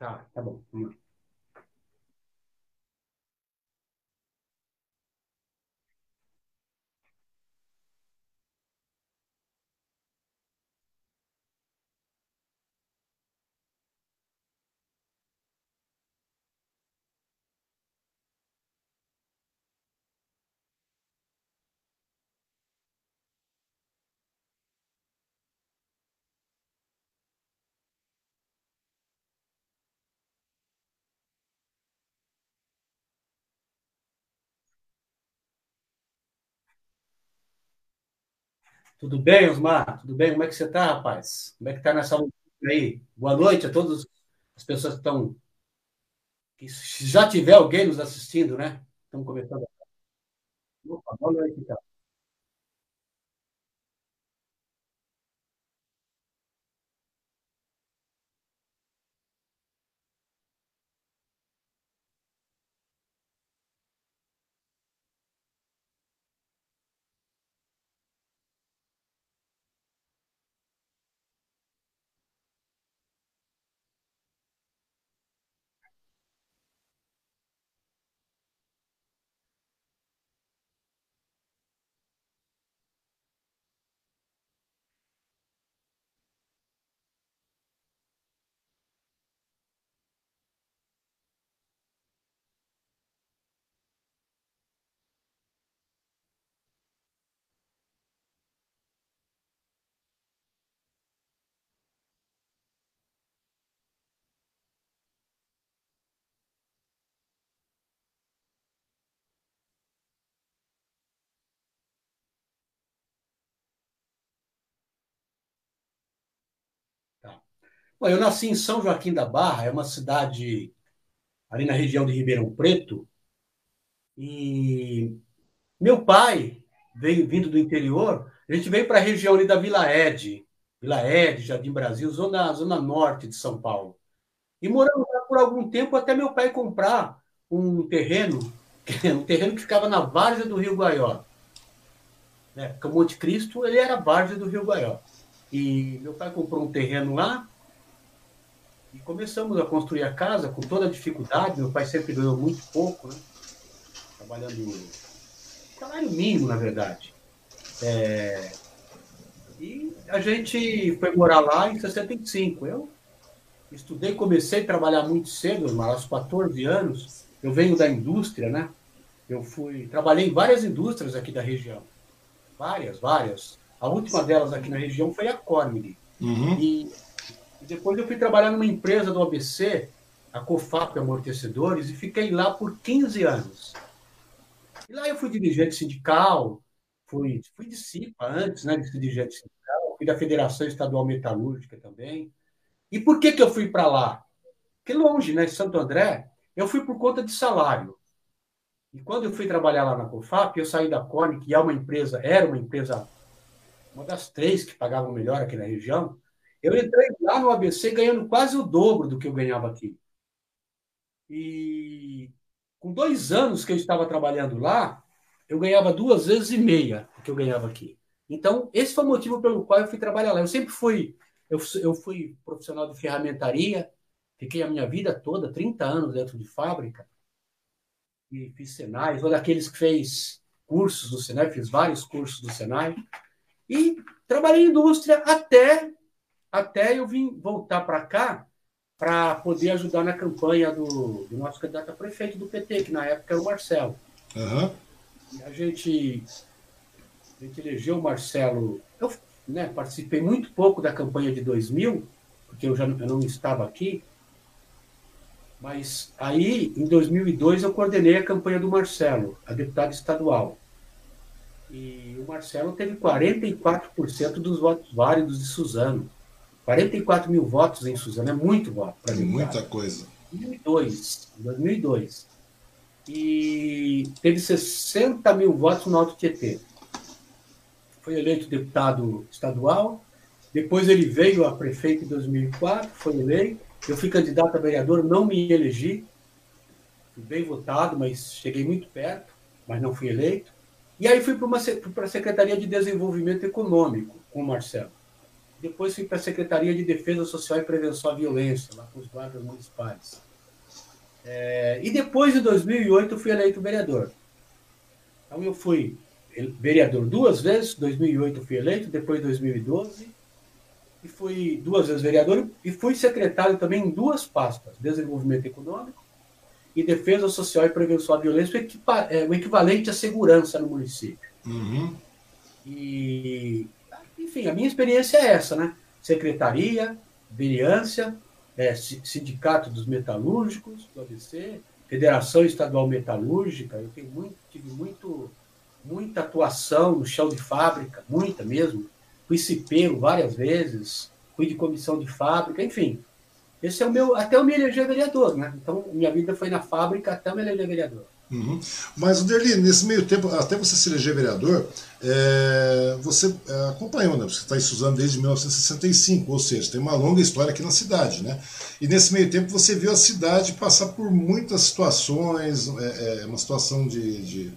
Tá, tá bom. Vamos lá. Tudo bem, Osmar? Tudo bem? Como é que você está, rapaz? Como é que está nessa aí? Boa noite a todas as pessoas que estão. que se já tiver alguém nos assistindo, né? Estamos começando. Opa, boa noite, cara. Tá. Bom, eu nasci em São Joaquim da Barra, é uma cidade ali na região de Ribeirão Preto, e meu pai veio vindo do interior, a gente veio para a região ali da Vila Ede, Vila Ede, Jardim Brasil, zona, zona norte de São Paulo. E moramos lá por algum tempo até meu pai comprar um terreno, um terreno que ficava na várzea do Rio Guaió. Porque o Monte Cristo, ele era várzea do Rio Guaió. E meu pai comprou um terreno lá e começamos a construir a casa com toda a dificuldade. Meu pai sempre ganhou muito pouco, né? Trabalhando salário mínimo, na verdade. É, e a gente foi morar lá em 65. Eu estudei, comecei a trabalhar muito cedo, aos 14 anos. Eu venho da indústria, né? Eu fui, trabalhei em várias indústrias aqui da região. Várias, várias. A última delas aqui na região foi a Corning. Uhum. E depois eu fui trabalhar numa empresa do ABC, a Cofap Amortecedores, e fiquei lá por 15 anos. E lá eu fui dirigente sindical, fui, fui de CIPA antes, né, de dirigente sindical, fui da Federação Estadual Metalúrgica também. E por que, que eu fui para lá? Porque longe, né, Santo André, eu fui por conta de salário. E quando eu fui trabalhar lá na Cofap, eu saí da Cone, que é uma empresa, era uma empresa, uma das três que pagavam melhor aqui na região. Eu entrei lá no ABC ganhando quase o dobro do que eu ganhava aqui. E com dois anos que eu estava trabalhando lá, eu ganhava duas vezes e meia o que eu ganhava aqui. Então, esse foi o motivo pelo qual eu fui trabalhar lá. Eu sempre fui, eu, eu fui profissional de ferramentaria, fiquei a minha vida toda, 30 anos dentro de fábrica, e fiz Senai, sou daqueles que fez cursos do Senai, fiz vários cursos do Senai, e trabalhei em indústria até, até eu vim voltar para cá para poder ajudar na campanha do, do, nosso candidato a prefeito do PT, que na época era o Marcelo. Uhum. A gente, a gente elegeu o Marcelo. Eu né, participei muito pouco da campanha de 2000, porque eu já eu não estava aqui, mas aí, em 2002, eu coordenei a campanha do Marcelo, a deputada estadual. E o Marcelo teve 44% dos votos válidos de Suzano. 44 mil votos em Suzano, é muito voto para mim. Muita coisa. Em 2002, 2002. E teve 60 mil votos no Alto Tietê. Foi eleito deputado estadual. Depois ele veio a prefeito em 2004, foi eleito eu fui candidato a vereador, não me elegi, fui bem votado, mas cheguei muito perto, mas não fui eleito. E aí fui para a Secretaria de Desenvolvimento Econômico com o Marcelo. Depois fui para a Secretaria de Defesa Social e Prevenção à Violência, lá com os guardas municipais. É, e depois, em 2008, fui eleito vereador. Então, eu fui vereador duas vezes, 2008 fui eleito, depois 2012, e fui duas vezes vereador, e fui secretário também em duas pastas, Desenvolvimento Econômico e Defesa Social e Prevenção à Violência, é, o equivalente à segurança no município. Uhum. E, enfim, a minha experiência é essa, né? Secretaria, vereança, é, Sindicato dos Metalúrgicos, do ABC, Federação Estadual Metalúrgica, eu tenho muito, tive muito, muita atuação no chão de fábrica, muita mesmo. Fui cipeiro várias vezes, fui de comissão de fábrica, enfim. Esse é o meu, até eu me eleger vereador, né? Então, minha vida foi na fábrica até eu me eleger vereador. Uhum. Mas, Derli, nesse meio tempo, até você se eleger vereador, é, você é, acompanhou, né? Você está em Suzano desde 1965, ou seja, tem uma longa história aqui na cidade, né? E nesse meio tempo você viu a cidade passar por muitas situações, é, é uma situação de, de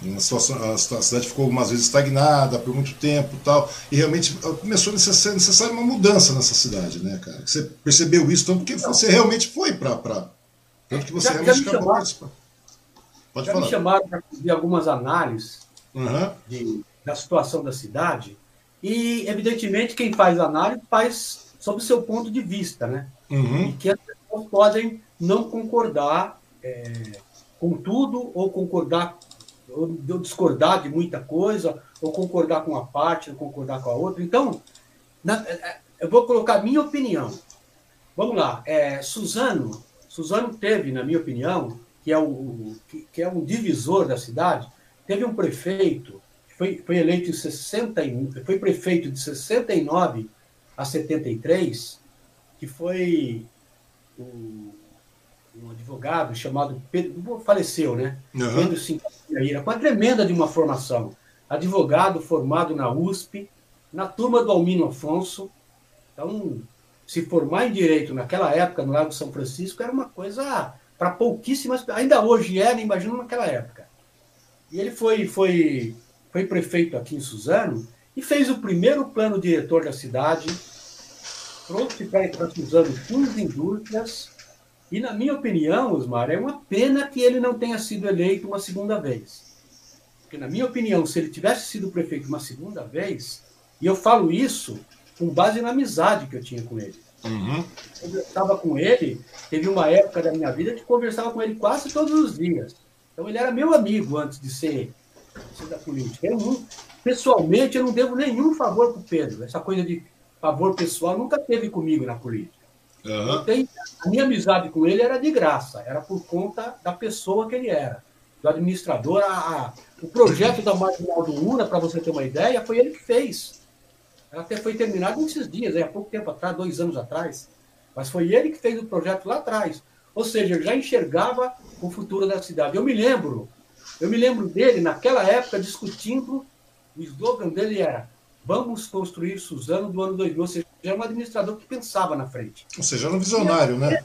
uma situação, a cidade ficou algumas vezes estagnada por muito tempo tal, e realmente começou a ser necessária uma mudança nessa cidade, né, cara? Você percebeu isso tanto porque você realmente foi para. Tanto que você já, realmente já acabou. Pode Já falar. me chamaram para fazer algumas análises uhum. de, da situação da cidade e, evidentemente, quem faz análise faz sob o seu ponto de vista, né? Uhum. E que as pessoas podem não concordar é, com tudo ou concordar ou discordar de muita coisa ou concordar com uma parte ou concordar com a outra. Então, na, é, é, eu vou colocar a minha opinião. Vamos lá. É, Suzano, Suzano teve, na minha opinião, que é, o, que, é um divisor da cidade, teve um prefeito, foi, foi eleito em 60, foi prefeito de 69 a 73, que foi um, um advogado chamado Pedro, faleceu, né? Uhum. Pedro Sincaíra, com a tremenda de uma formação. Advogado formado na USP, na turma do Almino Afonso. Então, se formar em direito naquela época no Lago São Francisco era uma coisa para pouquíssimas, ainda hoje era, imagina naquela época. E ele foi, foi, foi prefeito aqui em Suzano e fez o primeiro plano diretor da cidade, trouxe para Suzano 15 indústrias, e na minha opinião, Osmar, é uma pena que ele não tenha sido eleito uma segunda vez. Porque, na minha opinião, se ele tivesse sido prefeito uma segunda vez, e eu falo isso com base na amizade que eu tinha com ele. Uhum. Conversava com ele, teve uma época da minha vida que conversava com ele quase todos os dias. Então ele era meu amigo antes de ser, de ser da política. Eu não, pessoalmente, eu não devo nenhum favor para o Pedro. Essa coisa de favor pessoal nunca teve comigo na política. Uhum. Tenho, a minha amizade com ele era de graça, era por conta da pessoa que ele era, do administrador. A, a, o projeto da Marginal do UNA, para você ter uma ideia, foi ele que fez. Ela até foi terminada nesses dias, há pouco tempo atrás, dois anos atrás. Mas foi ele que fez o projeto lá atrás. Ou seja, já enxergava o futuro da cidade. Eu me lembro, eu me lembro dele naquela época discutindo, o slogan dele era Vamos construir Suzano do ano 2000. Ou seja, era um administrador que pensava na frente. Ou seja, era um visionário, e é, né?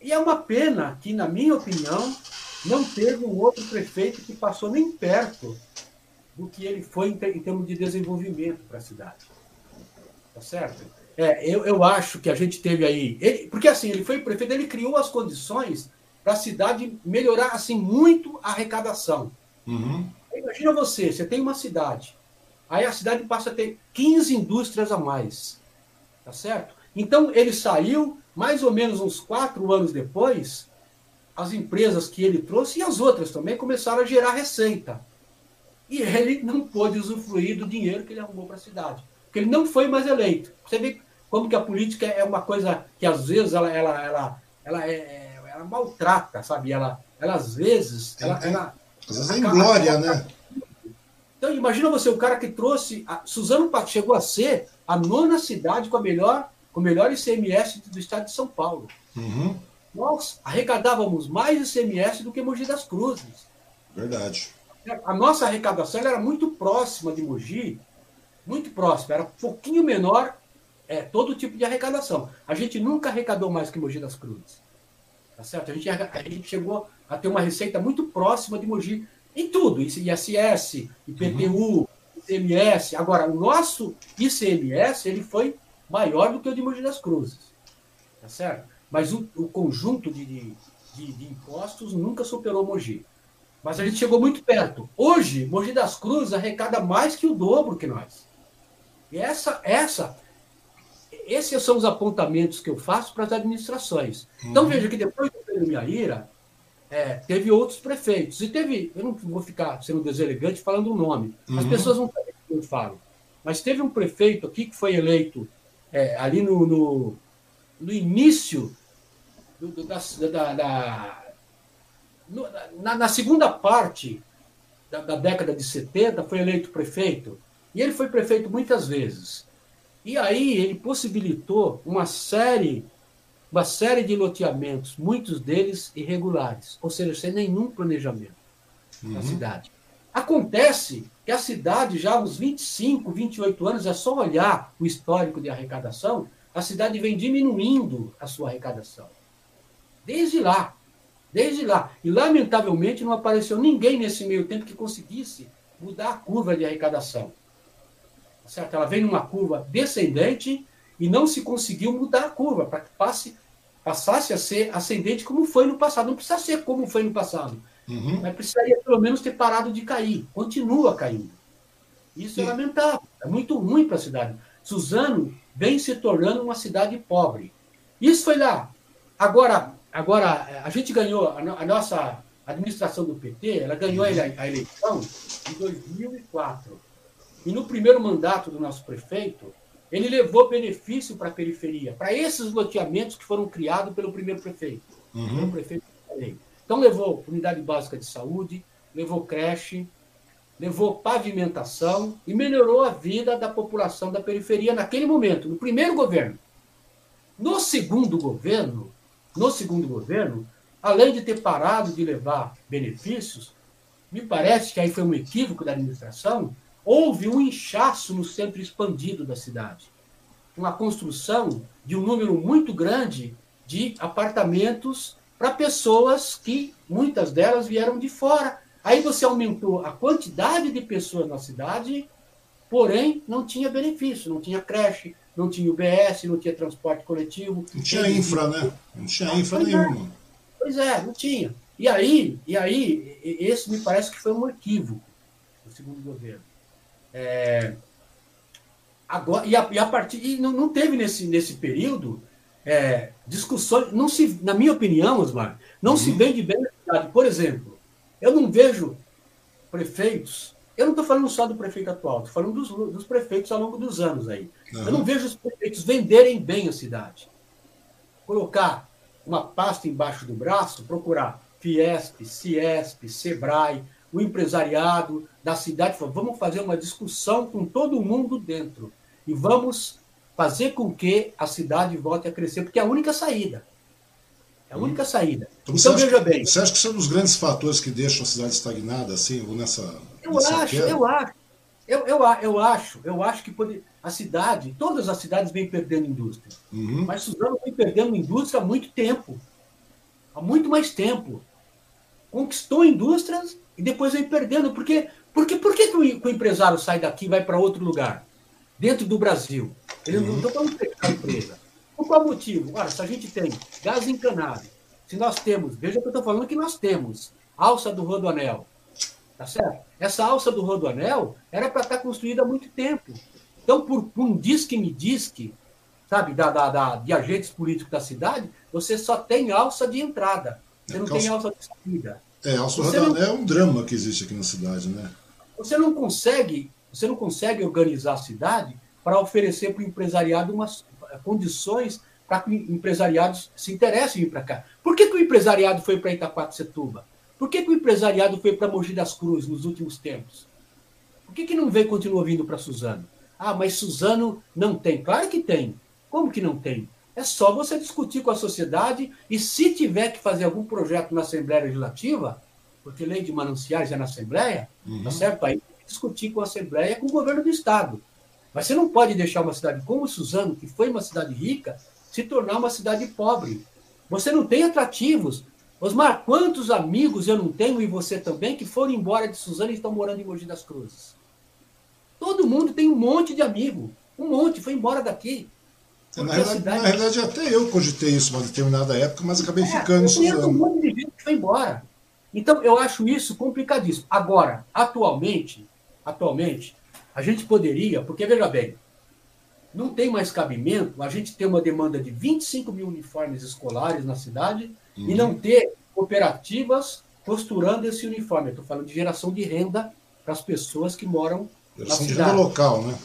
E é uma pena que, na minha opinião, não teve um outro prefeito que passou nem perto do que ele foi em, termos de desenvolvimento para a cidade. Tá certo? É, eu, eu acho que a gente teve aí. Ele, porque assim, ele foi prefeito, ele criou as condições para a cidade melhorar assim muito a arrecadação. Uhum. Imagina você, você tem uma cidade, aí a cidade passa a ter 15 indústrias a mais. Tá certo? Então ele saiu, mais ou menos uns quatro anos depois, as empresas que ele trouxe e as outras também começaram a gerar receita e ele não pôde usufruir do dinheiro que ele arrumou para a cidade. Porque ele não foi mais eleito. Você vê como que a política é uma coisa que às vezes ela, ela, ela, ela, é, é ela maltrata, sabe? Ela, ela às vezes. Ela, é, ela, às vezes é em glória, né? Então, imagina você, o cara que trouxe. A, Suzano chegou a ser a nona cidade com a melhor, com o melhor ICMS do estado de São Paulo. Uhum. Nós arrecadávamos mais ICMS do que Mogi das Cruzes. Verdade a nossa arrecadação era muito próxima de Mogi, muito próxima, era um pouquinho menor é, todo tipo de arrecadação. A gente nunca arrecadou mais que Mogi das Cruzes. Tá certo? A gente, a gente chegou a ter uma receita muito próxima de Mogi em tudo, ISS, IPTU, uhum. ICMS. Agora, o nosso ICMS ele foi maior do que o de Mogi das Cruzes. Tá certo? Mas o, o conjunto de, de, de, impostos nunca superou Mogi. Mas a gente chegou muito perto. Hoje, Mogi das Cruzes arrecada mais que o dobro que nós. E essa, essa, esses são os apontamentos que eu faço para as administrações. Então, uhum. veja que depois do Pedro Miaíra, é, teve outros prefeitos. E teve, eu não vou ficar sendo deselegante falando o nome, uhum. as pessoas não sabem o que eu falo. Mas teve um prefeito aqui que foi eleito é, ali no, no, no início do, do, da, da, da no, na, na, segunda parte da, da, década de 70, foi eleito prefeito. E ele foi prefeito muitas vezes. E aí ele possibilitou uma série uma série de loteamentos, muitos deles irregulares, ou seja, sem nenhum planejamento uhum. na cidade. Acontece que a cidade, já aos 25, 28 anos, é só olhar o histórico de arrecadação, a cidade vem diminuindo a sua arrecadação. Desde lá. Desde lá. E, lamentavelmente, não apareceu ninguém nesse meio tempo que conseguisse mudar a curva de arrecadação. Tá certo? Ela vem numa curva descendente e não se conseguiu mudar a curva para que passe passasse a ser ascendente como foi no passado. Não precisa ser como foi no passado. Uhum. Mas precisaria pelo menos ter parado de cair. Continua caindo. Isso é lamentável. É muito ruim para a cidade. Suzano vem se tornando uma cidade pobre. Isso foi lá. Agora, agora a gente ganhou, a, nossa administração do PT, ela ganhou a eleição em 2004. E no primeiro mandato do nosso prefeito, ele levou benefício para a periferia, para esses loteamentos que foram criados pelo primeiro prefeito. Uhum. prefeito então levou unidade básica de saúde, levou creche, levou pavimentação e melhorou a vida da população da periferia naquele momento, no primeiro governo. No segundo governo, no segundo governo, além de ter parado de levar benefícios, me parece que aí foi um equívoco da administração, houve um inchaço no centro expandido da cidade. Uma construção de um número muito grande de apartamentos para pessoas que, muitas delas, vieram de fora. Aí você aumentou a quantidade de pessoas na cidade, porém não tinha benefício, não tinha creche, não tinha UBS, não tinha transporte coletivo. Não tinha infra, né? Não tinha infra pois é. nenhuma. É. Pois é, não tinha. E aí, e aí, esse me parece que foi um equívoco do segundo governo. É, agora, e, a, e a partir. E não, não teve nesse, nesse período é, discussões. Não se, na minha opinião, Osmar, não uhum. se vende bem a cidade. Por exemplo, eu não vejo prefeitos. Eu não estou falando só do prefeito atual, estou falando dos, dos, prefeitos ao longo dos anos aí. Uhum. Eu não vejo os prefeitos venderem bem a cidade. Colocar uma pasta embaixo do braço, procurar Fiesp, Ciesp, Sebrae, o empresariado da cidade vamos fazer uma discussão com todo mundo dentro e vamos fazer com que a cidade volte a crescer, porque é a única saída. É a única hum. saída. Então, então veja acha, bem. Você acha que são os grandes fatores que deixam a cidade estagnada, assim, ou nessa. Eu nessa acho, queda? eu acho. Eu, eu, eu acho, eu acho que pode, a cidade, todas as cidades vêm perdendo indústria. Uhum. Mas Suzano vem perdendo indústria há muito tempo. Há muito mais tempo. Conquistou indústrias e depois vem perdendo. Porque, porque, por que, que o, empresário sai daqui e vai para outro lugar? Dentro do Brasil. Ele não está falando fechar a empresa. Por qual motivo? Ora, se a gente tem gás encanado, se nós temos, veja que eu estou falando que nós temos alça do Rodoanel, tá certo? Essa alça do Rodoanel era para estar tá construída há muito tempo. Então, por, por um diz que me diz que, sabe, da, da, da, de agentes políticos da cidade, você só tem alça de entrada. Você não é, tem alça de saída. É, Alto Rodoanel é um drama que existe aqui na cidade, né? Você não consegue, você não consegue organizar a cidade para oferecer para o empresariado umas eh, condições para que empresariados se interessem em ir para cá. Por que, que o empresariado foi para Itaquaquecetuba? Por que, que o empresariado foi para Mogi das Cruzes nos últimos tempos? Por que, que não veio continua vindo para Suzano? Ah, mas Suzano não tem. Claro que tem. Como que não tem? É só você discutir com a sociedade e, se tiver que fazer algum projeto na Assembleia Legislativa, porque lei de mananciais é na Assembleia, tá uhum. tá certo? Aí discutir com a Assembleia com o governo do Estado. Mas você não pode deixar uma cidade como Suzano, que foi uma cidade rica, se tornar uma cidade pobre. Você não tem atrativos. Osmar, quantos amigos eu não tenho e você também que foram embora de Suzano e estão morando em Mogi das Cruzes? Todo mundo tem um monte de amigo. Um monte, foi embora daqui. Na realidade, cidade... na realidade, até eu cogitei isso uma determinada época, mas acabei é, ficando estudando. Um monte de gente foi embora. Então, eu acho isso complicadíssimo. Agora, atualmente, atualmente, a gente poderia, porque veja bem, não tem mais cabimento a gente ter uma demanda de 25 mil uniformes escolares na cidade uhum. e não ter cooperativas costurando esse uniforme. Estou falando de geração de renda para as pessoas que moram geração na cidade. de renda local, né?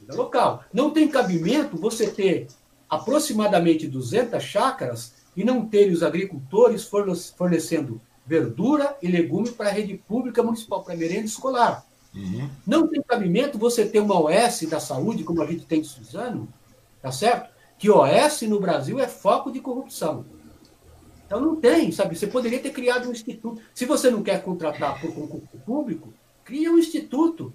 Renda local. Não tem cabimento você ter aproximadamente 200 chácaras e não ter os agricultores fornecendo verdura e legume para a rede pública municipal, para merenda escolar. Uhum. Não tem cabimento você ter uma OS da saúde, como a gente tem em Suzano, tá certo? Que OS no Brasil é foco de corrupção. Então não tem, sabe? Você poderia ter criado um instituto. Se você não quer contratar por concurso público, cria um instituto,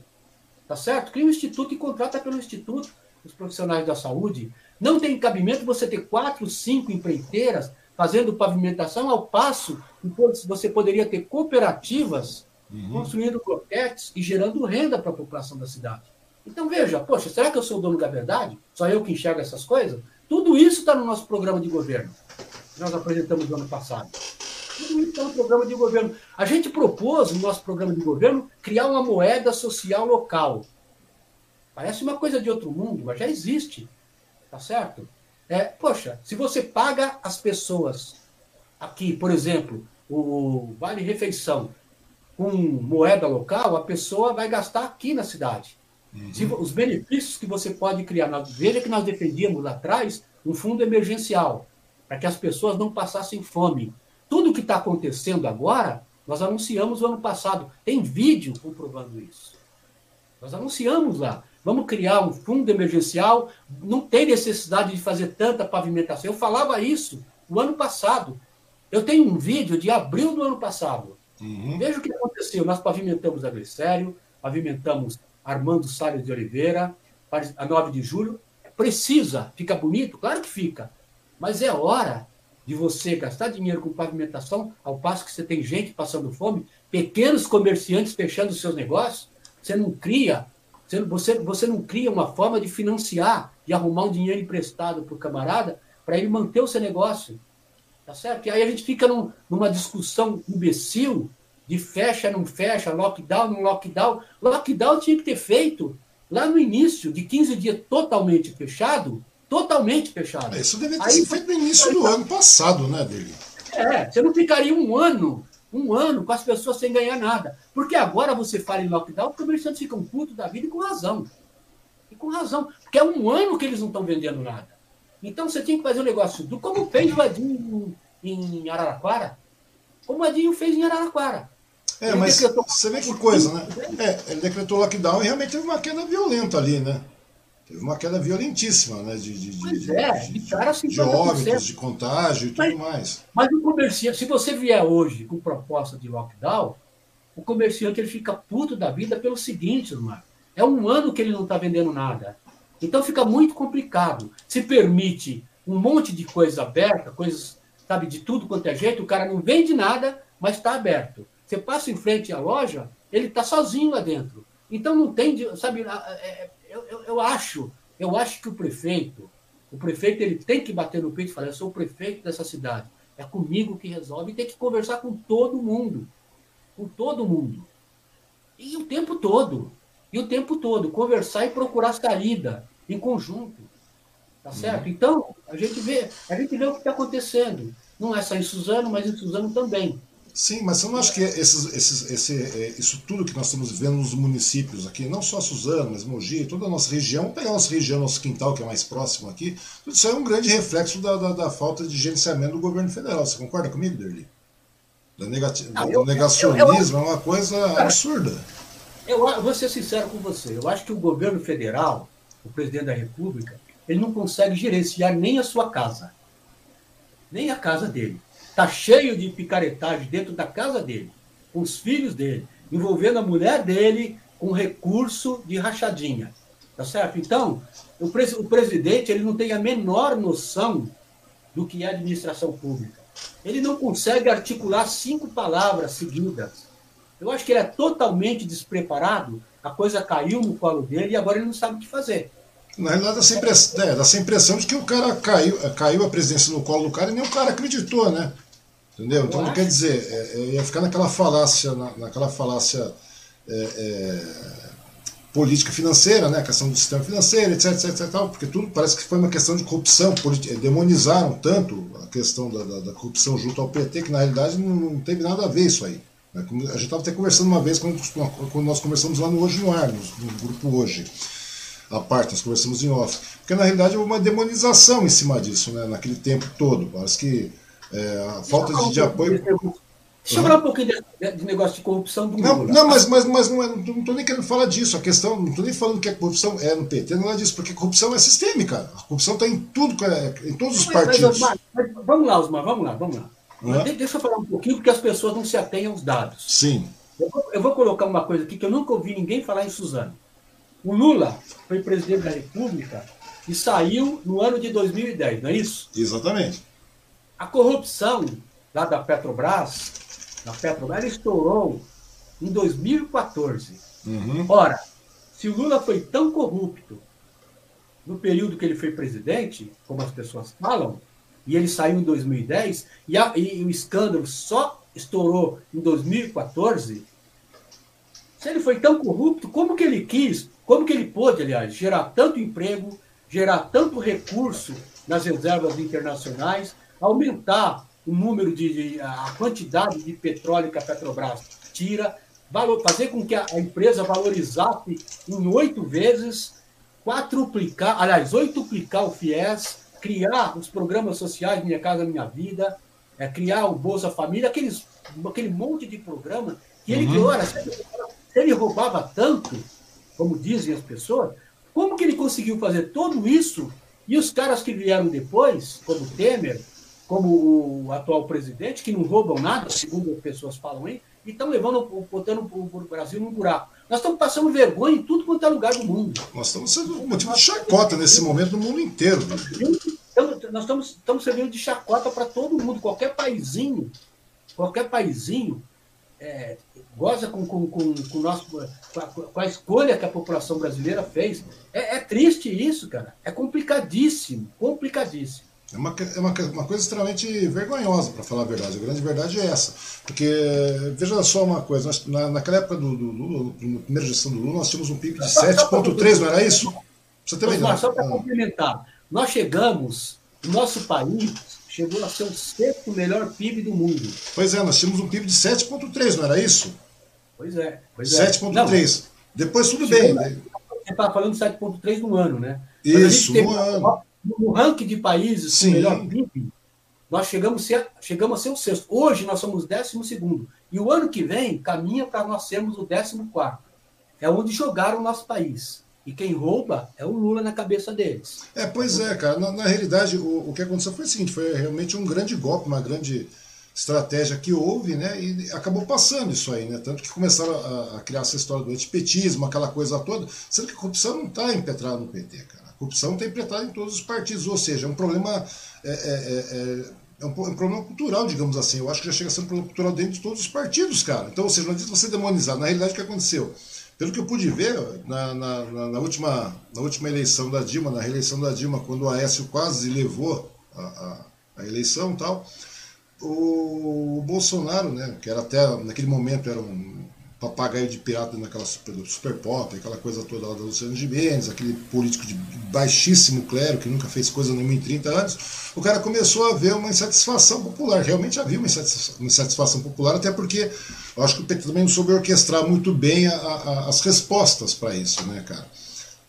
tá certo? Cria um instituto e contrata pelo instituto os profissionais da saúde. Não tem cabimento você ter quatro, cinco empreiteiras fazendo pavimentação ao passo que você poderia ter cooperativas uhum. construindo croquetes e gerando renda para a população da cidade. Então veja, poxa, será que eu sou o dono da verdade? Só eu que enxergo essas coisas? Tudo isso está no nosso programa de governo. Que nós apresentamos no ano passado. Tudo isso está no programa de governo. A gente propôs no nosso programa de governo criar uma moeda social local. Parece uma coisa de outro mundo, mas já existe. Tá certo? É, poxa, se você paga as pessoas aqui, por exemplo, o Vale Refeição, com moeda local, a pessoa vai gastar aqui na cidade. Uhum. Os benefícios que você pode criar, veja que nós defendíamos lá atrás um fundo emergencial, para que as pessoas não passassem fome. Tudo que está acontecendo agora, nós anunciamos o ano passado. Tem vídeo comprovando isso. Nós anunciamos lá. Vamos criar um fundo emergencial. Não tem necessidade de fazer tanta pavimentação. Eu falava isso o ano passado. Eu tenho um vídeo de abril do ano passado. Uhum. Veja o que aconteceu. Nós pavimentamos a Glicério, pavimentamos Armando Salles de Oliveira, a 9 de julho. Precisa, fica bonito? Claro que fica. Mas é hora de você gastar dinheiro com pavimentação, ao passo que você tem gente passando fome, pequenos comerciantes fechando seus negócios. Você não cria, você, você não cria uma forma de financiar, de arrumar um dinheiro emprestado para o camarada, para ele manter o seu negócio. Tá certo? E aí a gente fica num, numa discussão imbecil de fecha, não fecha, lockdown, não lockdown. Lockdown tinha que ter feito lá no início, de 15 dias totalmente fechado, totalmente fechado. É, isso deveria ter sido feito no início do ano passado, né, dele? É, você não ficaria um ano, um ano com as pessoas sem ganhar nada. Porque agora você fala em lockdown, os comerciantes ficam putos da vida e com razão. E com razão. Porque é um ano que eles não estão vendendo nada. Então você tinha que fazer um negócio do como fez o Edinho em Araraquara. Como o Edinho fez em Araraquara. É, ele mas decretou... você vê que coisa, né? É, ele decretou lockdown e realmente teve uma queda violenta ali, né? Teve uma queda violentíssima, né? De, de, pois de, é, de, de, cara de óbitos, de contágio e mas, tudo mais. Mas o comerciante, se você vier hoje com proposta de lockdown, o comerciante ele fica puto da vida pelo seguinte, Marco. É um ano que ele não está vendendo nada. Então fica muito complicado. Se permite um monte de coisa aberta, coisas, sabe, de tudo quanto é jeito, o cara não vende nada, mas está aberto. Você passa em frente à loja, ele está sozinho lá dentro. Então não tem, sabe, é, eu, eu, eu, acho, eu acho que o prefeito, o prefeito ele tem que bater no peito e falar, eu sou o prefeito dessa cidade. É comigo que resolve tem que conversar com todo mundo. Com todo mundo. E o tempo todo. E o tempo todo, conversar e procurar saída em conjunto. Tá certo? Uhum. Então, a gente vê, a gente vê o que está acontecendo. Não é só em Suzano, mas em Suzano também. Sim, mas você não acha que esses, esses, esse, é, isso tudo que nós estamos vivendo nos municípios aqui, não só Suzano, mas Mogi, toda a nossa região, vamos pegar a nossa região, nosso quintal, que é mais próximo aqui, tudo isso é um grande reflexo da, da, da falta de gerenciamento do governo federal. Você concorda comigo, Derli? Da negati... ah, eu, negacionismo eu, eu, é uma coisa absurda. Eu vou ser sincero com você. Eu acho que o governo federal, o presidente da República, ele não consegue gerenciar nem a sua casa, nem a casa dele. Está cheio de picaretagem dentro da casa dele, com os filhos dele, envolvendo a mulher dele com recurso de rachadinha. Tá certo? Então, o, pres o presidente ele não tem a menor noção do que é administração pública. Ele não consegue articular cinco palavras seguidas eu acho que ele é totalmente despreparado a coisa caiu no colo dele e agora ele não sabe o que fazer. Na realidade, dá essa impressão, é, essa impressão de que o cara caiu, caiu a presidência no colo do cara e nem o cara acreditou, né? Entendeu? Então, não quer dizer, é, é, ia ficar naquela falácia, na, naquela falácia é, é política financeira, né, a questão do sistema financeiro, etc, etc, etc, porque tudo parece que foi uma questão de corrupção, demonizaram tanto a questão da, da, da corrupção junto ao PT, que na realidade não, não teve nada a ver isso aí. Né? A gente estava até conversando uma vez quando, quando, nós conversamos lá no Hoje no Ar, no, grupo Hoje, a parte, nós conversamos em off, porque na realidade houve uma demonização em cima disso, né, naquele tempo todo, parece que é, a falta de, de apoio... Deixa eu falar um pouquinho de, de, negócio de corrupção do não, Lula. Não, mas, mas, mas não estou nem querendo falar disso. A questão, não estou nem falando que a corrupção é no PT, não é disso, porque a corrupção é sistêmica. A corrupção está em tudo, em todos os mas, partidos. Mas, mas, vamos lá, Osmar, vamos lá, vamos lá. Uhum. Deixa eu falar um pouquinho, porque as pessoas não se atêm aos dados. Sim. Eu vou, eu vou colocar uma coisa aqui que eu nunca ouvi ninguém falar em Suzano. O Lula foi presidente da República e saiu no ano de 2010, não é isso? Exatamente. A corrupção lá da Petrobras da Petrobras, estourou em 2014. Uhum. Ora, se o Lula foi tão corrupto no período que ele foi presidente, como as pessoas falam, e ele saiu em 2010, e, a, e o escândalo só estourou em 2014, se ele foi tão corrupto, como que ele quis, como que ele pôde, aliás, gerar tanto emprego, gerar tanto recurso nas reservas internacionais, aumentar o número de, a quantidade de petróleo que a Petrobras tira, valor, fazer com que a, a empresa valorizasse em oito vezes, quatruplicar, aliás, oituplicar o FIES, criar os programas sociais Minha Casa Minha Vida, é, criar o Bolsa Família, aqueles, aquele monte de programa que ele uhum. se ele roubava tanto, como dizem as pessoas, como que ele conseguiu fazer tudo isso e os caras que vieram depois, como Temer, como o atual presidente, que não roubam nada, segundo as pessoas falam aí, e estão levando, botando o Brasil num buraco. Nós estamos passando vergonha em tudo quanto é lugar do mundo. Nós estamos sendo motivo de chacota nesse momento no mundo inteiro. nós estamos, estamos servindo de chacota para todo mundo, qualquer paizinho, qualquer paizinho é, goza com, com, com, com, nosso, com, a, com, a, escolha que a população brasileira fez. É, é triste isso, cara. É complicadíssimo, complicadíssimo. É uma, é uma, uma coisa extremamente vergonhosa, para falar a verdade. A grande verdade é essa. Porque, veja só uma coisa, nós, na, naquela época do, do Lula, na primeira gestão do Lula, nós tínhamos um PIB de 7,3, não era isso? Você tem uma Só para complementar, nós chegamos, o nosso país chegou a ser o sexto melhor PIB do mundo. Pois é, nós tínhamos um PIB de 7,3, não era isso? Pois é. Pois 7,3. É. Depois tudo bem. Você estava falando 7,3 no ano, né? Isso, no ano no ranking de países Sim. com melhor PIB, nós chegamos a, ser, chegamos a ser o sexto. Hoje nós somos o décimo segundo. E o ano que vem caminha para nós sermos o décimo quarto. É onde jogaram o nosso país. E quem rouba é o Lula na cabeça deles. É, pois é, cara. Na, na realidade, o, o, que aconteceu foi o seguinte: foi realmente um grande golpe, uma grande estratégia que houve, né? E acabou passando isso aí, né? Tanto que começaram a, a criar essa história do antipetismo, aquela coisa toda, sendo que a corrupção não está impetrada no PT, cara corrupção implementada em todos os partidos, ou seja, é um problema. É, é, é, é um, um, problema cultural, digamos assim. Eu acho que já chega a ser um problema cultural dentro de todos os partidos, cara. Então, ou seja, não adianta você demonizar. Na realidade, o que aconteceu? Pelo que eu pude ver, na, na, na, última, na última eleição da Dilma, na reeleição da Dilma, quando o Aécio quase levou a, a, a eleição e tal, o, o Bolsonaro, né, que era até naquele momento era um papagaio de pirata naquela super, super pop, aquela coisa toda lá da Luciano Gimenez, aquele político de baixíssimo clero que nunca fez coisa nenhuma em 30 anos, o cara começou a ver uma insatisfação popular. Realmente havia uma insatisfação popular, até porque eu acho que o PT também não soube orquestrar muito bem a, a, as respostas para isso, né, cara?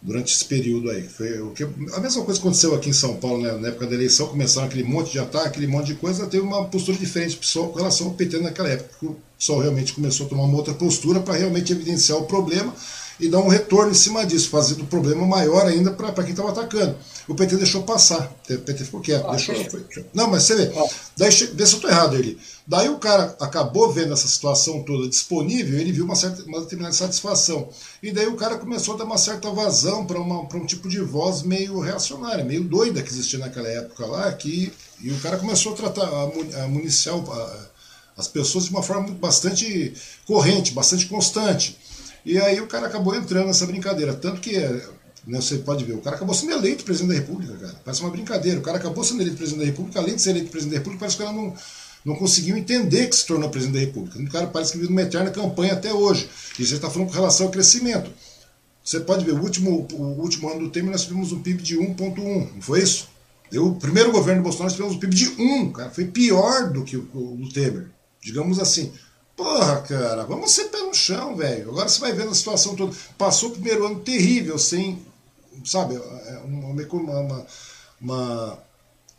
Durante esse período aí. Foi o que, a mesma coisa aconteceu aqui em São Paulo, né? na época da eleição, começaram aquele monte de ataque, aquele monte de coisa, teve uma postura diferente pessoal com relação ao PT naquela época. O pessoal realmente começou a tomar uma outra postura para realmente evidenciar o problema e dar um retorno em cima disso, fazendo o problema maior ainda para quem estava atacando. O PT deixou passar, o PT ficou quieto. Ah, deixou, foi, não, mas você vê, ah. daí, vê se eu estou errado ele. Daí o cara acabou vendo essa situação toda disponível, ele viu uma, certa, uma determinada satisfação. E daí o cara começou a dar uma certa vazão para um tipo de voz meio reacionária, meio doida que existia naquela época lá, que, e o cara começou a tratar, a, municiar as pessoas de uma forma bastante corrente, bastante constante. E aí o cara acabou entrando nessa brincadeira. Tanto que né, você pode ver, o cara acabou sendo eleito presidente da República, cara. Parece uma brincadeira. O cara acabou sendo eleito presidente da República, além de ser eleito presidente da República, parece que o cara não, não conseguiu entender que se tornou presidente da República. O cara parece que vive uma eterna campanha até hoje. E você está falando com relação ao crescimento. Você pode ver, o último, o último ano do Temer nós tivemos um PIB de 1,1, não foi isso? O primeiro governo do Bolsonaro nós tivemos um PIB de 1, cara. Foi pior do que o, o, o Temer. Digamos assim. Porra, cara, vamos ser pé no chão, velho. Agora você vai vendo a situação toda. Passou o primeiro ano terrível, sem, sabe, é uma, uma, uma,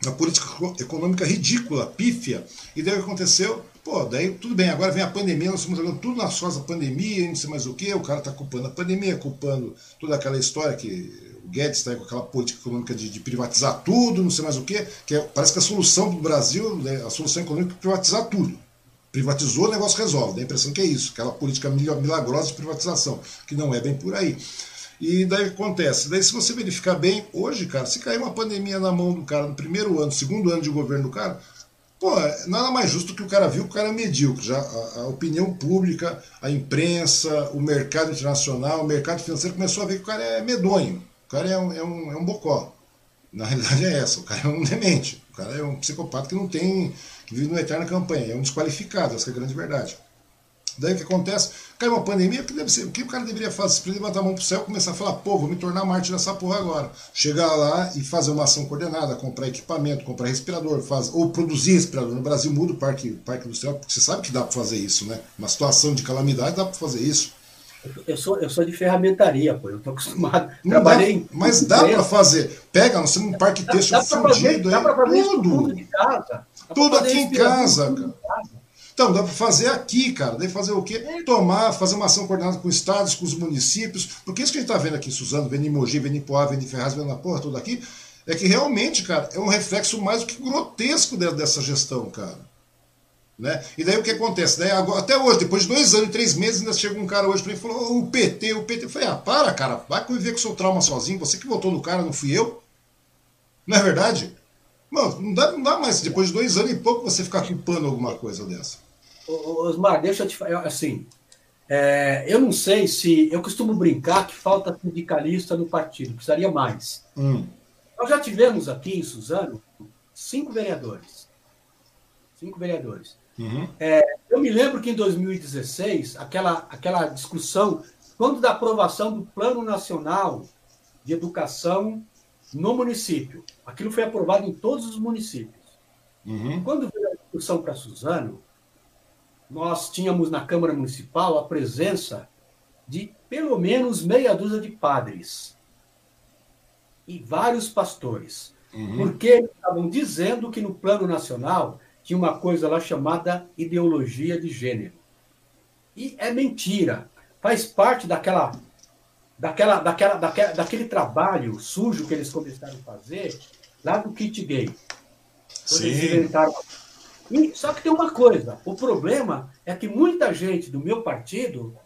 uma política econômica ridícula, pífia. E daí o que aconteceu? Pô, daí tudo bem, agora vem a pandemia, nós estamos jogando tudo nas costas da pandemia, não sei mais o que, o cara está culpando a pandemia, culpando toda aquela história que o Guedes está com aquela política econômica de, de, privatizar tudo, não sei mais o que, que é, parece que a solução do Brasil, né, a solução econômica é privatizar tudo. Privatizou, o negócio resolve. Dá a impressão que é isso, aquela política milagrosa de privatização, que não é bem por aí. E daí acontece? Daí, se você verificar bem, hoje, cara, se cair uma pandemia na mão do cara no primeiro ano, segundo ano de governo do cara, pô, nada mais justo que o cara viu que o cara é medíocre. Já a, a, opinião pública, a imprensa, o mercado internacional, o mercado financeiro começou a ver que o cara é medonho. O cara é um, é um, é um bocó. Na realidade é essa, o cara é um demente. O cara é um psicopata que não tem. que vive numa eterna campanha. É um desqualificado, essa é a grande verdade. Daí o que acontece? Cai uma pandemia, o que, deve ser, o que o cara deveria fazer? Ele levantar a mão pro céu e começar a falar, pô, vou me tornar mártir dessa porra agora. Chegar lá e fazer uma ação coordenada, comprar equipamento, comprar respirador, faz, ou produzir respirador. No Brasil muda o parque, parque industrial, porque você sabe que dá para fazer isso, né? Uma situação de calamidade dá para fazer isso. Eu sou, eu sou de ferramentaria, pô. Eu tô acostumado. Não Trabalhei dá, mas dá para fazer. Pega, nós temos um parque texto fundido aí. Dá para fazer tudo. de casa. Tudo aqui em casa, cara. Então, dá para fazer aqui, cara. Daí fazer o quê? Tomar, fazer uma ação coordenada com estados, com os municípios. Porque isso que a gente está vendo aqui, Suzano, vendo em Mogi, vendo em Poá, vendo em Ferraz, vendo na porra toda aqui, é que realmente, cara, é um reflexo mais do que grotesco dessa gestão, cara. Né? E daí o que acontece? Daí, agora, até hoje, depois de dois anos e três meses, ainda chega um cara hoje para mim e falou: oh, o PT, o PT. Eu falei: ah, para, cara, vai conviver com o seu trauma sozinho. Você que votou no cara, não fui eu. Não é verdade? Mano, não dá, não dá mais, depois de dois anos e pouco, você ficar culpando alguma coisa dessa. Osmar, deixa eu te falar. Assim, é, eu não sei se. Eu costumo brincar que falta sindicalista no partido, precisaria mais. Hum. Nós já tivemos aqui em Suzano cinco vereadores. Cinco vereadores. Uhum. É, eu me lembro que em 2016, aquela, aquela discussão, quando da aprovação do Plano Nacional de Educação no município, aquilo foi aprovado em todos os municípios. Uhum. Quando veio a discussão para Suzano, nós tínhamos na Câmara Municipal a presença de pelo menos meia dúzia de padres e vários pastores, uhum. porque eles estavam dizendo que no plano nacional tinha uma coisa lá chamada ideologia de gênero. E é mentira. Faz parte daquela, daquela, daquela, daquela, daquele trabalho sujo que eles começaram a fazer lá do kit gay. Quando eles inventaram e, só que tem uma coisa: o problema é que muita gente do meu partido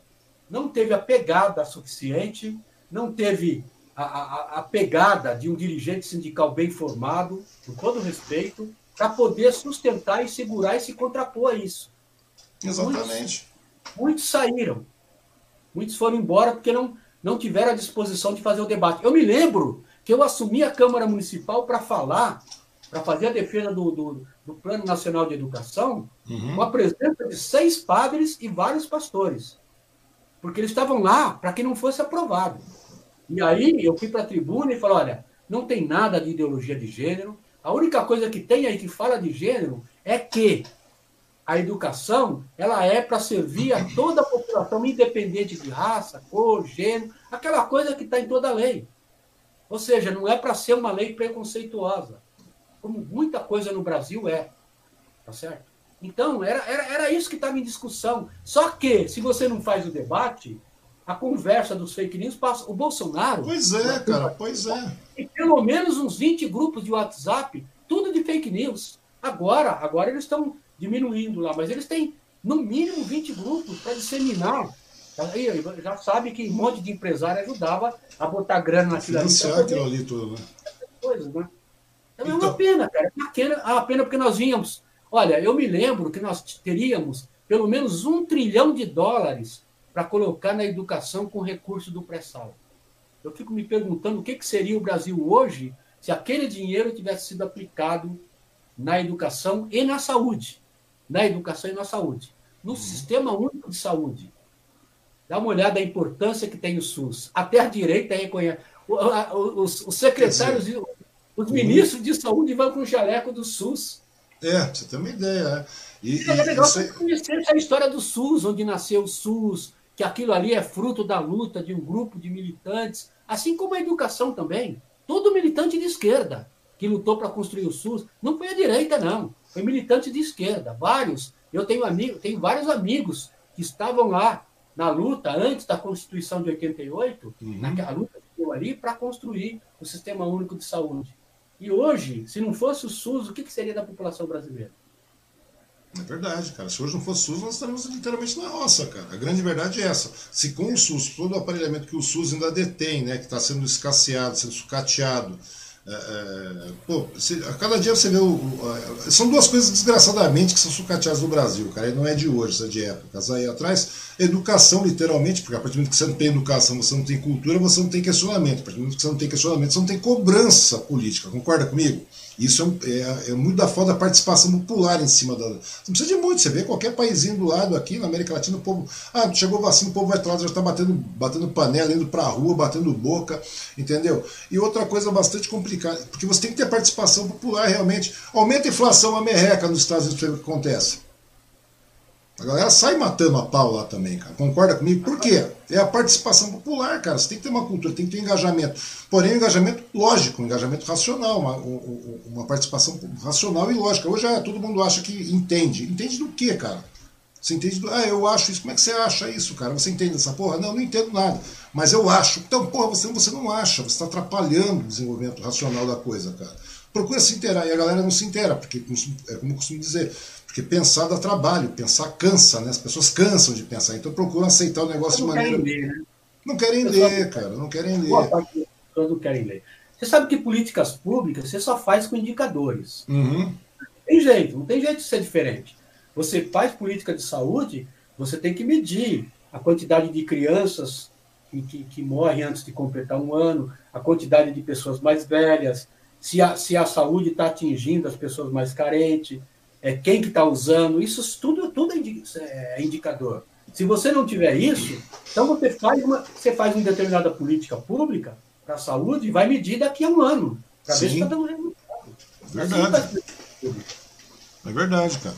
não teve a pegada suficiente, não teve a, a, a pegada de um dirigente sindical bem formado, com todo respeito, para poder sustentar e segurar e se contrapor a isso. Exatamente. Muitos, muitos, saíram. Muitos foram embora porque não, não tiveram a disposição de fazer o debate. Eu me lembro que eu assumi a Câmara Municipal para falar para fazer a defesa do, do, do, Plano Nacional de Educação, uhum. com a presença de seis padres e vários pastores. Porque eles estavam lá para que não fosse aprovado. E aí eu fui para a tribuna e falei: olha, não tem nada de ideologia de gênero. A única coisa que tem aí que fala de gênero é que a educação ela é para servir a toda a população, independente de raça, cor, gênero, aquela coisa que está em toda a lei. Ou seja, não é para ser uma lei preconceituosa como muita coisa no Brasil é. Tá certo? Então, era, era, era isso que estava em discussão. Só que, se você não faz o debate, a conversa dos fake news passa. O Bolsonaro. Pois é, cara, pois é. Tem pelo menos uns 20 grupos de WhatsApp, tudo de fake news. Agora, agora eles estão diminuindo lá, mas eles têm no mínimo 20 grupos para disseminar. Aí, já sabe que um monte de empresário ajudava a botar grana naquilo ali. Financiar aquilo ali tudo, né? Coisas, né? É então... uma pena, cara. É uma pena, é uma pena porque nós vínhamos. Olha, eu me lembro que nós teríamos pelo menos um trilhão de dólares para colocar na educação com recurso do pré-sal. Eu fico me perguntando o que, que seria o Brasil hoje se aquele dinheiro tivesse sido aplicado na educação e na saúde. Na educação e na saúde. No uhum. Sistema Único de Saúde. Dá uma olhada na importância que tem o SUS. Até a direita reconhece. Os, os secretários, e os ministros de saúde vão com o jaleco do SUS. É, você tem uma ideia. Né? E, e, é legal você conhecer a história do SUS, onde nasceu o SUS, que aquilo ali é fruto da luta de um grupo de militantes, assim como a educação também. Todo militante de esquerda que lutou para construir o SUS não foi a direita, não. Foi militante de esquerda. Vários. Eu tenho, amigo, tenho vários amigos que estavam lá na luta antes da Constituição de 88, uhum. naquela luta que deu ali, para construir o Sistema Único de Saúde. E hoje, se não fosse o SUS, o que, que seria da população brasileira? É verdade, cara. Se hoje não fosse SUS, nós estaríamos literalmente na roça, cara. A grande verdade é essa. Se com o SUS, todo o aparelhamento que o SUS ainda detém, né, que está sendo escasseado, sendo sucateado, é, é, pô, a cada dia você vê o, o, São duas coisas desgraçadamente que são sucateadas no Brasil, cara. E não é de hoje, é de épocas aí atrás. Educação, literalmente, porque a partir do momento que você não tem educação, você não tem cultura, você não tem questionamento. A partir do momento que você não tem questionamento, você não tem cobrança política. Concorda comigo? Isso é, é, é, muito da falta da participação popular em cima da. Não precisa de muito, você vê qualquer paísinho do lado aqui na América Latina, o povo. Ah, chegou vacina, o povo vai lá, já está batendo, batendo panela, indo para a rua, batendo boca, entendeu? E outra coisa bastante complicada, porque você tem que ter participação popular realmente. Aumenta a inflação, a merreca nos Estados Unidos, o que acontece. A galera sai matando a pau lá também, cara. Concorda comigo? Por quê? É a participação popular, cara. Você tem que ter uma cultura, tem que ter engajamento. Porém, um engajamento lógico, um engajamento racional, uma, uma participação racional e lógica. Hoje é, todo mundo acha que entende. Entende do quê, cara? Você entende do. Ah, eu acho isso. Como é que você acha isso, cara? Você entende essa porra? Não, não entendo nada. Mas eu acho. Então, porra, você, você não acha. Você está atrapalhando o desenvolvimento racional da coisa, cara. Procura se inteirar. E a galera não se inteira, porque, é como eu costumo dizer, porque pensar dá trabalho, pensar cansa, né? As pessoas cansam de pensar, então procuram aceitar o negócio de maneira. Querem ler, né? Não querem ler, cara, não querem ler. Não querem ler. Você sabe que políticas públicas você só faz com indicadores. Uhum. Tem jeito, não tem jeito de ser diferente. Você faz política de saúde, você tem que medir a quantidade de crianças que, que, que morrem antes de completar um ano, a quantidade de pessoas mais velhas, se a, se a saúde está atingindo as pessoas mais carentes é, quem que está usando, isso tudo, tudo é, é indicador. Se você não tiver isso, então você faz uma, você faz uma determinada política pública para a saúde e vai medir daqui a um ano, para ver se está dando resultado. Verdade. Assim é verdade, cara.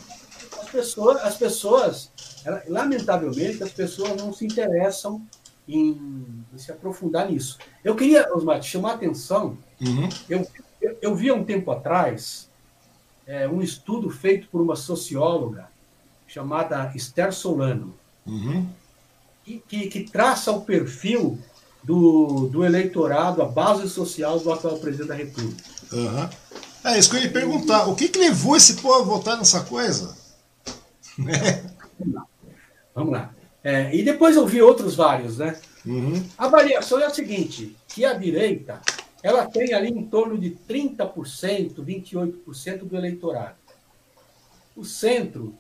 As pessoas, as pessoas lamentavelmente, as pessoas não se interessam em, em se aprofundar nisso. Eu queria, Osmar, te chamar a atenção. Uhum. Eu, eu, eu vi há um tempo atrás é, um estudo feito por uma socióloga chamada Esther Solano, uhum. que, que, que, traça o perfil do, do eleitorado, a base social do atual presidente da República. Uhum. É isso que eu ia perguntar. O que, que levou esse povo a votar nessa coisa? Vamos lá. Vamos lá. É, e depois eu vi outros vários, né? Uhum. A avaliação é a seguinte, que a direita ela tem ali em torno de 30%, 28% do eleitorado. O centro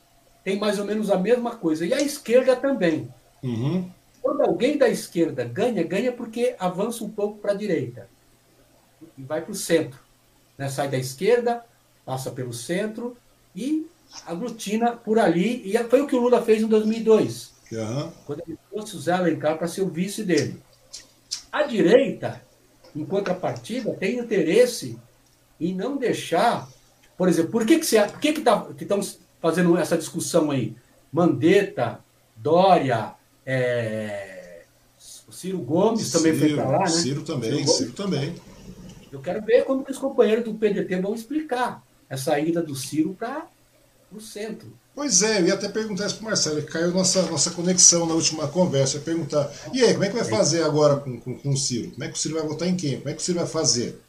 tem mais ou menos a mesma coisa. E a esquerda também. Uhum. Quando alguém da esquerda ganha, ganha porque avança um pouco para a direita e vai para o centro. Né? Sai da esquerda, passa pelo centro e aglutina por ali. E foi o que o Lula fez em 2002, uhum. quando ele trouxe o Zé Alencar para ser o vice dele. A direita em contrapartida, tem interesse em não deixar. Por exemplo, por que, que, você, por que, que, tá, que estamos fazendo essa discussão aí? Mandetta, Dória, é, o Ciro Gomes Ciro, também foi para lá, né? Ciro também, Ciro, Ciro, também. Eu quero ver como que os companheiros do PDT vão explicar essa ida do Ciro para o centro. Pois é, eu ia até perguntar isso para o Marcelo, que caiu nossa, nossa conexão na última conversa. Eu ia perguntar, e aí, como é que vai fazer agora com, com, com, o Ciro? Como é que o Ciro vai votar em quem? Como é que o Ciro vai fazer?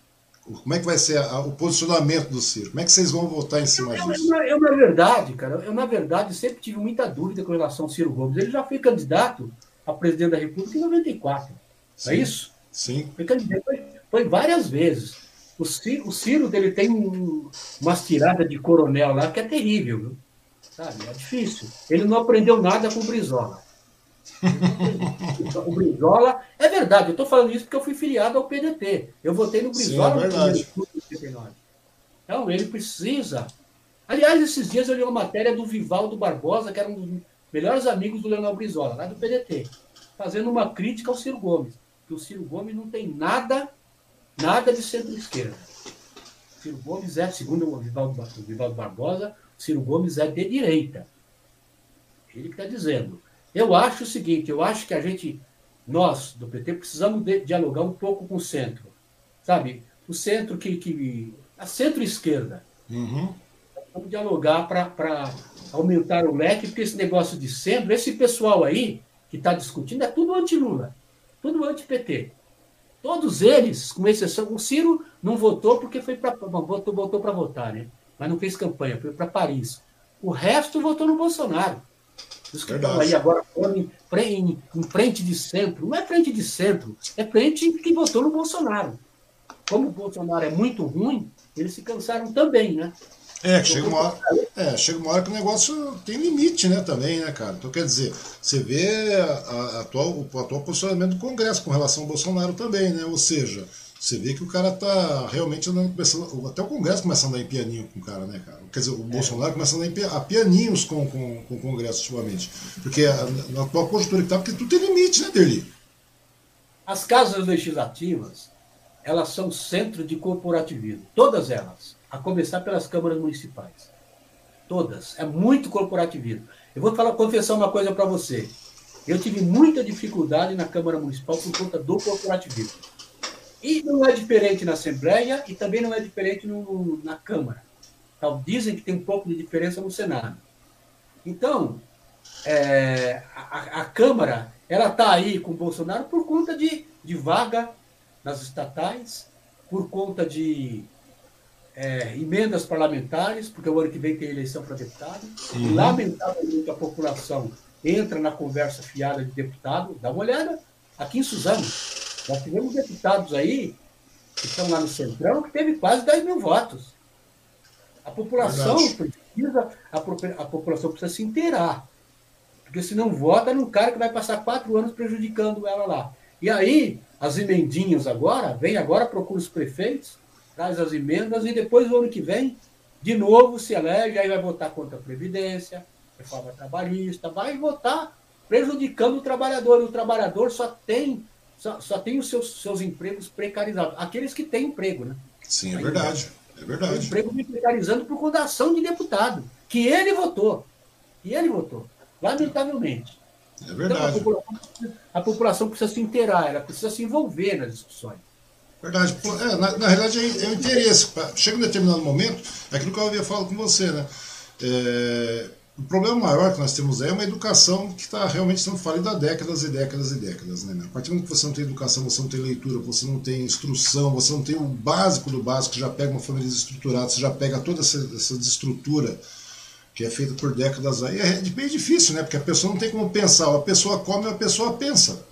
Como é que vai ser a, o posicionamento do Ciro? Como é que vocês vão votar em cima eu, disso? Eu, eu, na verdade, cara, eu, na verdade, sempre tive muita dúvida com relação ao Ciro Gomes. Ele já foi candidato a presidente da República em 94. Sim, é isso? Sim. Foi candidato, foi, foi várias vezes. O Ciro, o Ciro dele tem um, umas tiradas de coronel lá que é terrível, viu? Sabe? É difícil. Ele não aprendeu nada com o Brizola. o Brizola, é verdade, eu estou falando isso porque eu fui filiado ao PDT. Eu votei no Brizola Sim, é no Então, ele precisa. Aliás, esses dias eu li uma matéria do Vivaldo Barbosa, que era um dos melhores amigos do Leonel Brizola, lá do PDT, fazendo uma crítica ao Ciro Gomes. Que o Ciro Gomes não tem nada, nada de centro-esquerda. Ciro Gomes é, segundo o Vivaldo, o Vivaldo Barbosa, Ciro Gomes é de direita. Ele que está dizendo. Eu acho o seguinte, eu acho que a gente, nós do PT, precisamos de, dialogar um pouco com o centro. Sabe? O centro que. que a centro-esquerda. Uhum. Vamos dialogar para aumentar o leque, porque esse negócio de centro, esse pessoal aí que está discutindo, é tudo anti-Lula, tudo anti-PT. Todos eles, com exceção, o Ciro não votou porque foi para. Votou, votou para votar, né? Mas não fez campanha, foi para Paris. O resto votou no Bolsonaro. Os que estão aí agora em, em, em frente de centro. Não é frente de centro, é frente que votou no Bolsonaro. Como o Bolsonaro é muito ruim, eles se cansaram também, né? É, chega uma, hora, é, chega uma hora que o negócio tem limite, né, também, né, cara? Então, quer dizer, você vê a, a atual, o atual posicionamento do Congresso com relação ao Bolsonaro também, né? Ou seja, você vê que o cara tá realmente andando, começando, até o Congresso começa a andar em pianinho com o cara, né, cara? Quer dizer, o é. Bolsonaro começa a andar em pianinhos com, com, com o Congresso ultimamente. Porque a, na atual conjuntura que tá, porque tudo tem limite, né, Derli? As casas legislativas, elas são centro de corporativismo. Todas elas. A começar pelas câmaras municipais. Todas. É muito corporativismo. Eu vou falar, confessar uma coisa para você. Eu tive muita dificuldade na Câmara Municipal por conta do corporativismo. E não é diferente na Assembleia e também não é diferente no, na Câmara. Então, dizem que tem um pouco de diferença no Senado. Então, é, a, a, Câmara ela está aí com o Bolsonaro por conta de, de vaga nas estatais, por conta de é, emendas parlamentares, porque o ano que vem tem eleição para deputado. Uhum. Lamentavelmente, a população entra na conversa fiada de deputado. Dá uma olhada aqui em Suzano. Nós tivemos deputados aí, que estão lá no Centrão, que teve quase 10 mil votos. A população precisa, a, a, população precisa se inteirar. Porque se não vota num cara que vai passar quatro anos prejudicando ela lá. E aí, as emendinhas agora, vem agora, procura os prefeitos, traz as emendas, e depois, no ano que vem, de novo se elege, aí vai votar contra a Previdência, reforma trabalhista, vai votar prejudicando o trabalhador. E o trabalhador só tem só, só tem os seus, seus empregos precarizados. Aqueles que têm emprego, né? Sim, é verdade. É verdade. O emprego me precarizando por conta da ação de deputado, que ele votou. Que ele votou. Lamentavelmente. É verdade. Então, a, população, a, população, precisa se inteirar, ela precisa se envolver nas discussões. Verdade. É, na, na realidade, é, é o interesse. Chega um determinado momento, é aquilo que eu havia falado com você, né? É, o problema maior que nós temos é uma educação que está realmente sendo falida há décadas e décadas e décadas. Né? A partir do momento que você não tem educação, você não tem leitura, você não tem instrução, você não tem o básico do básico, já pega uma família desestruturada, você já pega toda essa, essa desestrutura que é feita por décadas aí, é bem difícil, né? Porque a pessoa não tem como pensar. A pessoa come, a pessoa pensa.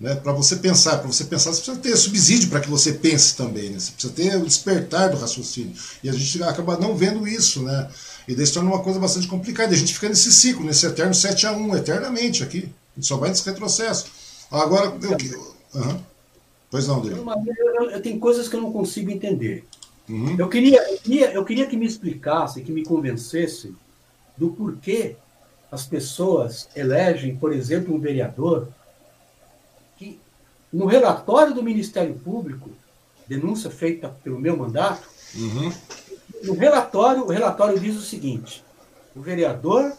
Né? Para você pensar, para você pensar, você precisa ter subsídio para que você pense também. Né? Você precisa ter o despertar do raciocínio. E a gente acaba não vendo isso, né? E daí se torna uma coisa bastante complicada. E a gente fica nesse ciclo, nesse eterno 7 a 1 eternamente aqui. A gente só vai nesse retrocesso. Agora, eu, uhum. pois não, Dele. Eu, eu, tenho coisas que eu não consigo entender. Uhum. Eu, queria, eu, queria, eu queria que me explicasse, que me convencesse do porquê as pessoas elegem, por exemplo, um vereador no relatório do Ministério Público, denúncia feita pelo meu mandato, uhum. No relatório, o relatório diz o seguinte: o vereador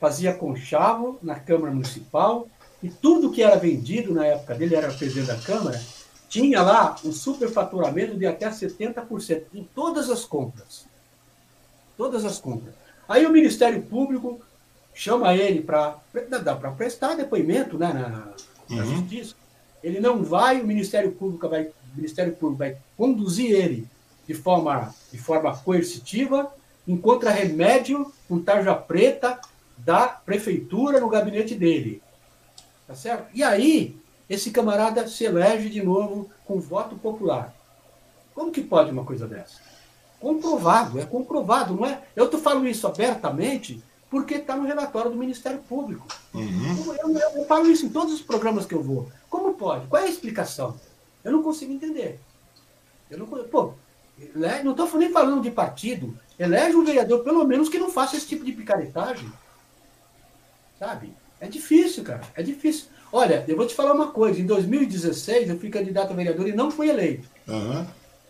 fazia conchavo na Câmara Municipal e tudo que era vendido na época dele, era presidente da Câmara, tinha lá um superfaturamento de até 70% em todas as compras. Todas as compras. Aí o Ministério Público chama ele para prestar depoimento né, na, na uhum. justiça. Ele não vai, o Ministério Público vai, o Ministério Público vai conduzir ele de forma, de forma coercitiva, encontra remédio com tarja preta da prefeitura no gabinete dele. Tá certo? E aí, esse camarada se elege de novo com voto popular. Como que pode uma coisa dessa? Comprovado, é comprovado, não é? Eu tô falando isso abertamente porque está no relatório do Ministério Público. Uhum. Eu, eu, eu, falo isso em todos os programas que eu vou. Como pode? Qual é a explicação? Eu não consigo entender. Eu não, pô, não estou nem falando de partido. Elege um vereador, pelo menos, que não faça esse tipo de picaretagem. Sabe? É difícil, cara. É difícil. Olha, eu vou te falar uma coisa. Em 2016, eu fui candidato a vereador e não fui eleito. Uhum.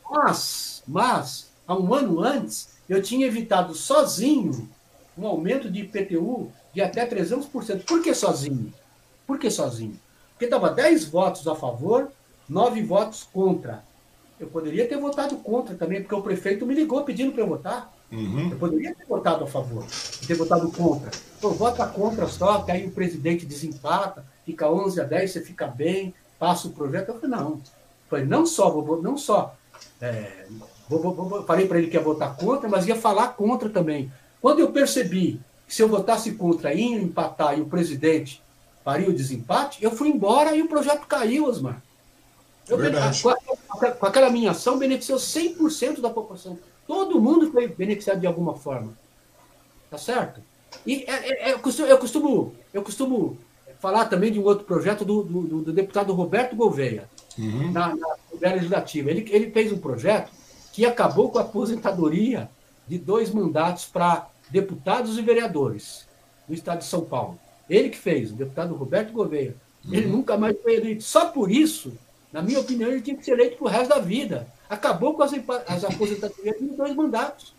Mas, mas, há um ano antes, eu tinha evitado sozinho um aumento de IPTU de até 300%. Por que sozinho? Por que sozinho? Porque estava 10 votos a favor, 9 votos contra. Eu poderia ter votado contra também, porque o prefeito me ligou pedindo para eu votar. Uhum. Eu poderia ter votado a favor, ter votado contra. Pô, vota contra só, que aí o presidente desempata, fica 11 a 10, você fica bem, passa o projeto. Eu falei, não. falei, não só, vou, não só. É, vou, vou, vou, falei para ele que ia votar contra, mas ia falar contra também. Quando eu percebi que se eu votasse contra, ia empatar e o presidente faria o desempate, eu fui embora e o projeto caiu, Osmar. Eu, com, com, aquela minha ação, beneficiou 100% da população. Todo mundo foi beneficiado de alguma forma. Tá certo? E é, é, é eu, costumo, eu, costumo, eu costumo falar também de um outro projeto do, do, do deputado Roberto Gouveia, uhum. na, na Assembleia Legislativa. Ele, ele fez um projeto que acabou com a aposentadoria de dois mandatos para deputados e vereadores do estado de São Paulo. Ele que fez, o deputado Roberto Gouveia. Ele uhum. nunca mais foi eleito. Só por isso, na minha opinião, ele tinha que ser eleito para o resto da vida. Acabou com as, as aposentadorias de dois mandatos.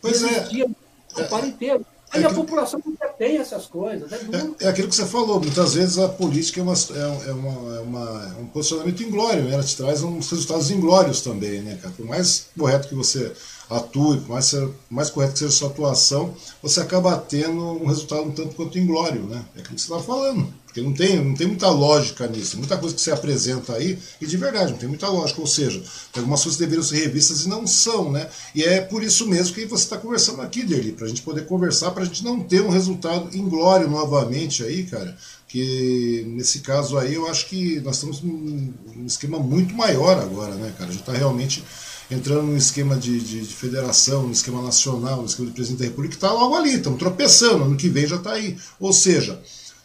Pois é. O é, inteiro. Aí é a população não tem essas coisas. Né? É, é, aquilo que você falou, muitas vezes a política é, uma, é, é uma, é uma, um posicionamento inglório, né? ela te traz uns resultados inglórios também, né, cara? Por mais correto que você atue, por mais, mais correto que seja a sua atuação, você acaba tendo um resultado um tanto quanto inglório, né? É aquilo que você está falando. Porque não tem, não tem muita lógica nisso. Muita coisa que você apresenta aí, e de verdade, não tem muita lógica. Ou seja, algumas coisas deveriam ser revistas e não são, né? E é por isso mesmo que você está conversando aqui, Derli, para a gente poder conversar, para a gente não ter um resultado inglório novamente aí, cara. Que nesse caso aí eu acho que nós estamos num esquema muito maior agora, né, cara? A gente está realmente entrando num esquema de, de, de, federação, num esquema nacional, num esquema de presidente da República, que está logo ali, estamos tropeçando, ano que vem já está aí. Ou seja,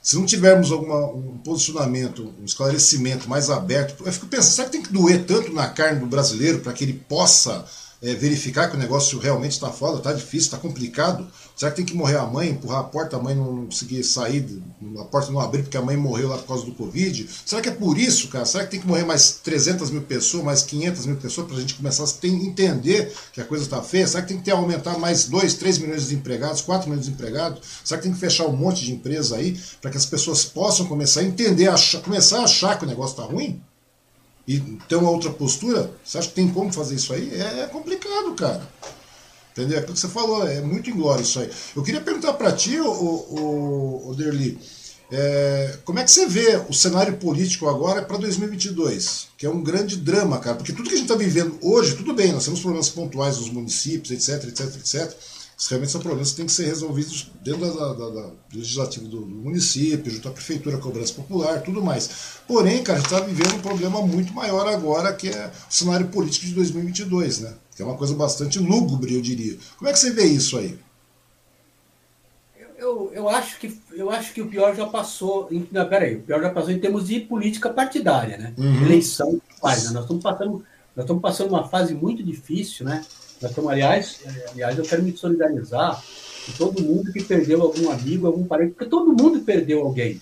se não tivermos alguma, um posicionamento, um esclarecimento mais aberto, eu fico pensando, será que tem que doer tanto na carne do brasileiro para que ele possa é, verificar que o negócio realmente está foda, está difícil, está complicado? Será que tem que morrer a mãe, empurrar a porta, a mãe não conseguir sair, a porta não abrir porque a mãe morreu lá por causa do Covid? Será que é por isso, cara? Será que tem que morrer mais 300 mil pessoas, mais 500 mil pessoas para a gente começar a entender que a coisa está feia? Será que tem que ter aumentar mais 2, 3 milhões de desempregados, 4 milhões de desempregados? Será que tem que fechar um monte de empresa aí para que as pessoas possam começar a entender, achar, começar a achar que o negócio está ruim? E ter uma outra postura? Você acha que tem como fazer isso aí? É complicado, cara. Entendeu? Aquilo que você falou, é muito inglório isso aí. Eu queria perguntar para ti, o, o, o Derli, é, como é que você vê o cenário político agora para 2022? Que é um grande drama, cara, porque tudo que a gente está vivendo hoje, tudo bem, nós temos problemas pontuais nos municípios, etc, etc, etc. Isso realmente são problemas que têm que ser resolvidos dentro da, da, da do legislativo do, do, município, junto à prefeitura, cobrança popular, tudo mais. Porém, cara, a gente está vivendo um problema muito maior agora, que é o cenário político de 2022, né? Que é uma coisa bastante lúgubre, eu diria. Como é que você vê isso aí? Eu, eu, acho, que, eu acho que o pior já passou. Em, não, peraí, o pior já passou em termos de política partidária, né? Uhum. Eleição faz, né? Nós estamos passando, nós estamos passando uma fase muito difícil, né? Nós estamos, aliás, é, aliás, eu quero me solidarizar com todo mundo que perdeu algum amigo, algum parente, porque todo mundo perdeu alguém,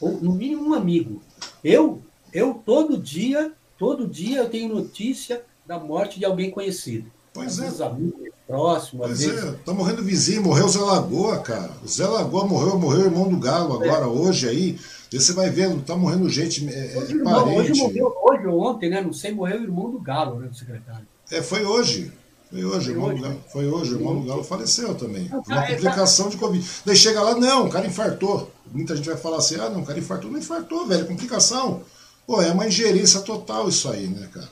ou no mínimo um amigo. Eu, eu todo dia, todo dia eu tenho notícia da morte de alguém conhecido. Pois às é. Amigos, próximo, pois vezes... é, tá morrendo vizinho, morreu o Zé Lagoa, cara. O Zé Lagoa morreu, morreu o irmão do Galo agora, é. hoje aí. E você vai vendo, tá morrendo gente, é, hoje, é parente. Hoje morreu, hoje ou ontem, né? Não sei, morreu o irmão do Galo, né, do secretário. É, foi hoje. Foi hoje, foi, hoje. Galo, foi hoje, o irmão do Galo faleceu também. Por uma é, complicação de Covid. Daí chega lá, não, o cara infartou. Muita gente vai falar assim, ah, não, o cara infartou. Não infartou, velho, complicação. Pô, é uma ingerência total isso aí, né, cara?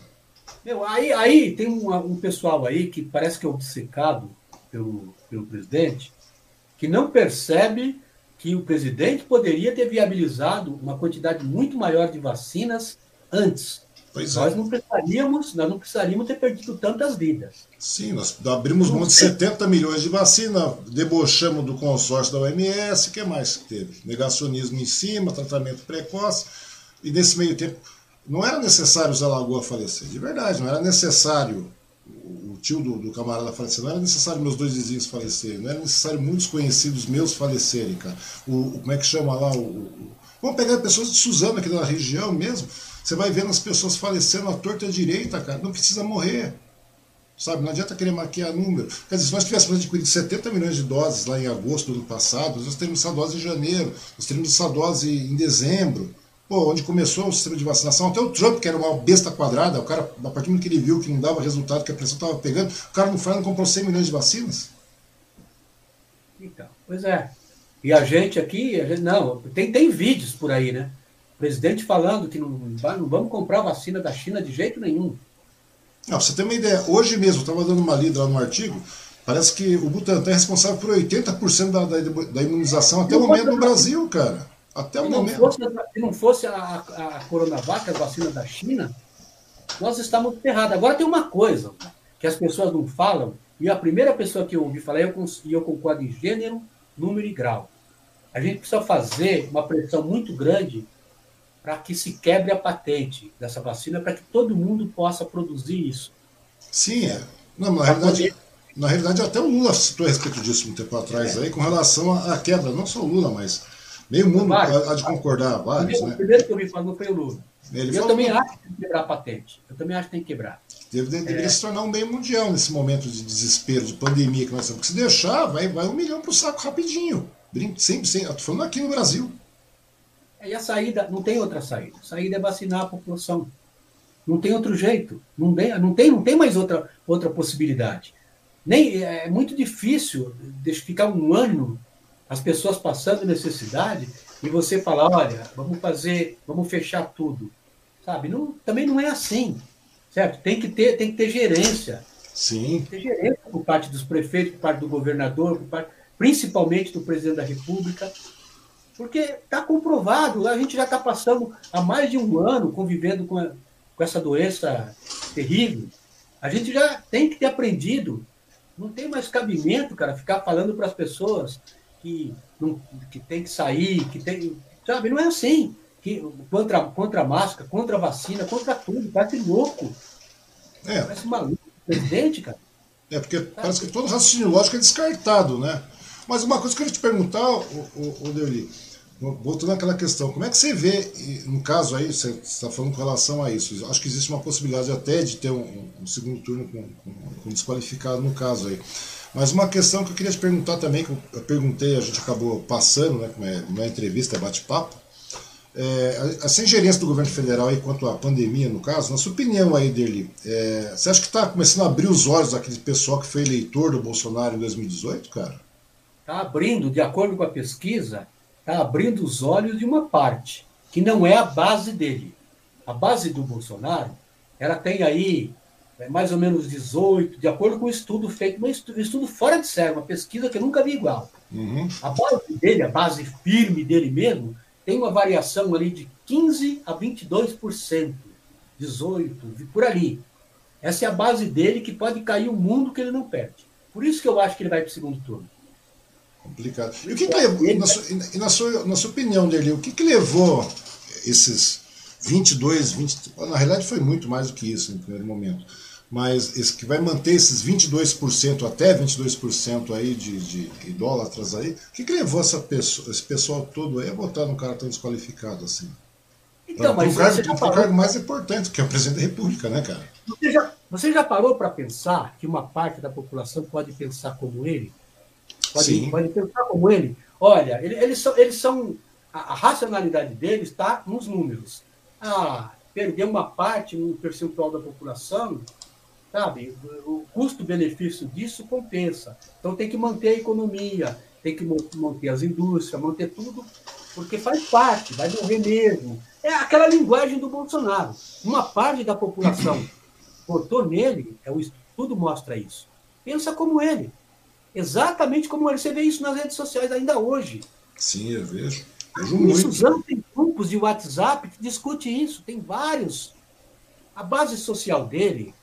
Meu, aí, aí tem um, um pessoal aí que parece que é obcecado pelo, pelo presidente, que não percebe que o presidente poderia ter viabilizado uma quantidade muito maior de vacinas antes. Pois nós é. não precisaríamos, nós não precisaríamos ter perdido tantas vidas. Sim, nós abrimos mão de 70 milhões de vacina, debochamos do consórcio da OMS, o que mais que teve? Negacionismo em cima, tratamento precoce, e nesse meio tempo não era necessário o Zé Lagoa falecer, de verdade, não era necessário o tio do, do, camarada falecer, não era necessário meus dois vizinhos falecerem, não era necessário muitos conhecidos meus falecerem, cara. O, o como é que chama lá? O, o, vamos pegar pessoas de Suzano aqui da região mesmo, você vai vendo as pessoas falecendo à torta direita, cara, não precisa morrer. Sabe, não adianta querer maquiar número. Quer dizer, se nós tivéssemos adquirido 70 milhões de doses lá em agosto do ano passado, nós teríamos essa dose em janeiro, nós teríamos essa dose em dezembro. Pô, onde começou o sistema de vacinação, até o Trump, que era uma besta quadrada, o cara, a partir do momento que ele viu que não dava resultado, que a pressão estava pegando, o cara não foi não comprou 100 milhões de vacinas? Então, pois é. E a gente aqui, a gente, não, tem, tem vídeos por aí, né? O presidente falando que não, não vamos comprar vacina da China de jeito nenhum. Não, pra você ter uma ideia, hoje mesmo, eu estava dando uma lida lá no artigo, parece que o Butantan é responsável por 80% da, da, da imunização até o momento no Brasil, cara. Até o se momento. Não fosse, se não fosse a, a Coronavac, a vacina da China, nós estávamos ferrados. Agora tem uma coisa que as pessoas não falam, e a primeira pessoa que eu ouvi falar, eu, e eu concordo em gênero, número e grau. A gente precisa fazer uma pressão muito grande para que se quebre a patente dessa vacina, para que todo mundo possa produzir isso. Sim, é. Não, na, realidade, na realidade, até o Lula citou a respeito disso um tempo atrás, é. aí, com relação à quebra, não só o Lula, mas Meio mundo há de concordar, vários, né? O primeiro que eu vi falando foi o Lula. Ele eu também acho que tem que quebrar a patente. Eu também acho que tem que quebrar. Deve, deveria é. se tornar um bem mundial nesse momento de desespero, de pandemia que nós estamos. Porque se deixar, vai, vai um milhão para o saco rapidinho. Sempre, sempre. Estou falando aqui no Brasil. É, e a saída, não tem outra saída. A saída é vacinar a população. Não tem outro jeito. Não tem, não tem, não tem mais outra, outra possibilidade. Nem, é muito difícil ficar um ano as pessoas passando necessidade e você falar, olha, vamos fazer, vamos fechar tudo. Sabe? Não, também não é assim. Certo? Tem que ter, tem que ter gerência. Sim. Tem que ter gerência por parte dos prefeitos, por parte do governador, por parte, principalmente do presidente da República. Porque está comprovado, a gente já está passando há mais de um ano convivendo com, a, com essa doença terrível. A gente já tem que ter aprendido. Não tem mais cabimento, cara, ficar falando para as pessoas que, não, que tem que sair, que tem. Sabe, não é assim. Que, contra, contra a máscara, contra a vacina, contra tudo, parece louco. É. Parece maluco, presidente, cara. É, porque parece que todo raciocínio lógico é descartado, né? Mas uma coisa que eu queria te perguntar, o, o, o Deuli, voltando àquela questão, como é que você vê, no caso aí, você está falando com relação a isso, acho que existe uma possibilidade até de ter um, um segundo turno com, com, com desqualificado no caso aí. Mas uma questão que eu queria te perguntar também, que eu perguntei, a gente acabou passando, né, é, é entrevista, é bate-papo, é, essa ingerência do governo federal aí quanto à pandemia, no caso, na sua opinião aí, Derli, é, você acha que está começando a abrir os olhos daquele pessoal que foi eleitor do Bolsonaro em 2018, cara? Está abrindo, de acordo com a pesquisa, está abrindo os olhos de uma parte, que não é a base dele. A base do Bolsonaro, ela tem aí é mais ou menos 18, de acordo com um estudo feito, um estudo, um fora de série, uma pesquisa que eu nunca vi igual. Uhum. A base dele, a base firme dele mesmo, tem uma variação ali de 15 a 22%, 18, por ali. Essa é a base dele que pode cair o mundo que ele não perde. Por isso que eu acho que ele vai para o segundo turno. Complicado. E o que, que levou, na sua, na, sua, na sua opinião dele, o que, que levou esses 22, 20, na realidade foi muito mais do que isso no primeiro momento mas esse que vai manter esses 22%, até 22% aí de, de idólatras aí, o que, que levou essa pessoa, esse pessoal todo aí a botar num cara tão desqualificado assim? Então, mas um cargo, parou... cargo mais importante, que é o presidente da República, né, cara? Você já, você já parou para pensar que uma parte da população pode pensar como ele? Pode, Sim. pode pensar como ele? Olha, eles são, eles são a, a racionalidade deles está nos números. Ah, perder uma parte, um percentual da população, Sabe? O custo-benefício disso compensa. Então tem que manter a economia, tem que manter as indústrias, manter tudo, porque faz parte, vai morrer mesmo. É aquela linguagem do Bolsonaro. Uma parte da população votou nele, é o estudo mostra isso. Pensa como ele. Exatamente como ele. Você vê isso nas redes sociais ainda hoje. Sim, eu vejo. vejo muito. Suzano tem grupos de WhatsApp que discute isso. Tem vários a base social dele,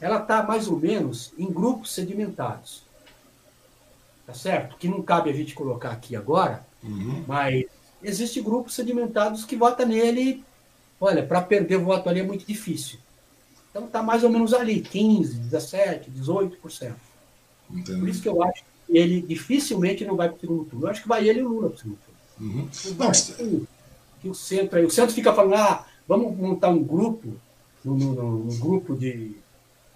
ela está mais ou menos em grupos sedimentados. Tá certo? Que não cabe a gente colocar aqui agora, uhum. mas existem grupos sedimentados que votam nele. Olha, para perder voto ali é muito difícil. Então está mais ou menos ali, 15, 17, 18%. Entendi. Por isso que eu acho que ele dificilmente não vai para o segundo turno. Eu acho que vai ele e o Lula para o segundo turno. Uhum. Não, que, que o centro aí, o centro fica falando, ah, vamos montar um grupo, um, um, um grupo de,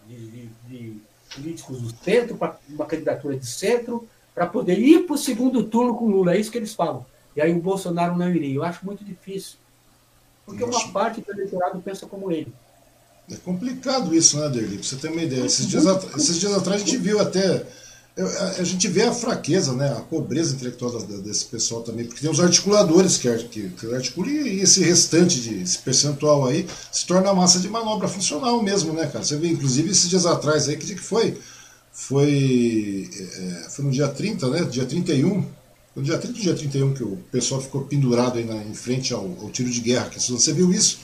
de, de, de, políticos do centro, para uma candidatura de centro, para poder ir para o segundo turno com o Lula. É isso que eles falam. E aí o Bolsonaro não iria. Eu acho muito difícil. Porque uma parte do eleitorado pensa como ele. É complicado isso, né, Derli? Pra você ter uma ideia. Esses dias, esses dias atrás a gente viu até. A gente vê a fraqueza, né, a pobreza intelectual desse pessoal também, porque tem os articuladores que, que, que articulam e esse restante, de, esse percentual aí, se torna massa de manobra funcional mesmo, né, cara? Você vê, inclusive, esses dias atrás aí, que dia que foi? Foi, é, foi no dia 30, né? Dia 31. No dia 30 dia 31 que o pessoal ficou pendurado aí na, em frente ao, ao tiro de guerra. Você viu isso?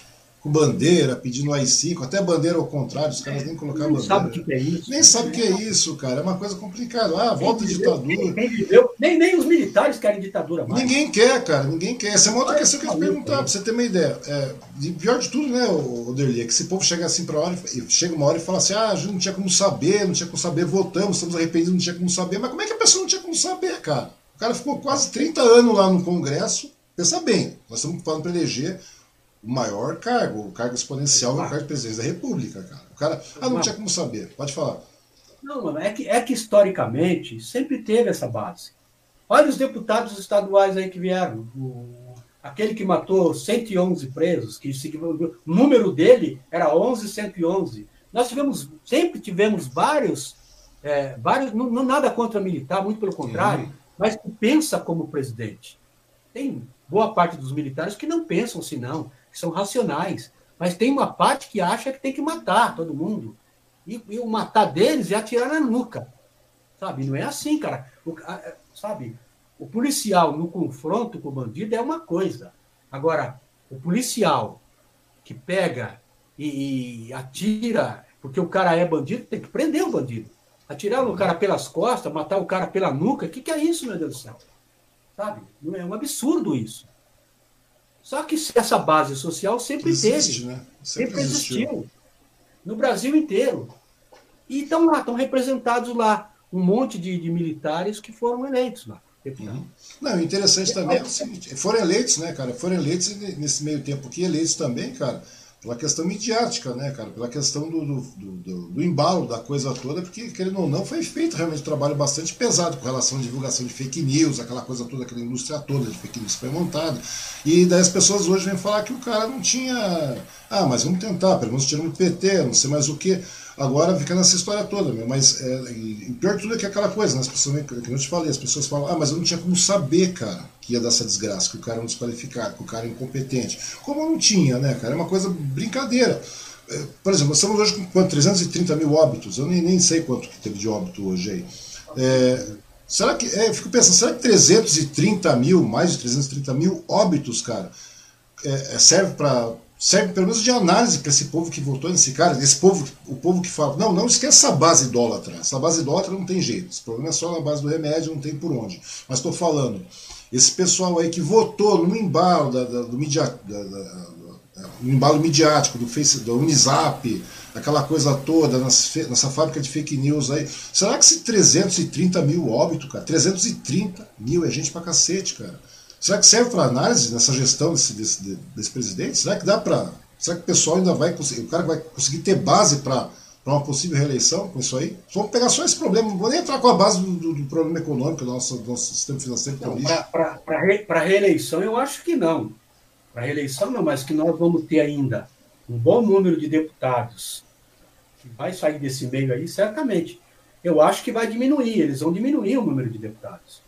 Com bandeira, pedindo AI-5, até bandeira ao contrário, os caras nem colocaram bandeira. Sabe o que é isso? Nem sabe o que é isso, cara. É uma coisa complicada. Ah, volta nem ditadura. Nem, viveu, nem, nem os militares querem ditadura mais. Ninguém quer, cara. Ninguém quer. Essa é uma outra questão que eu te perguntar, pra você ter uma ideia. É, e pior de tudo, né, Oderli, é que esse povo chega assim pra hora, chega uma hora e fala assim: ah, a gente não tinha como saber, não tinha como saber, votamos, estamos arrependidos, não tinha como saber. Mas como é que a pessoa não tinha como saber, cara? O cara ficou quase 30 anos lá no Congresso. Pensa bem, nós estamos falando para eleger o maior cargo, o cargo exponencial é o cargo de presidente da República, cara. O cara, ah, não tinha como saber. Pode falar. Não, mano, é que, é que historicamente sempre teve essa base. Olha os deputados estaduais aí que vieram. O, aquele que matou 111 presos, que o número dele era 1111. Nós tivemos, sempre tivemos vários, é, vários não, não, nada contra militar, muito pelo contrário, uhum. mas que pensa como presidente. Tem boa parte dos militares que não pensam assim, não são racionais. Mas tem uma parte que acha que tem que matar todo mundo. E, e o matar deles é atirar na nuca. Sabe? Não é assim, cara. O, a, sabe? O policial no confronto com o bandido é uma coisa. Agora, o policial que pega e, e atira, porque o cara é bandido, tem que prender o bandido. Atirar no cara pelas costas, matar o cara pela nuca, o que, que é isso, meu Deus do céu? Sabe? É um absurdo isso. Só que essa base social sempre Existe, teve. Né? Sempre, sempre existiu. No Brasil inteiro. E estão lá, estão representados lá um monte de, de militares que foram eleitos lá. Uhum. Não, interessante também é o seguinte, foram eleitos, né, cara? Foram eleitos nesse meio tempo aqui, eleitos também, cara, pela questão midiática, né, cara? Pela questão do, do, do, do, embalo da coisa toda, porque, querendo ou não, foi feito realmente um trabalho bastante pesado com relação à divulgação de fake news, aquela coisa toda, aquela indústria toda de fake news foi montada. E daí as pessoas hoje vêm falar que o cara não tinha. Ah, mas vamos tentar, pelo menos tiramos o PT, não sei mais o que. Agora fica nessa história toda, meu. Mas é, e, pior tudo é que é aquela coisa, né? As pessoas, que eu te falei, as pessoas falam, ah, mas eu não tinha como saber, cara, que ia dar essa desgraça, que o cara é um desqualificado, que o cara é incompetente. Como não tinha, né, cara? É uma coisa brincadeira. É, por exemplo, nós estamos hoje com quanto? 330 mil óbitos. Eu nem, nem sei quanto que teve de óbito hoje aí. É, será que. É, eu fico pensando, será que 330 mil, mais de 330 mil óbitos, cara, é, é serve para serve pelo menos de análise para esse povo que votou nesse cara, esse povo, o povo que fala, não, não esqueça essa base idólatra, essa base idólatra não tem jeito, esse problema é só na base do remédio, não tem por onde. Mas estou falando, esse pessoal aí que votou no embalo da, da, do media, da, no embalo midiático do Face, do Unizap, aquela coisa toda, nessa, nessa fábrica de fake news aí, será que esse 330 mil óbito, cara, 330 mil é gente pra cacete, cara. Será que serve para análise nessa gestão desse, desse, desse presidente? Será que dá para. Será que o pessoal ainda vai conseguir. O cara vai conseguir ter base para uma possível reeleição com isso aí? Vamos pegar só esse problema, não vou nem entrar com a base do, do, do problema econômico do nosso, do nosso sistema financeiro Para reeleição, eu acho que não. Para reeleição, não, mas que nós vamos ter ainda um bom número de deputados que vai sair desse meio aí, certamente. Eu acho que vai diminuir, eles vão diminuir o número de deputados.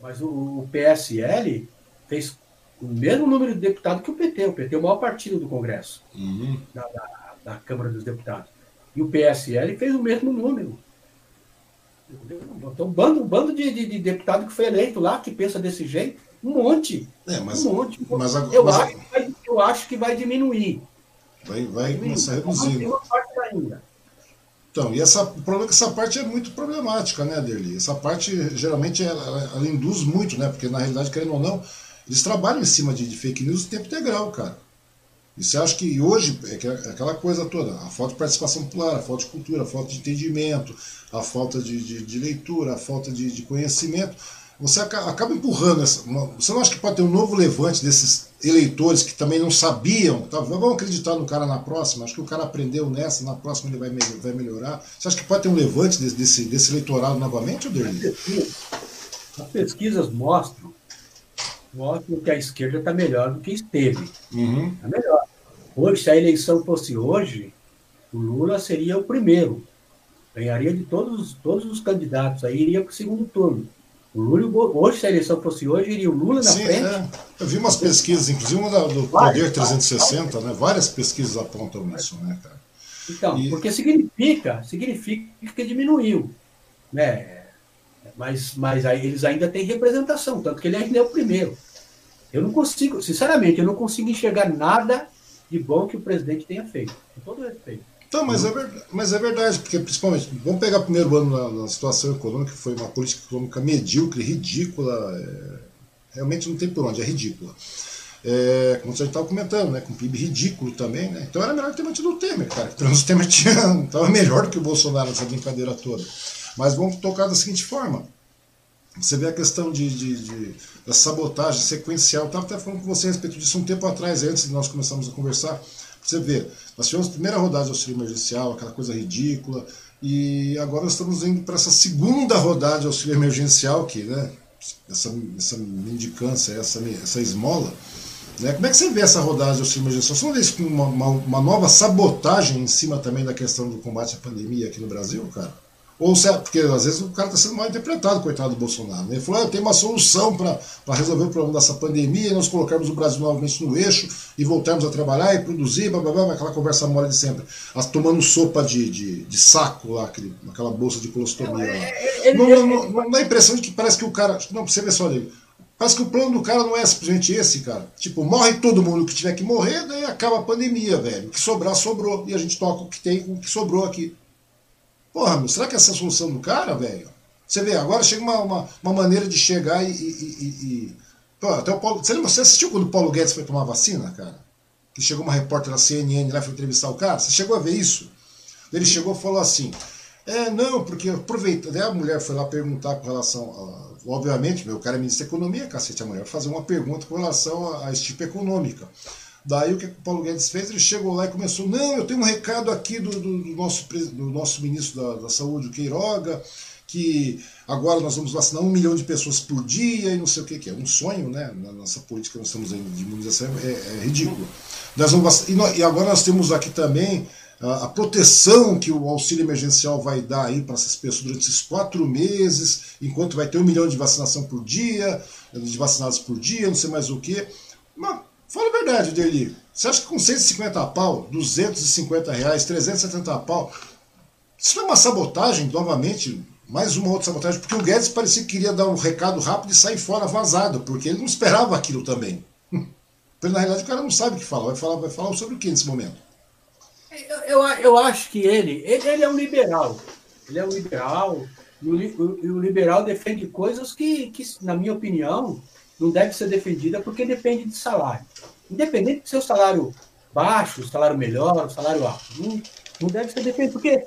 Mas o, o PSL fez o mesmo número de deputados que o PT. O PT é o maior partido do Congresso, uhum. da, da, da, Câmara dos Deputados. E o PSL fez o mesmo número. Então, um bando, um bando de, de, de deputado que foi eleito lá, que pensa desse jeito, um monte. É, mas, um monte. Mas, eu, mas, acho vai, eu acho que vai diminuir. Vai, vai começar a reduzir. Então, e essa, o problema é que essa parte é muito problemática, né, Derli? Essa parte, geralmente, ela, ela, induz muito, né? Porque, na realidade, querendo ou não, eles trabalham em cima de, de fake news o tempo integral, cara. E você acha que hoje, é, é aquela coisa toda, a falta de participação popular, a falta de cultura, a falta de entendimento, a falta de, de, de leitura, a falta de, de conhecimento, você acaba empurrando essa. Uma, você não acha que pode ter um novo levante desses eleitores que também não sabiam? Tá, vamos acreditar no cara na próxima? Acho que o cara aprendeu nessa, na próxima ele vai, vai melhorar. Você acha que pode ter um levante desse, desse, desse eleitorado novamente, Oderli? As pesquisas mostram, mostram que a esquerda está melhor do que esteve. Está uhum. Tá melhor. Hoje, se a eleição fosse hoje, o Lula seria o primeiro. Ganharia de todos, todos os candidatos, aí iria para o segundo turno. O Lula, hoje, se a eleição fosse hoje, iria o Lula na Sim, frente. É. Eu vi umas pesquisas, inclusive uma do Poder 360, né? Várias pesquisas apontam isso, né, cara? Então, e... porque significa, significa que diminuiu, né? Mas, mas aí eles ainda têm representação, tanto que ele ainda é o primeiro. Eu não consigo, sinceramente, eu não consigo enxergar nada de bom que o presidente tenha feito, com todo respeito. Então, mas é, verdade, mas é verdade, porque principalmente, vamos pegar o primeiro ano na, na situação econômica, que foi uma política econômica medíocre, ridícula, é, realmente não tem por onde, é ridícula. É, como você estava comentando, né, com PIB ridículo também, né? Então era melhor ter mantido o Temer, cara. Menos o Temer estava melhor do que o Bolsonaro nessa brincadeira toda. Mas vamos tocar da seguinte forma. Você vê a questão de, de, de da sabotagem sequencial. Estava até falando com você a respeito disso um tempo atrás, antes de nós começarmos a conversar. Você vê, nós tivemos a primeira rodada de auxílio emergencial, aquela coisa ridícula, e agora estamos indo para essa segunda rodada de auxílio emergencial, que, né, essa, essa mendicância, essa, essa esmola. Né? Como é que você vê essa rodada de auxílio emergencial? Você não vê isso como uma, uma, uma nova sabotagem em cima também da questão do combate à pandemia aqui no Brasil, cara? Ou se, porque às vezes o cara está sendo mal interpretado, coitado do Bolsonaro. Né? Ele falou: ah, tenho uma solução para resolver o problema dessa pandemia, nós colocarmos o Brasil novamente no eixo e voltarmos a trabalhar e produzir, blá, blá, blá, aquela conversa mole de sempre. As, tomando sopa de, de, de, saco lá, aquele, aquela bolsa de colostomia lá. É, é, não, não, não, não, dá a impressão de que parece que o cara. Não, você vê só ali. Parece que o plano do cara não é simplesmente esse, cara. Tipo, morre todo mundo que tiver que morrer, daí acaba a pandemia, velho. O que sobrar, sobrou. E a gente toca o que tem com o que sobrou aqui. Porra, meu, será que essa é a solução do cara, velho? Você vê, agora chega uma, uma, uma maneira de chegar e. e, e, e... Pô, até o Paulo, você, lembra, você assistiu quando o Paulo Guedes foi tomar vacina, cara? Que chegou uma repórter da CNN lá foi entrevistar o cara? Você chegou a ver isso? Ele chegou e falou assim: É, não, porque aproveita. Daí a mulher foi lá perguntar com relação. A, obviamente, meu cara é ministro da Economia, cacete, a mulher fazer uma pergunta com relação a, tipo econômica. Daí o que o Paulo Guedes fez? Ele chegou lá e começou: não, eu tenho um recado aqui do, do, do nosso, do nosso ministro da, da Saúde, o Queiroga, que agora nós vamos vacinar um milhão de pessoas por dia e não sei o que, que é um sonho, né? Na nossa política nós estamos de imunização é, é ridículo. Nós vamos, e, nós, e agora nós temos aqui também a, a, proteção que o auxílio emergencial vai dar aí para essas pessoas durante esses quatro meses, enquanto vai ter um milhão de vacinação por dia, de vacinados por dia, não sei mais o que. Mas Fala a verdade, Deli. Você acha que com 150 pau, 250 reais, 370 pau, isso não é uma sabotagem, novamente, mais uma outra sabotagem, porque o Guedes parecia que queria dar um recado rápido e sair fora vazado, porque ele não esperava aquilo também. Porque na realidade o cara não sabe o que falar, vai falar, vai falar sobre o que nesse momento? Eu, eu, eu acho que ele, ele, ele, é um liberal. Ele é um liberal, e o, o, o liberal defende coisas que, que, na minha opinião, não deve ser defendida porque depende de salário. Independente do seu salário baixo, salário melhor, salário alto. Não, não deve ser defendido, porque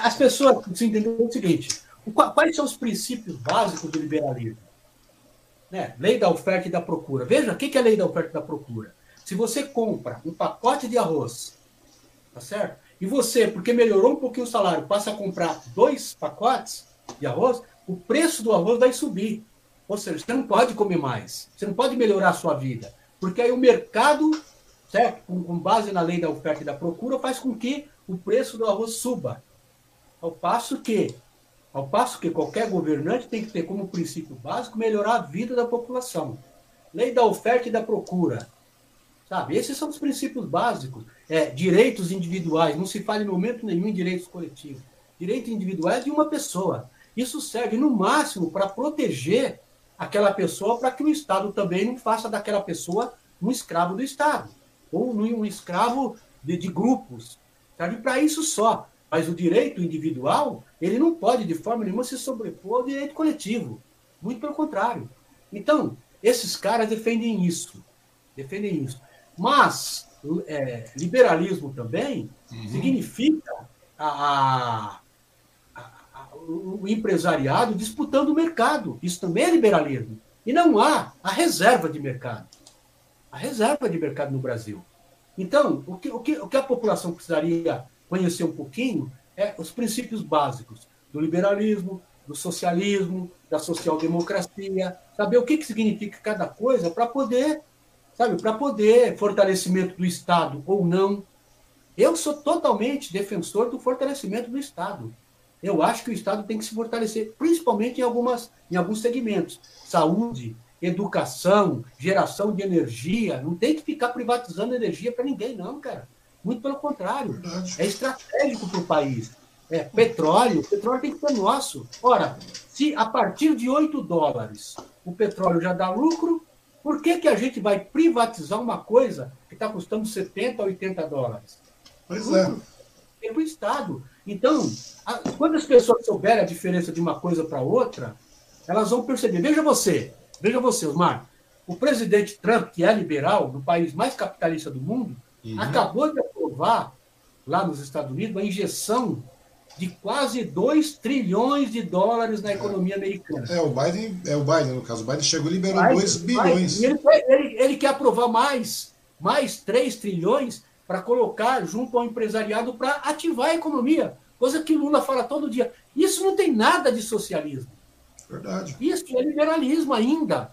as pessoas se entenderam o seguinte: quais são os princípios básicos do liberalismo? Né? Lei da oferta e da procura. Veja, o que é a lei da oferta e da procura? Se você compra um pacote de arroz, tá certo? E você, porque melhorou um pouquinho o salário, passa a comprar dois pacotes de arroz, o preço do arroz vai subir. Ou seja, você não pode comer mais, você não pode melhorar a sua vida, porque aí o mercado, certo, com, com base na lei da oferta e da procura, faz com que o preço do arroz suba. Ao passo que, ao passo que qualquer governante tem que ter como princípio básico melhorar a vida da população. Lei da oferta e da procura. Sabe? Esses são os princípios básicos. É, direitos individuais, não se fala em momento nenhum em direitos coletivos. Direitos individuais de uma pessoa. Isso serve, no máximo, para proteger aquela pessoa para que o Estado também não faça daquela pessoa um escravo do Estado, ou um escravo de, de grupos. Serve para isso só. Mas o direito individual, ele não pode, de forma nenhuma, se sobrepor ao direito coletivo. Muito pelo contrário. Então, esses caras defendem isso. Defendem isso. Mas é, liberalismo também uhum. significa a, a, a, o empresariado disputando o mercado. Isso também é liberalismo. E não há a reserva de mercado. A reserva de mercado no Brasil. Então, o que, o que, o que a população precisaria conhecer um pouquinho é os princípios básicos do liberalismo, do socialismo, da social-democracia, saber o que, que significa cada coisa para poder, sabe, para poder fortalecimento do Estado ou não. Eu sou totalmente defensor do fortalecimento do Estado. Eu acho que o Estado tem que se fortalecer, principalmente em, algumas, em alguns segmentos. Saúde, educação, geração de energia. Não tem que ficar privatizando energia para ninguém, não, cara. Muito pelo contrário. É estratégico para o país. É, petróleo, petróleo tem que ser nosso. Ora, se a partir de 8 dólares o petróleo já dá lucro, por que, que a gente vai privatizar uma coisa que está custando 70, 80 dólares? Pois é. Tem para o Estado. Então, a, quando as pessoas souberem a diferença de uma coisa para outra, elas vão perceber. Veja você, veja você, Osmar. O presidente Trump, que é liberal, do país mais capitalista do mundo, uhum. acabou de aprovar, lá nos Estados Unidos, uma injeção de quase 2 trilhões de dólares na economia americana. É, o Biden, é o Biden, no caso, o Biden chegou e liberou 2 bilhões. Ele, ele, ele, quer aprovar mais, mais 3 trilhões para colocar junto ao empresariado para ativar a economia, coisa que Lula fala todo dia. Isso não tem nada de socialismo. Verdade. Isso é liberalismo ainda.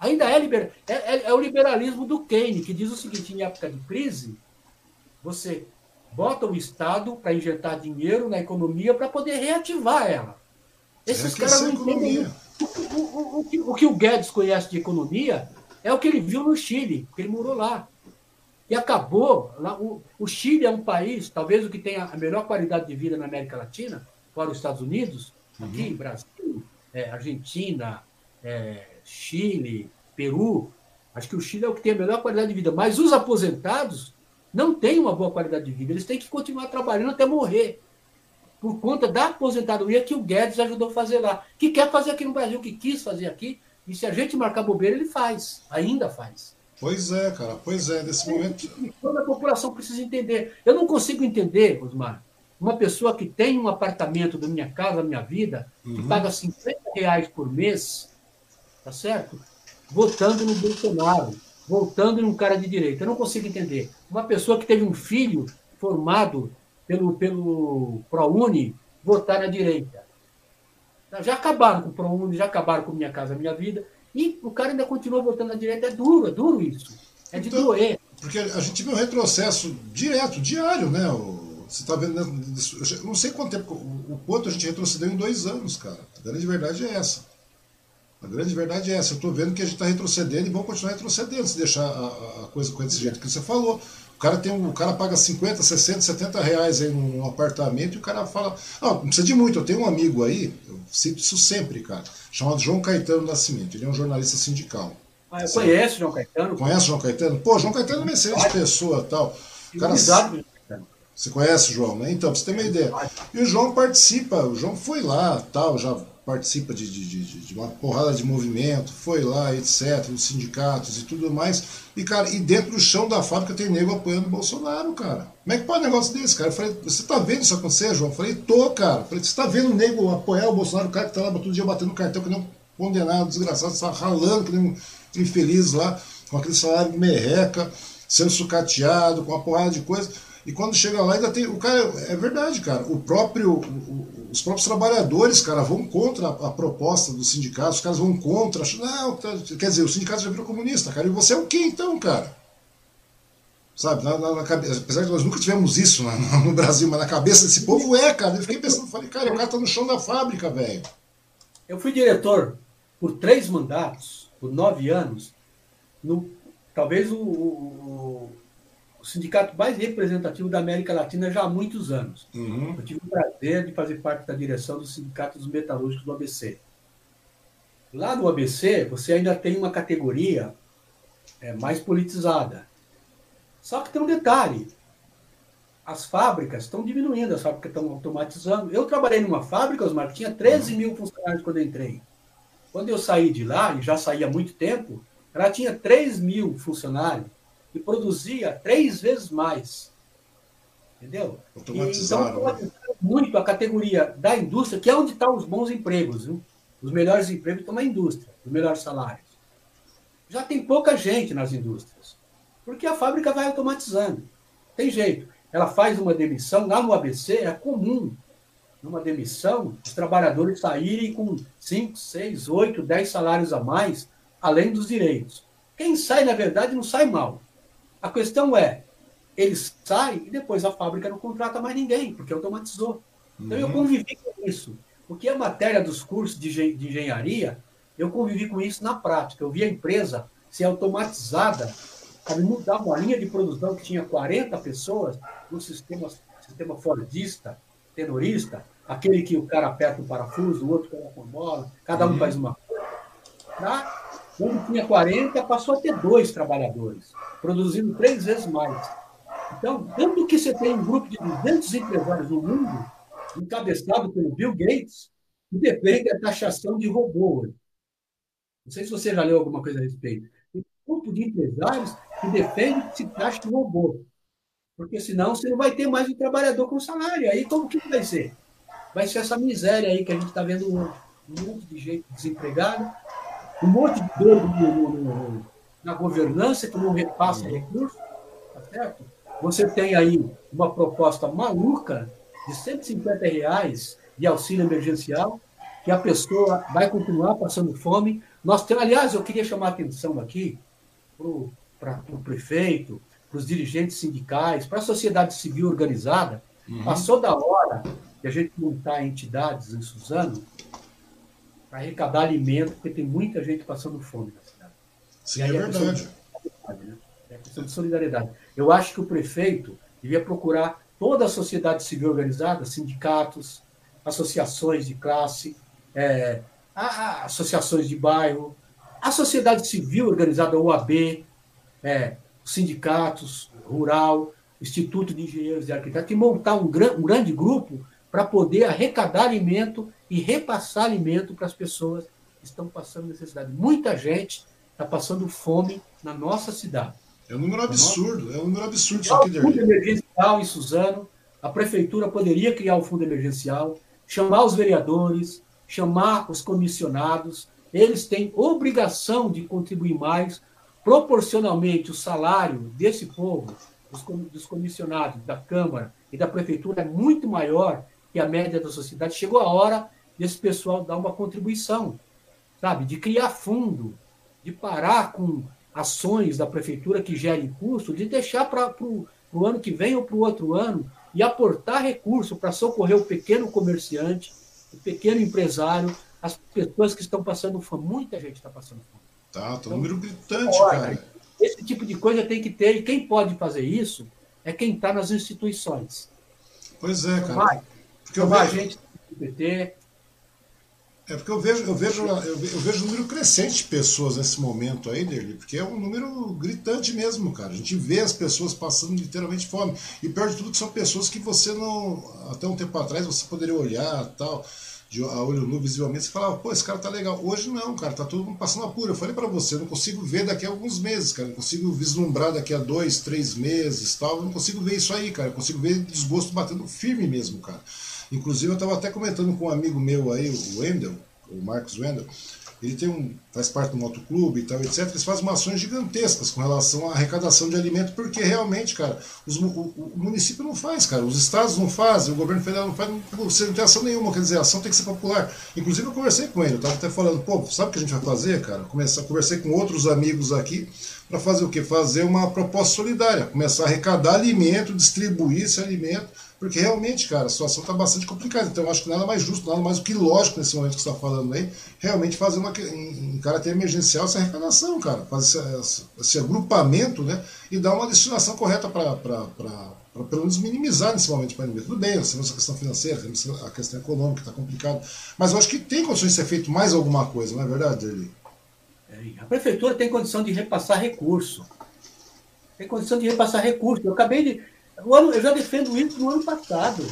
Ainda é, liber... é, é, é o liberalismo do Keynes, que diz o seguinte: em época de crise, você bota o Estado para injetar dinheiro na economia para poder reativar ela. Esses caras não entendem. O, o, o, o, que o Guedes conhece de economia é o que ele viu no Chile, porque ele morou lá. E acabou. Lá, o, o Chile é um país, talvez o que tenha a melhor qualidade de vida na América Latina, fora os Estados Unidos, aqui, uhum. Brasil, é, Argentina, é, Chile, Peru. Acho que o Chile é o que tem a melhor qualidade de vida. Mas os aposentados não têm uma boa qualidade de vida. Eles têm que continuar trabalhando até morrer. Por conta da aposentadoria que o Guedes ajudou a fazer lá. Que quer fazer aqui no Brasil, que quis fazer aqui. E se a gente marcar bobeira, ele faz. Ainda faz. Pois é, cara. Pois é, nesse momento. Toda a população precisa entender. Eu não consigo entender, Osmar, uma pessoa que tem um apartamento da minha casa, da minha vida, uhum. que paga 50 reais por mês, tá certo? Votando no Bolsonaro voltando em um cara de direita. Eu não consigo entender. Uma pessoa que teve um filho formado pelo, pelo ProUni votar na direita. Já acabaram com o ProUni, já acabaram com Minha Casa Minha Vida, e o cara ainda continua votando na direita. É duro, é duro isso. É de então, doer. Porque a gente vê um retrocesso direto, diário, né? Você está vendo. Eu não sei quanto tempo, o quanto a gente retrocedeu em dois anos, cara. A grande verdade é essa. A grande verdade é essa. Eu estou vendo que a gente está retrocedendo e vamos continuar retrocedendo se deixar a, a coisa com esse jeito que você falou. O cara, tem um, o cara paga 50, 60, 70 reais aí num, num apartamento e o cara fala. Ah, não precisa de muito. Eu tenho um amigo aí, eu cito isso sempre, cara, chamado João Caetano Nascimento. Ele é um jornalista sindical. Ah, eu conheço o João Caetano. Conhece o João Caetano? Pô, João Caetano é uma excelente pessoa tal. O cara, você conhece o João, né? Então, pra você ter uma ideia. E o João participa, o João foi lá, tal, já participa de, de, de, de, uma porrada de movimento, foi lá, etc., os sindicatos e tudo mais. E, cara, e dentro do chão da fábrica tem nego apoiando o Bolsonaro, cara. Como é que pode um negócio desse, cara? Eu falei, você tá vendo isso acontecer, João? Eu falei, tô, cara. Eu falei, você tá vendo o nego apoiar o Bolsonaro, o cara que tá lá todo dia batendo cartão, que nem um condenado, desgraçado, tá ralando, que nem um infeliz lá, com aquele salário merreca, sendo sucateado, com uma porrada de coisa. E quando chega lá, ainda tem. O cara. É verdade, cara. O próprio. O, os próprios trabalhadores, cara, vão contra a, a, proposta dos sindicatos, os caras vão contra, não, tá, quer dizer, o sindicato já virou comunista, cara, e você é o quê então, cara? Sabe, na, na, na apesar de nós nunca tivemos isso no, no Brasil, mas na cabeça desse povo é, cara. Eu fiquei pensando, falei, cara, o cara tá no chão da fábrica, velho. Eu fui diretor por três mandatos, por nove anos, no, talvez o, o o sindicato mais representativo da América Latina já há muitos anos. Uhum. Eu tive o prazer de fazer parte da direção do Sindicato dos Metalúrgicos do ABC. Lá no ABC, você ainda tem uma categoria é, mais politizada. Só que tem um detalhe: as fábricas estão diminuindo, as fábricas estão automatizando. Eu trabalhei numa fábrica, Osmar, que tinha 13 mil funcionários quando eu entrei. Quando eu saí de lá, e já saí há muito tempo, ela tinha 3 mil funcionários e produzia três vezes mais. Entendeu? Automatizado. então, né? muito a categoria da indústria, que é onde estão os bons empregos. Viu? Os melhores empregos estão na indústria, os melhores salários. Já tem pouca gente nas indústrias, porque a fábrica vai automatizando. Tem jeito. Ela faz uma demissão, lá no ABC é comum, numa demissão, os trabalhadores saírem com 5, 6, 8, 10 salários a mais, além dos direitos. Quem sai, na verdade, não sai mal. A questão é, eles saem e depois a fábrica não contrata mais ninguém, porque automatizou. Então eu uhum. convivi com isso. Porque a matéria dos cursos de engenharia, eu convivi com isso na prática. Eu vi a empresa ser automatizada, sabe, mudar uma linha de produção que tinha 40 pessoas no sistema, sistema fordista, tenorista, aquele que o cara aperta o parafuso, o outro coloca a bola, cada um uhum. faz uma coisa. Quando tinha 40, passou a ter dois trabalhadores, produzindo três vezes mais. Então, tanto que você tem um grupo de 200 empresários no mundo, encabeçado pelo Bill Gates, que defende a taxação de robô. Não sei se você já leu alguma coisa a respeito. Tem um grupo de empresários que defende que se taxe de robô. Porque senão você não vai ter mais um trabalhador com salário. Aí como que vai ser? Vai ser essa miséria aí que a gente está vendo hoje. Um monte de gente desempregado, um monte de dor na governança que não repassa recursos, tá certo? Você tem aí uma proposta maluca de 150 reais de auxílio emergencial, que a pessoa vai continuar passando fome. Nós temos, aliás, eu queria chamar a atenção aqui para o prefeito, para os dirigentes sindicais, para a sociedade civil organizada. Uhum. Passou da hora de a gente montar entidades em Suzano arrecadar alimento, porque tem muita gente passando fome na cidade. Sim, é verdade. Né? É questão de solidariedade. Eu acho que o prefeito devia procurar toda a sociedade civil organizada, sindicatos, associações de classe, é, a, a, associações de bairro, a sociedade civil organizada, OAB, é, sindicatos, rural, Instituto de Engenheiros e Arquitetos, e montar um, gran, um grande grupo para poder arrecadar alimento e repassar alimento para as pessoas que estão passando necessidade. Muita gente está passando fome na nossa cidade. É um número absurdo, é um número absurdo isso aqui, O fundo emergencial em Suzano, a prefeitura poderia criar o fundo emergencial, chamar os vereadores, chamar os comissionados, eles têm obrigação de contribuir mais, proporcionalmente o salário desse povo, dos comissionados da Câmara e da Prefeitura é muito maior que a média da sociedade. Chegou a hora desse pessoal dar uma contribuição, sabe? De criar fundo, de parar com ações da prefeitura que gerem custo, de deixar para o ano que vem ou para o outro ano e aportar recurso para socorrer o pequeno comerciante, o pequeno empresário, as pessoas que estão passando fome. Muita gente está passando fome. Tá, tá um então, número gritante, olha, cara. Esse tipo de coisa tem que ter, e quem pode fazer isso é quem está nas instituições. Pois é, cara. Vai, porque eu vejo... gente do PT, é porque eu vejo, eu vejo, eu vejo um número crescente de pessoas nesse momento aí, Derli, porque é um número gritante mesmo, cara. A gente vê as pessoas passando literalmente fome. E pior de tudo que são pessoas que você não. Até um tempo atrás você poderia olhar tal, de a olho nu visivelmente, você falava, pô, esse cara tá legal. Hoje não, cara, tá todo mundo passando apuro. Eu falei para você, eu não consigo ver daqui a alguns meses, cara. Não consigo vislumbrar daqui a dois, três meses tal. Eu não consigo ver isso aí, cara. Eu consigo ver desgosto batendo firme mesmo, cara. Inclusive, eu estava até comentando com um amigo meu aí, o Wendel, o Marcos Wendel, ele tem um, faz parte do motoclube e tal, etc. Eles fazem ações gigantescas com relação à arrecadação de alimento, porque realmente, cara, os, o, o, município não faz, cara, os estados não fazem, o governo federal não faz, não, você não tem ação nenhuma, quer dizer, a ação tem que ser popular. Inclusive, eu conversei com ele, eu estava até falando, pô, sabe o que a gente vai fazer, cara? Começar, conversei com outros amigos aqui para fazer o quê? Fazer uma proposta solidária, começar a arrecadar alimento, distribuir esse alimento porque realmente, cara, a situação está bastante complicada. Então, eu acho que nada mais justo, nada mais do que lógico nesse momento que você está falando aí, realmente fazer uma, em, em caráter emergencial essa arrecadação, cara. Fazer esse, esse, agrupamento, né? E dar uma destinação correta para pelo menos minimizar nesse momento para pandemia. Tudo bem, nós temos a questão financeira, a questão econômica, está complicado. Mas eu acho que tem condições de ser feito mais alguma coisa, não é verdade, Derli? É, a prefeitura tem condição de repassar recurso. Tem condição de repassar recurso. Eu acabei de Eu já defendo isso no ano passado.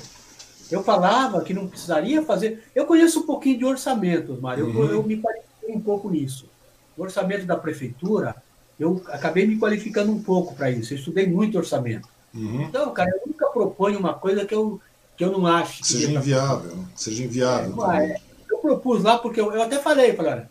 Eu falava que não precisaria fazer. Eu conheço um pouquinho de orçamento, Mário. Eu, uhum. eu me qualifiquei um pouco nisso. O orçamento da prefeitura, eu acabei me qualificando um pouco para isso. Eu estudei muito orçamento. Uhum. Então, cara, eu nunca proponho uma coisa que eu, que eu não acho. Que seja inviável. Seja inviável. É, eu propus lá, porque eu, eu até falei, falei, olha,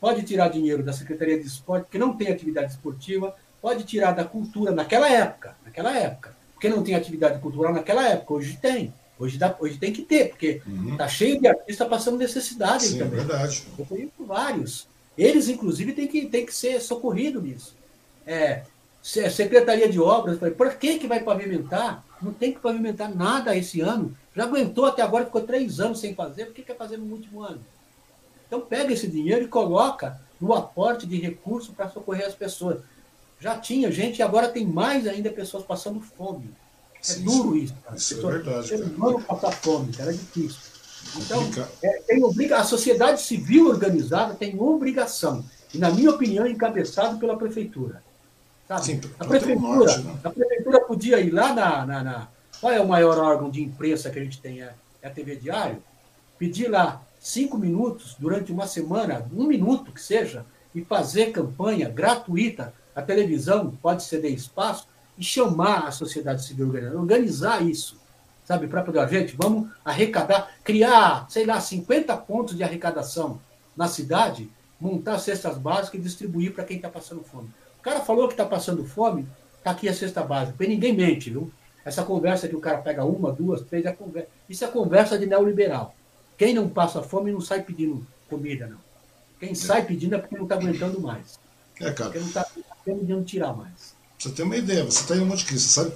pode tirar dinheiro da Secretaria de Esporte, que não tem atividade esportiva, pode tirar da cultura naquela época, naquela época. Porque não tem atividade cultural naquela época, hoje tem. Hoje, dá, hoje tem que ter, porque uhum. tá cheio de artistas passando necessidade Sim, também. É verdade. Eu conheço vários. Eles, inclusive, têm que, têm que ser socorridos nisso. É, Secretaria de Obras, por que, que vai pavimentar? Não tem que pavimentar nada esse ano. Já aguentou até agora, ficou três anos sem fazer, por que quer fazer no último ano? Então pega esse dinheiro e coloca no aporte de recursos para socorrer as pessoas. Já tinha gente e agora tem mais ainda pessoas passando fome. É Sim, duro isso. Cara. Isso é verdade. Ser humano passar fome, cara, é difícil. Então, é, tem obriga a sociedade civil organizada tem obrigação, e na minha opinião, encabeçado pela prefeitura. Sabe? Sim, a, prefeitura, norte, né? a prefeitura podia ir lá na, na, na, Qual é o maior órgão de imprensa que a gente tem? É, é a TV Diário? Pedir lá cinco minutos durante uma semana, um minuto que seja, e fazer campanha gratuita. A televisão pode ceder espaço e chamar a sociedade civil organizada, organizar isso, sabe, para poder, gente, vamos arrecadar, criar, sei lá, 50 pontos de arrecadação na cidade, montar cestas básicas e distribuir para quem está passando fome. O cara falou que está passando fome, está aqui a cesta básica, porque ninguém mente, viu? Essa conversa que o cara pega uma, duas, três, é conversa. isso é conversa de neoliberal. Quem não passa fome não sai pedindo comida, não. Quem sai pedindo é porque não está aguentando mais. É, cara. Porque não está tendo tirar mais você tem uma ideia, você está em um monte de crise, você sabe.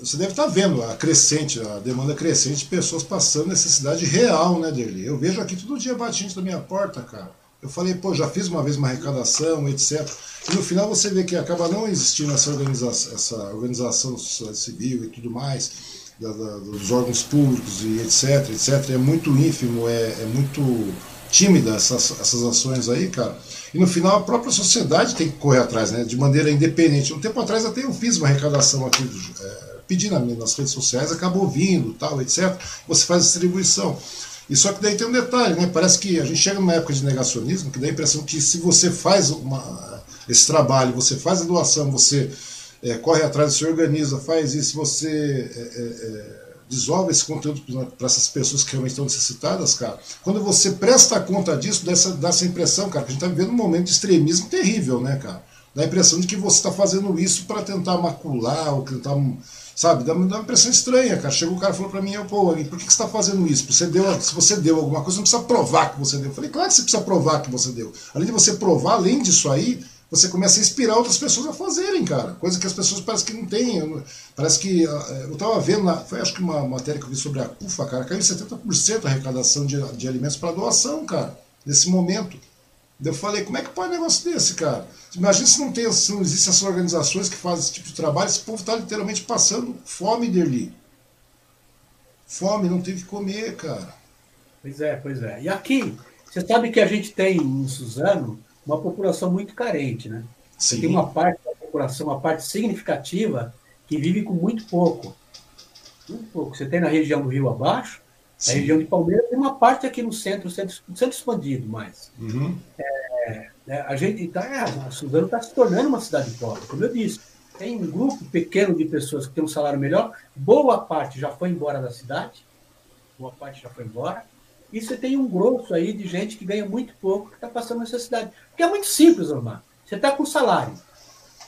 Você deve estar tá vendo a crescente, a demanda crescente de pessoas passando necessidade real, né, Derli? Eu vejo aqui todo dia batindo da minha porta, cara. Eu falei, pô, já fiz uma vez uma arrecadação, etc. E no final você vê que acaba não existindo essa organização, essa organização civil e tudo mais, da, da, dos órgãos públicos e etc, etc. É muito ínfimo, é, é muito tímida essas, essas ações aí, cara. E no final a própria sociedade tem que correr atrás, né? De maneira independente. Um tempo atrás até eu fiz uma arrecadação aqui, é, pedindo nas redes sociais, acabou vindo, tal, etc. Você faz distribuição. E só que daí tem um detalhe, né? Parece que a gente chega numa época de negacionismo que dá a impressão que se você faz uma, esse trabalho, você faz a doação, você é, corre atrás, se organiza, faz isso, você é, desenvolve esse conteúdo para essas pessoas que realmente estão necessitadas, cara. Quando você presta conta disso, dá essa, dá essa impressão, cara, que a gente está vivendo um momento de extremismo terrível, né, cara? Dá a impressão de que você está fazendo isso para tentar macular, ou tentar, sabe? Dá, uma impressão estranha, cara. Chegou o cara e falou para mim, pô, por que, que você está fazendo isso? Você deu, se você deu alguma coisa, não precisa provar que você deu. Eu falei, claro que você precisa provar que você deu. Além de você provar, além disso aí, você começa a inspirar outras pessoas a fazerem, cara. Coisa que as pessoas parece que não têm. Parece que. Eh, eu estava vendo, na, foi acho que uma matéria que eu vi sobre a CUFA, cara, caiu 70% a arrecadação de, de alimentos para doação, cara, nesse momento. Eu falei, como é que pode um negócio desse, cara? Imagina se não, tem, se não existem essas organizações que fazem esse tipo de trabalho, esse povo está literalmente passando fome dele. Fome, não tem que comer, cara. Pois é, pois é. E aqui, você sabe que a gente tem em Suzano uma população muito carente, né? Sim. Tem uma parte da população, uma parte significativa, que vive com muito pouco. Muito pouco. Você tem na região do Rio abaixo, Sim. na região de Palmeiras, tem uma parte aqui no centro, centro, centro expandido mais. Uhum. É, é, a gente está, é, a Suzano está se tornando uma cidade pobre, como eu disse. Tem um grupo pequeno de pessoas que tem um salário melhor, boa parte já foi embora da cidade, boa parte já foi embora, e você tem um grosso aí de gente que ganha muito pouco, que está passando necessidade. Porque é muito simples, Omar. Você está com salário.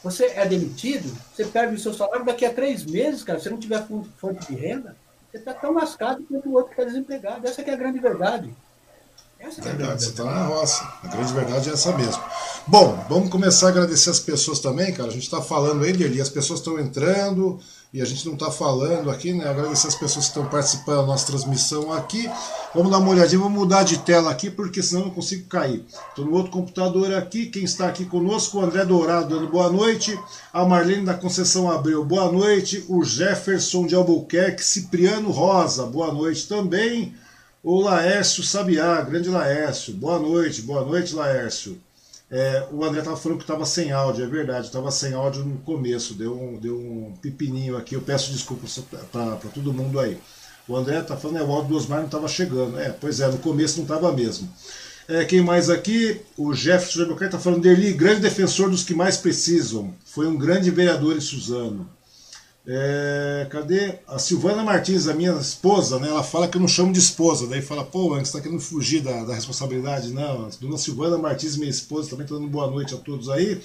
Você é demitido, você perde o seu salário daqui a três meses, cara. Se não tiver fonte de renda, você está tão lascado quanto o outro que está desempregado. Essa é a grande verdade. Essa é verdade, você está na roça. A grande verdade é essa mesmo. Bom, vamos começar a agradecer as pessoas também, cara. A gente está falando aí, ali, as pessoas estão entrando e a gente não está falando aqui, né? Agradecer as pessoas que estão participando da nossa transmissão aqui. Vamos dar uma olhadinha, vamos mudar de tela aqui, porque senão eu não consigo cair. Estou no outro computador aqui. Quem está aqui conosco, o André Dourado dando boa noite. A Marlene da Conceição Abreu, boa noite. O Jefferson de Albuquerque, Cipriano Rosa, boa noite também. O Laércio Sabiá, grande Laércio, boa noite, boa noite, Laércio. É, o André estava falando que estava sem áudio, é verdade, estava sem áudio no começo, deu um, deu um pepininho aqui, eu peço desculpas para todo mundo aí. O André está falando, é, o áudio do Osmar não estava chegando. É, pois é, no começo não estava mesmo. É, quem mais aqui? O Jefferson Albuquerque está falando, Derli, grande defensor dos que mais precisam. Foi um grande vereador em Suzano. É, cadê? A Silvana Martins, a minha esposa, né? Ela fala que eu não chamo de esposa. Daí fala, pô, você está querendo fugir da, da, responsabilidade. Não, dona Silvana Martins, minha esposa, também está dando boa noite a todos aí.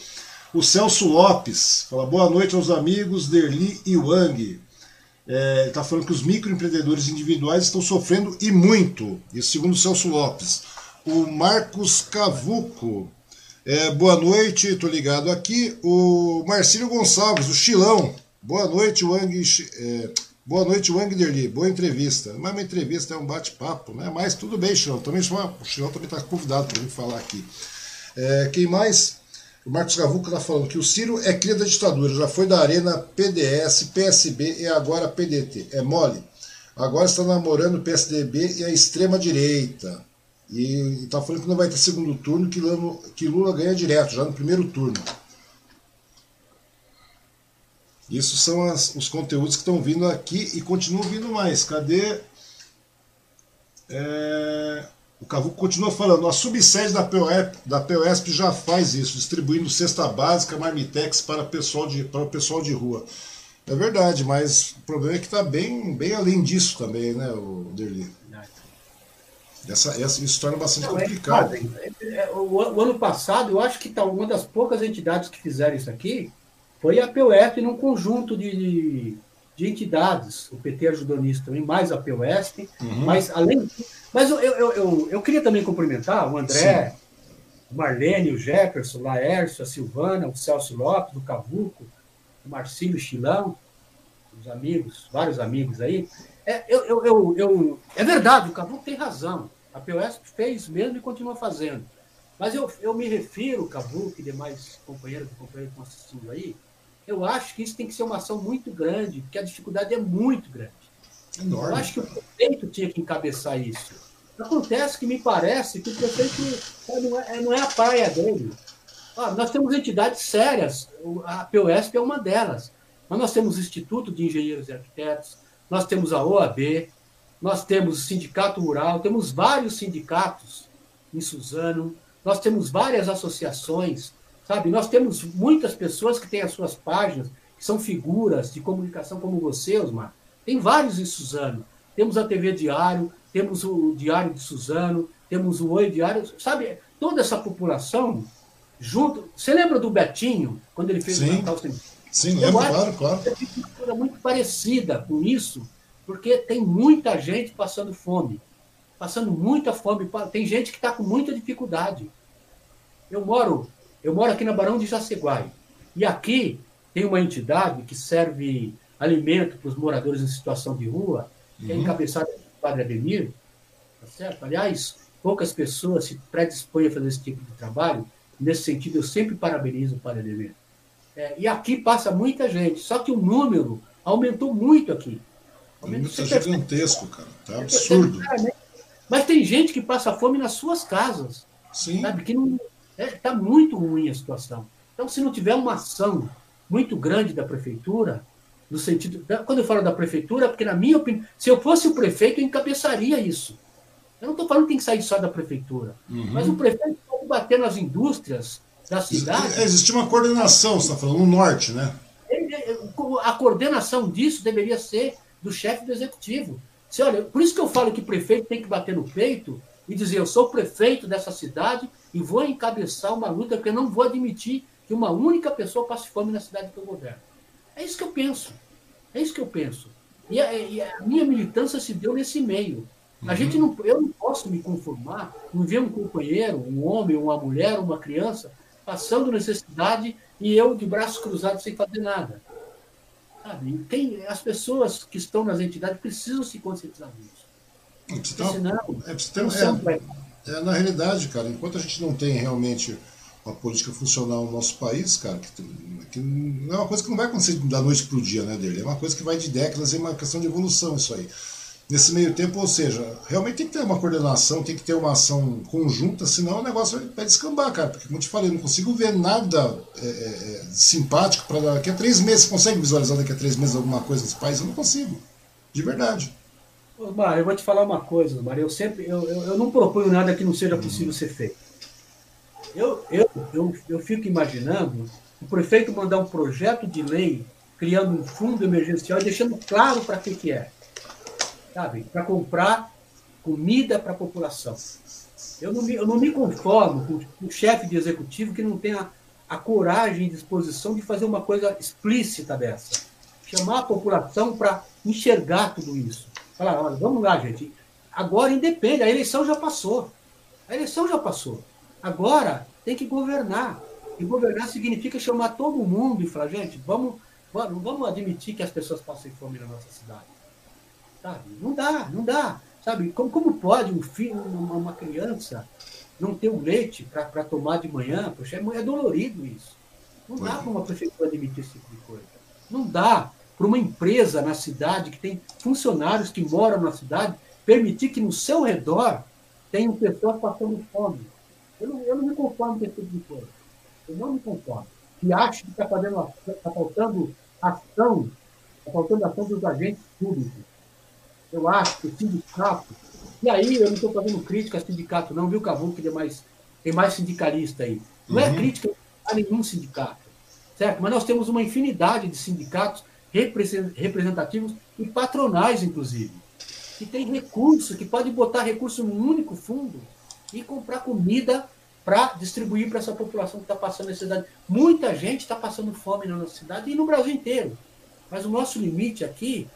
O Celso Lopes fala boa noite aos amigos Derli e Wang. É, está falando que os microempreendedores individuais estão sofrendo e muito. Isso segundo o Celso Lopes. O Marcos Cavuco. É, boa noite, estou ligado aqui. O Marcílio Gonçalves, o Chilão. Boa noite, Wang. É, boa noite, Wang Derli. Boa entrevista. Não é uma entrevista, é um bate-papo, né? Mas tudo bem, Chilão. Também, o Chilão também está convidado para vir falar aqui. É, quem mais? O Marcos Gavuca está falando que o Ciro é cria da ditadura, já foi da Arena PDS, PSB e agora PDT. É mole. Agora está namorando o PSDB e a extrema-direita. E está falando que não vai ter segundo turno, que Lula, que Lula ganha direto, já no primeiro turno. Isso são as, os conteúdos que estão vindo aqui e continuam vindo mais. Cadê? É, o Cavuco continua falando, a subsede da, POEP, da já faz isso, distribuindo cesta básica, marmitex para, pessoal de, para o pessoal de rua. É verdade, mas o problema é que está bem, bem além disso também, né, o Derli? Essa, essa, isso torna bastante Não, é complicado. É, é, o, o, ano passado, eu acho que tá, uma das poucas entidades que fizeram isso aqui foi a POESP num conjunto de, de, de, entidades. O PT ajudou nisso também, mais a POESP. Uhum. Mas, além mas eu, eu, eu, eu, queria também cumprimentar o André, Sim. o Marlene, o Jefferson, o Laércio, a Silvana, o Celso Lopes, o Cavuco, o Marcílio Chilão, os amigos, vários amigos aí. É, eu, eu, eu, eu, é verdade, o Cavuco tem razão. A POESP fez mesmo e continua fazendo. Mas eu, eu me refiro, Cavuco e demais companheiros e companheiros que estão assistindo aí, eu acho que isso tem que ser uma ação muito grande, porque a dificuldade é muito grande. Enorme. Eu acho que o prefeito tinha que encabeçar isso. Acontece que me parece que o prefeito não é, não é a praia dele. Ah, nós temos entidades sérias, a POSP é uma delas, mas nós temos o Instituto de Engenheiros e Arquitetos, nós temos a OAB, nós temos o Sindicato Rural, temos vários sindicatos em Suzano, nós temos várias associações, Sabe? Nós temos muitas pessoas que têm as suas páginas, que são figuras de comunicação como você, Osmar. Tem vários em Suzano. Temos a TV Diário, temos o Diário de Suzano, temos o Oi Diário. Sabe, toda essa população junto. Você lembra do Betinho, quando ele fez Sim. o Natal Sem Sim, lembro, claro, claro. É uma coisa muito parecida com isso, porque tem muita gente passando fome. Passando muita fome. Tem gente que está com muita dificuldade. Eu moro eu moro aqui na Barão de Jaceguai. E aqui tem uma entidade que serve alimento para os moradores em situação de rua, que é uhum. encabeçada pelo padre Ademir. Tá certo? Aliás, poucas pessoas se predispõem a fazer esse tipo de trabalho. Nesse sentido, eu sempre parabenizo o padre Ademir. É, e aqui passa muita gente, só que o número aumentou muito aqui. Aumentou, Isso é gigantesco, cara. Tá absurdo. Mas tem gente que passa fome nas suas casas. Sim. Sabe? Que não, Está é, tá muito ruim a situação. Então, se não tiver uma ação muito grande da prefeitura, no sentido. Quando eu falo da prefeitura, porque, na minha opinião, se eu fosse o prefeito, eu encabeçaria isso. Eu não estou falando que tem que sair só da prefeitura, uhum. mas o prefeito pode bater nas indústrias da cidade. Existe uma coordenação, você está falando, no norte, né? A coordenação disso deveria ser do chefe do executivo. Se, olha, por isso que eu falo que o prefeito tem que bater no peito e dizer: eu sou prefeito dessa cidade e vou encabeçar uma luta porque eu não vou admitir que uma única pessoa passe fome na cidade que eu governo. É isso que eu penso. É isso que eu penso. E a, e a minha militância se deu nesse meio. A uhum. gente não, eu não posso me conformar em ver um companheiro, um homem, uma mulher, uma criança passando necessidade e eu de braços cruzados sem fazer nada. Sabe? Tem, as pessoas que estão nas entidades precisam se conscientizar disso. Então, senão, é, é, é, na realidade, cara, enquanto a gente não tem realmente uma política funcional no nosso país, cara, que, que é uma coisa que não vai acontecer da noite para o dia, né, dele? É uma coisa que vai de décadas, é uma questão de evolução isso aí. nesse meio tempo, ou seja, realmente tem que ter uma coordenação, tem que ter uma ação conjunta, senão o negócio vai descambar, cara. Porque, como eu te falei, eu não consigo ver nada é, é, é simpático para daqui a três meses. Você consegue visualizar daqui a três meses alguma coisa nesse país? Eu não consigo. De verdade. Mar, eu vou te falar uma coisa, Mar. Eu sempre eu, eu, eu, não proponho nada que não seja possível ser feito. Eu, eu, eu, eu fico imaginando o prefeito mandar um projeto de lei criando um fundo emergencial e deixando claro para que, que é. Sabe? Para comprar comida para a população. Eu não, me, eu não me conformo com o chefe de executivo que não tenha a coragem e disposição de fazer uma coisa explícita dessa. Chamar a população para enxergar tudo isso. Falar, olha, vamos lá, gente. Agora independe, a eleição já passou. A eleição já passou. Agora tem que governar. E governar significa chamar todo mundo e falar, gente, vamos, vamos, vamos admitir que as pessoas passem fome na nossa cidade. Sabe? Não dá, não dá. Sabe? Como, como pode um filho, uma, uma criança, não ter um leite para tomar de manhã? Poxa, é, é dolorido isso. Não dá para uma prefeitura admitir esse tipo de coisa. Não dá para uma empresa na cidade que tem funcionários que moram na cidade permitir que no seu redor tenham pessoas passando fome. Eu não, eu não me conformo com esse tipo de coisa. Eu não me conformo. E acho que está tá faltando ação, está faltando ação dos agentes públicos. Eu acho que o sindicato. E aí eu não estou fazendo crítica a sindicato, não, viu, Cavu, que tem mais, tem mais sindicalista aí. Não é uhum. é crítica a nenhum sindicato. Certo? Mas nós temos uma infinidade de sindicatos representativos e patronais, inclusive, que tem recurso, que pode botar recurso num único fundo e comprar comida para distribuir para essa população que está passando necessidade. Muita gente está passando fome na nossa cidade e no Brasil inteiro. Mas o nosso limite aqui,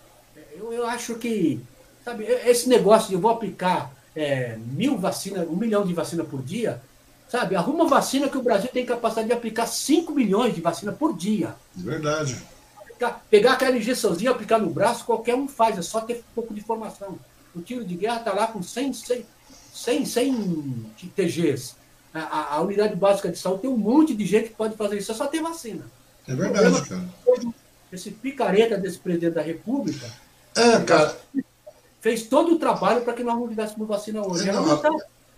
eu, eu acho que, sabe, esse negócio de eu vou aplicar é, mil vacinas, um milhão de vacinas por dia, sabe, arruma vacina que o Brasil tem capacidade de aplicar 5 milhões de vacinas por dia. Verdade. Pegar aquela injeçãozinha, aplicar no braço, qualquer um faz, é só ter um pouco de formação. O tiro de guerra está lá com 100, 100, 100, 100 TGs. A, a, unidade básica de saúde tem um monte de gente que pode fazer isso, é só ter vacina. É verdade, cara. Esse picareta desse presidente da República. É, cara. Fez todo o trabalho para que nós não tivéssemos vacina hoje. Não, não tá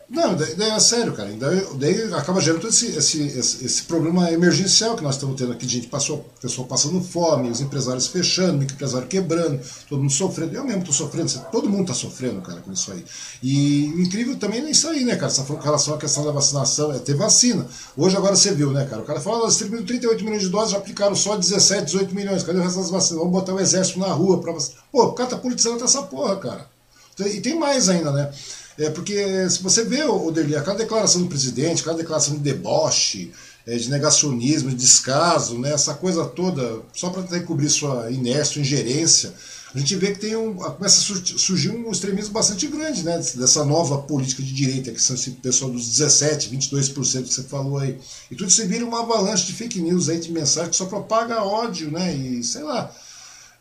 não, daí, daí é sério, cara. Daí, daí acaba gerando todo esse, esse, esse, esse, problema emergencial que nós estamos tendo aqui, gente passou, pessoa passando fome, os empresários fechando, microempresário quebrando, todo mundo sofrendo. Eu mesmo estou sofrendo, todo mundo está sofrendo, cara, com isso aí. E o incrível também é isso aí, né, cara? Você tá com relação à questão da vacinação, é ter vacina. Hoje agora você viu, né, cara? O cara fala, nós distribuímos 38 milhões de doses, já aplicaram só 17, 18 milhões. Cadê o resto das vacinas? Vamos botar o exército na rua para vacinar. Pô, o cara tá politizando essa porra, cara. E tem mais ainda, né? É porque se você vê, o Derli, cada declaração do presidente, cada declaração de deboche, é, de negacionismo, de descaso, né, essa coisa toda, só para tentar sua inércia, sua ingerência, a gente vê que tem um, começa a surgir um extremismo bastante grande né, dessa nova política de direita, que são esse pessoal dos 17, 22% que você falou aí. E tudo isso vira uma avalanche de fake news aí, de mensagem que só propaga ódio, né? E sei lá.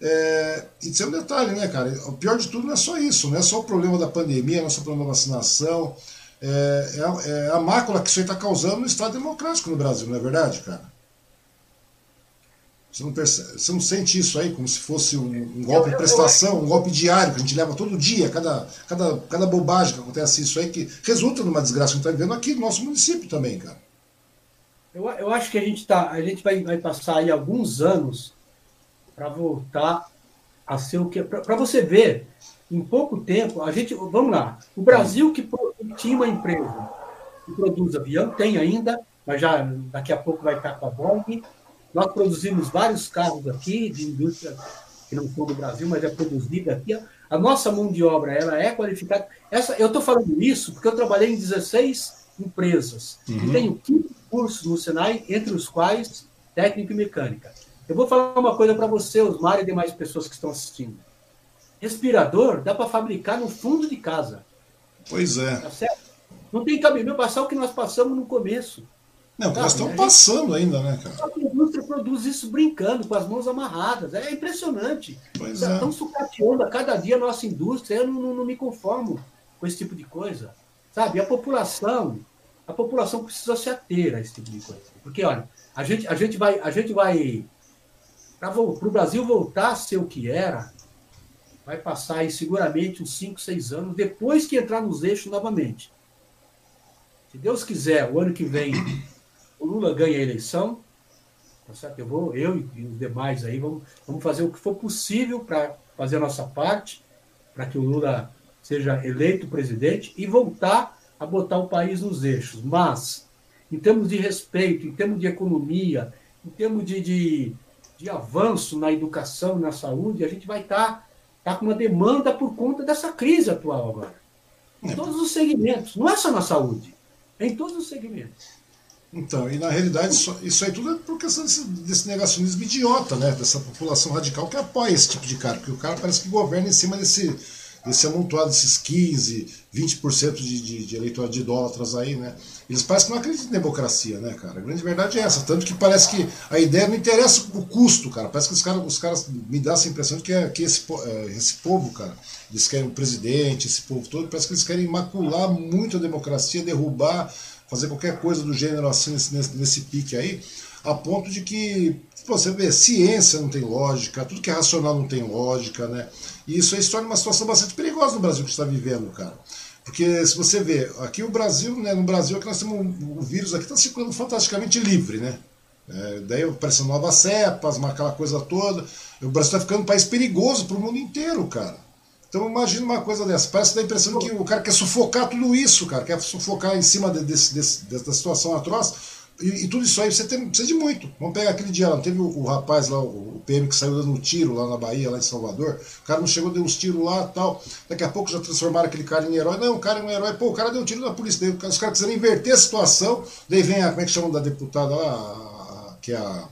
É, e tem um detalhe, né, cara? O pior de tudo não é só isso, não é só o problema da pandemia, não é só o problema da vacinação. É, é, a, é a mácula que isso aí está causando no Estado Democrático no Brasil, não é verdade, cara? Você não, percebe, você não sente isso aí como se fosse um, um golpe de prestação, um golpe diário que a gente leva todo dia, cada, cada, cada bobagem que acontece isso aí, que resulta numa desgraça que a gente está vivendo aqui no nosso município também, cara. Eu, eu acho que a gente, tá, a gente vai, vai passar aí alguns anos para voltar a ser o que. Para você ver, em pouco tempo, a gente. Vamos lá. O Brasil que tinha uma empresa que produz avião, tem ainda, mas já daqui a pouco vai estar com a Boeing. Nós produzimos vários carros aqui, de indústria que não são do Brasil, mas é produzida aqui. A nossa mão de obra ela é qualificada. Essa, eu estou falando isso porque eu trabalhei em 16 empresas uhum. e tenho 15 cursos no Senai, entre os quais técnica e mecânica. Eu vou falar uma coisa para você, Osmar e demais pessoas que estão assistindo. Respirador dá para fabricar no fundo de casa. Pois é. Tá? Não tem cabimento passar o que nós passamos no começo. Não, tá? nós estamos passando ainda, né, cara? A indústria produz isso brincando, com as mãos amarradas. É impressionante. Pois é. Estão sucateando a cada dia a nossa indústria. Eu não, não, não me conformo com esse tipo de coisa. Sabe? A população, a população precisa se ater a esse tipo de coisa. Porque, olha, a gente, a gente vai, a gente vai para o Brasil voltar a ser o que era, vai passar aí seguramente uns 5, 6 anos, depois que entrar nos eixos novamente. Se Deus quiser, o ano que vem, o Lula ganha a eleição, tá certo? Eu vou, eu e os demais aí, vamos, vamos fazer o que for possível para fazer a nossa parte, para que o Lula seja eleito presidente e voltar a botar o país nos eixos. Mas, em termos de respeito, em termos de economia, em termos de, de, de avanço na educação, na saúde, a gente vai estar tá, tá com uma demanda por conta dessa crise atual agora. Em é. todos os segmentos, não é só na saúde, é em todos os segmentos. Então, e na realidade, isso, isso aí tudo é por questão desse, desse, negacionismo idiota, né? Dessa população radical que apoia esse tipo de cara, porque o cara parece que governa em cima desse, desse amontoado, desses 15, 20% de, de, de eleitorado de idólatras aí, né? Eles parecem que não acreditam em democracia, né, cara? A grande verdade é essa. Tanto que parece que a ideia não interessa o custo, cara. Parece que os caras, os caras me dão essa impressão de que, é, que esse, é, esse povo, cara, eles querem um presidente, esse povo todo, parece que eles querem macular muito a democracia, derrubar, fazer qualquer coisa do gênero assim, nesse, nesse, nesse pique aí, a ponto de que você vê, ciência não tem lógica, tudo que é racional não tem lógica, né? E isso aí se torna uma situação bastante perigosa no Brasil que está vivendo, cara. Porque se você vê, aqui o Brasil, né, no Brasil aqui nós temos o vírus aqui está circulando fantasticamente livre, né? É, daí aparecendo novas cepas, aquela coisa toda. O Brasil está ficando um país perigoso para o mundo inteiro, cara. Então imagina uma coisa dessa. Parece que dá a impressão que o cara quer sufocar tudo isso, cara. Quer sufocar em cima de, desse, desse, dessa situação atroz e, e, tudo isso aí você tem, precisa de muito. Vamos pegar aquele dia lá, teve o, o, rapaz lá, o, PM que saiu dando um tiro lá na Bahia, lá em Salvador. O cara não chegou, deu uns tiros lá tal. Daqui a pouco já transformaram aquele cara em herói. Não, o cara é um herói. Pô, o cara deu um tiro na polícia. Daí, os caras quiseram inverter a situação. Daí vem a, como é que chama da deputada lá? A, que é a.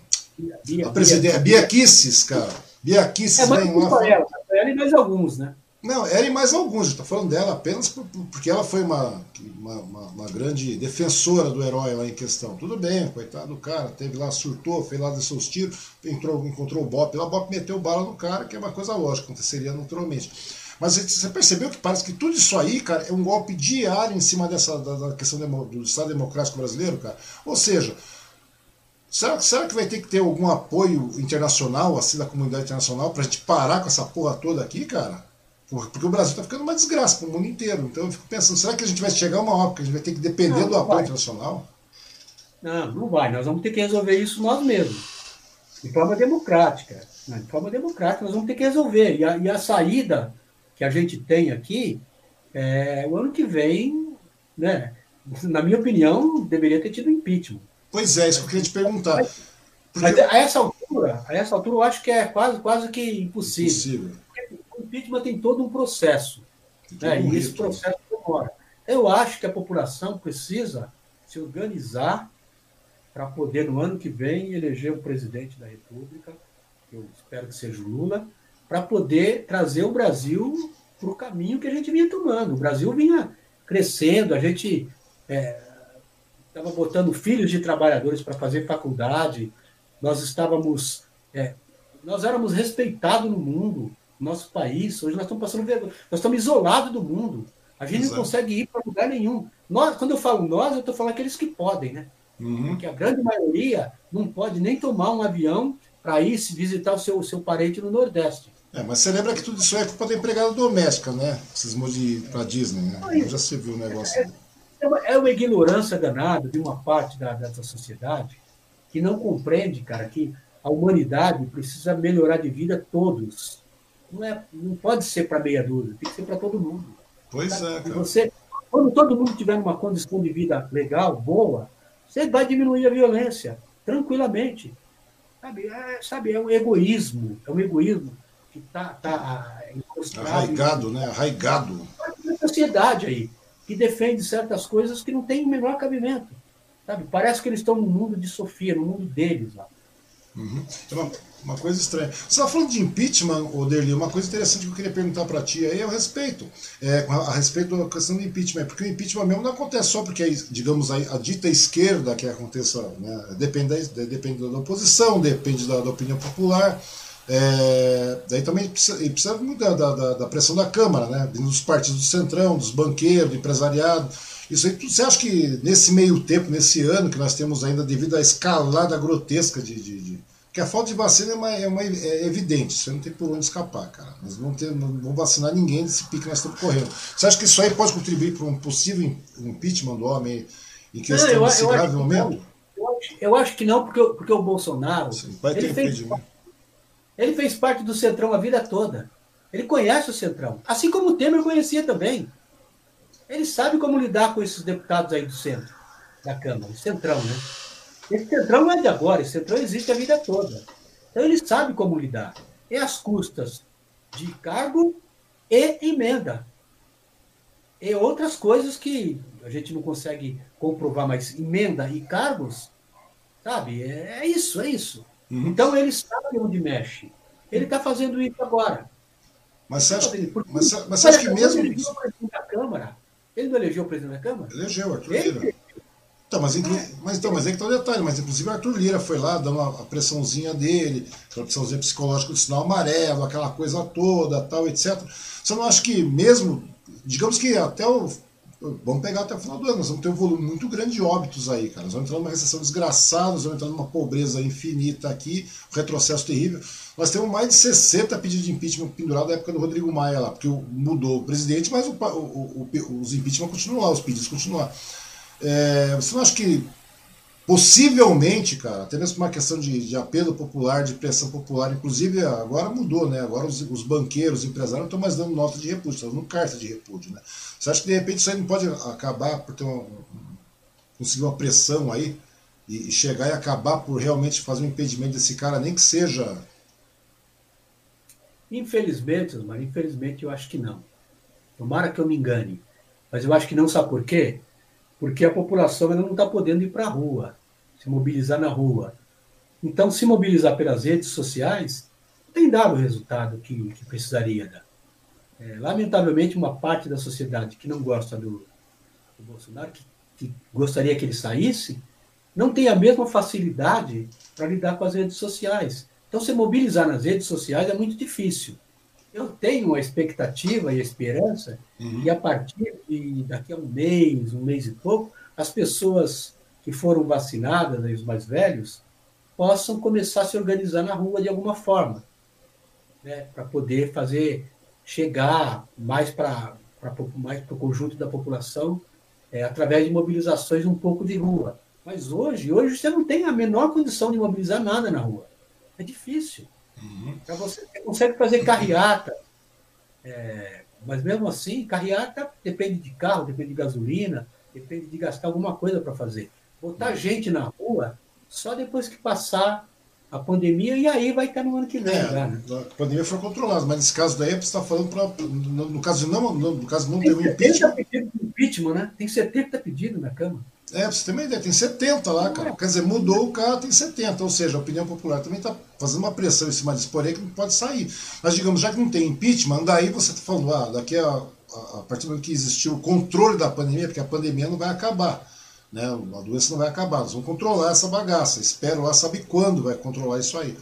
Bia, a presidente. Bia, Bia Kisses, cara. Bia Kisses é, vem lá. Ela, ela e mais alguns, né? Não, ela e mais alguns, estou falando dela apenas por, porque ela foi uma, uma, uma, uma, grande defensora do herói lá em questão. Tudo bem, coitado do cara, teve lá, surtou, fez lá dos seus tiros, entrou, encontrou o Bop, lá o Bop meteu bala no cara, que é uma coisa lógica, aconteceria naturalmente. Mas você percebeu que parece que tudo isso aí, cara, é um golpe diário em cima dessa da, da questão do Estado Democrático Brasileiro, cara? Ou seja, será, será que vai ter que ter algum apoio internacional, assim, da comunidade internacional, para a gente parar com essa porra toda aqui, cara? Porque o Brasil está ficando uma desgraça para o mundo inteiro. Então eu fico pensando, será que a gente vai chegar a uma hora que a gente vai ter que depender não, do apoio vai. internacional? Não, não vai. Nós vamos ter que resolver isso nós mesmos. De forma democrática. Né? De forma democrática, nós vamos ter que resolver. E a, e a saída que a gente tem aqui, é, o ano que vem, né, na minha opinião, deveria ter tido impeachment. Pois é, isso que eu queria te perguntar. Porque... mas a essa altura, a essa altura eu acho que é quase, quase que impossível. impossível impeachment tem todo um processo. Né? E esse processo demora. Eu acho que a população precisa se organizar para poder, no ano que vem, eleger o presidente da República, que eu espero que seja o Lula, para poder trazer o Brasil para o caminho que a gente vinha tomando. O Brasil vinha crescendo, a gente estava é, botando filhos de trabalhadores para fazer faculdade, nós estávamos. É, nós éramos respeitados no mundo nosso país, hoje nós estamos passando vergonha. Nós estamos isolados do mundo. A gente Exato. não consegue ir para lugar nenhum. Nós, quando eu falo nós, eu estou falando aqueles que podem, né? Uhum. Porque a grande maioria não pode nem tomar um avião para ir se visitar o seu, seu parente no Nordeste. É, mas você lembra que tudo isso é culpa da empregada doméstica, né? Cismou de ir para Disney, né? Aí, já se viu o negócio. É, é, uma, é, uma, ignorância danada de uma parte da, dessa sociedade que não compreende, cara, que a humanidade precisa melhorar de vida todos não, é, não pode ser para meia dúzia, tem que ser para todo mundo. Pois sabe? é, cara. Você, quando todo mundo tiver uma condição de vida legal, boa, você vai diminuir a violência tranquilamente. Sabe, é, sabe, é um egoísmo, é um egoísmo que está tá, tá arraigado, né? Arraigado. Na sociedade aí, que defende certas coisas que não tem o menor cabimento. Sabe? Parece que eles estão no mundo de Sofia, no mundo deles lá. Uhum. Então, uma coisa estranha. Você está falando de impeachment, Oderli, uma coisa interessante que eu queria perguntar para ti aí é o respeito. É, a, a, respeito da questão do impeachment. Porque o impeachment mesmo não acontece só porque, digamos, a, a dita esquerda que aconteça, né, depende, da, depende da oposição, depende da, da opinião popular. É, daí também precisa, precisa muito da, da, da, pressão da Câmara, né, dos partidos do Centrão, dos banqueiros, do empresariado. Isso aí, você acha que nesse meio tempo, nesse ano que nós temos ainda, devido à escalada grotesca de, de, de que a falta de vacina é, uma, é, uma, é evidente, você não tem por onde escapar, cara. Nós não, ter, não vamos vacinar ninguém desse pique que nós estamos correndo. Você acha que isso aí pode contribuir para um possível impeachment do homem em questão não, eu, desse eu grave momento? Eu acho, eu acho, que não, porque, porque o Bolsonaro. Sim, ele, fez, ele fez parte do Centrão a vida toda. Ele conhece o Centrão. Assim como o Temer conhecia também. Ele sabe como lidar com esses deputados aí do centro, da Câmara, o Centrão, né? Esse Centrão não é de agora, esse Centrão existe a vida toda. Então ele sabe como lidar. É as custas de cargo e emenda. E outras coisas que a gente não consegue comprovar, mas emenda e cargos, sabe? É, é isso, é isso. Uhum. Então ele sabe onde mexe. Ele está fazendo isso agora. Mas você acha, mas, mas você acha que mesmo. Ele. Ele não elegeu o presidente da Câmara? Elegeu, Arthur Lira. Então, mas, mas, então, mas é que tá o detalhe, mas inclusive o Arthur Lira foi lá dando a pressãozinha dele, aquela pressãozinha psicológica do sinal amarelo, aquela coisa toda, tal, etc. Você não acha que mesmo, digamos que até o. Vamos pegar até o final do ano, nós vamos ter um volume muito grande de óbitos aí, cara. Nós vamos entrar numa recessão desgraçada, nós vamos entrar numa pobreza infinita aqui, um retrocesso terrível. Nós temos mais de 60 pedidos de impeachment pendurado na época do Rodrigo Maia lá, porque mudou o presidente, mas o, o, o, os impeachment continuam lá, os pedidos continuam lá. É, você não acha que possivelmente, cara, até mesmo uma questão de, de, apelo popular, de pressão popular, inclusive agora mudou, né? Agora os, os banqueiros, os empresários não estão mais dando nota de repúdio, estão dando carta de repúdio, né? Você acha que de repente isso aí não pode acabar por ter uma, conseguir uma pressão aí e, e chegar e acabar por realmente fazer um impedimento desse cara, nem que seja. Infelizmente, mas infelizmente eu acho que não. Tomara que eu me engane. Mas eu acho que não, sabe por quê? porque a população ainda não está podendo ir para a rua, se mobilizar na rua. Então, se mobilizar pelas redes sociais tem dado o resultado que, que precisaria dar. É, lamentavelmente, uma parte da sociedade que não gosta do, do Bolsonaro, que, que, gostaria que ele saísse, não tem a mesma facilidade para lidar com as redes sociais. Então, se mobilizar nas redes sociais é muito difícil eu tenho a expectativa e a esperança uhum. e a partir de daqui a um mês, um mês e pouco, as pessoas que foram vacinadas, os mais velhos, possam começar a se organizar na rua de alguma forma, né, para poder fazer chegar mais para mais para o conjunto da população é, através de mobilizações um pouco de rua. Mas hoje, hoje você não tem a menor condição de mobilizar nada na rua. É difícil. Uhum. Então você, você, consegue fazer carreata, é, mas mesmo assim, carreata depende de carro, depende de gasolina, depende de gastar alguma coisa para fazer. Botar uhum. gente na rua só depois que passar a pandemia e aí vai estar no ano que vem. É, né? A pandemia foi controlada, mas nesse caso daí você está falando para. No, no, caso de não, no, no caso não ter um impeachment. impeachment, né? Tem 70 pedidos na Câmara. É, você uma ideia, tem 70 lá, cara. Quer dizer, mudou o cara, tem 70. Ou seja, a opinião popular também está fazendo uma pressão em cima disso, porém que não pode sair. Mas, digamos, já que não tem impeachment, daí você está falando, ah, daqui a, a, partir do momento que existiu o controle da pandemia, porque a pandemia não vai acabar. Né? A doença não vai acabar. Nós vamos controlar essa bagaça. Espero lá saber quando vai controlar isso aí.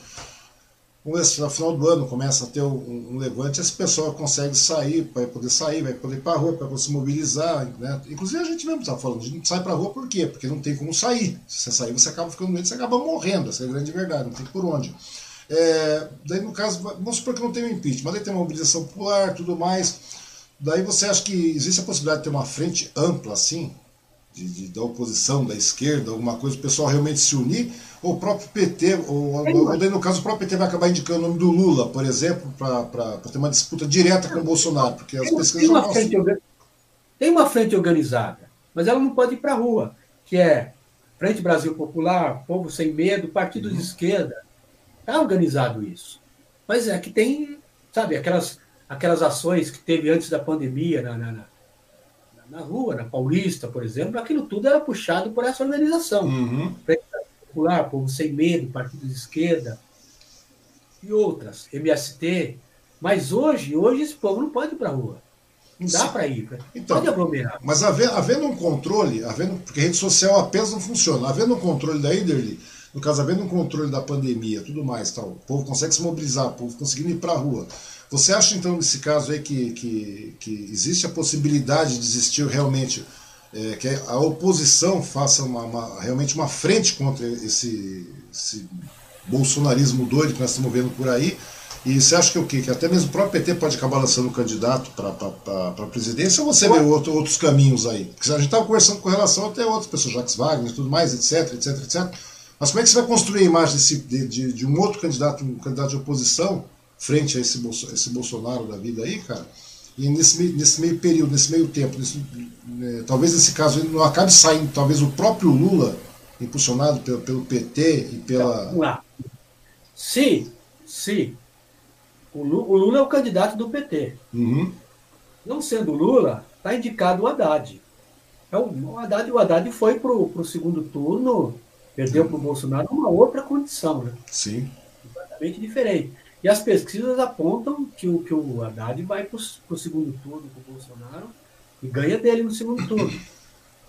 Vamos ver se no final do ano começa a ter um, um levante, esse pessoal consegue sair, vai poder sair, vai poder ir para a rua, para se mobilizar. Né? Inclusive a gente mesmo está falando, a gente sai para a rua por quê? Porque não tem como sair. Se você sair, você acaba ficando doente, você acaba morrendo, essa é a grande verdade, não tem por onde. É, daí, no caso, vamos supor que não tem um impeachment, mas daí tem uma mobilização popular, tudo mais. Daí você acha que existe a possibilidade de ter uma frente ampla, assim, de, de, da oposição, da esquerda, alguma coisa, o pessoal realmente se unir? ou o próprio PT, ou, ou daí no caso o próprio PT vai acabar indicando o nome do Lula, por exemplo, para ter uma disputa direta com o Bolsonaro, porque as pesquisas tem uma, frente, tem uma frente organizada, mas ela não pode ir para a rua, que é Frente Brasil Popular, Povo Sem Medo, Partido uhum. de Esquerda. Está organizado isso. Mas é que tem, sabe, aquelas, aquelas ações que teve antes da pandemia na, na, na, na rua, na Paulista, por exemplo, aquilo tudo era puxado por essa organização. Uhum. Popular, Povo Sem Medo, Partido de Esquerda e outras, MST. Mas hoje, hoje esse povo não pode ir para a rua. Não dá para ir, então, pode aglomerar. Mas havendo, havendo um controle, havendo, porque a rede social apenas não funciona, havendo um controle da Iderly, no caso, havendo um controle da pandemia, tudo mais, tal, o povo consegue se mobilizar, o povo conseguindo ir para a rua. Você acha, então, nesse caso aí, que, que, que existe a possibilidade de existir realmente é, que a oposição faça uma, uma, realmente uma frente contra esse, esse bolsonarismo doido que nós estamos vendo por aí. E você acha que o quê? Que até mesmo o próprio PT pode acabar lançando um candidato para a presidência ou você vê outro, outros caminhos aí? Porque a gente estava conversando com relação até outras pessoas, Jacques Wagner e tudo mais, etc, etc, etc. Mas como é que você vai construir a imagem desse, de, de, de, um outro candidato, um candidato de oposição, frente a esse, Bolso, esse Bolsonaro da vida aí, cara? E nesse, nesse meio período, nesse meio tempo, nesse, né, talvez nesse caso ele não acabe saindo, talvez o próprio Lula, impulsionado pelo, pelo PT e pela. Lá. Se, se o Lula é o candidato do PT. Uhum. Não sendo Lula, está indicado o Haddad. É o, Haddad. O Haddad foi para o segundo turno, perdeu para o Bolsonaro uma outra condição. Né? Sim. Completamente diferente. E as pesquisas apontam que o, que o Haddad vai para o segundo turno com o Bolsonaro e ganha dele no segundo turno.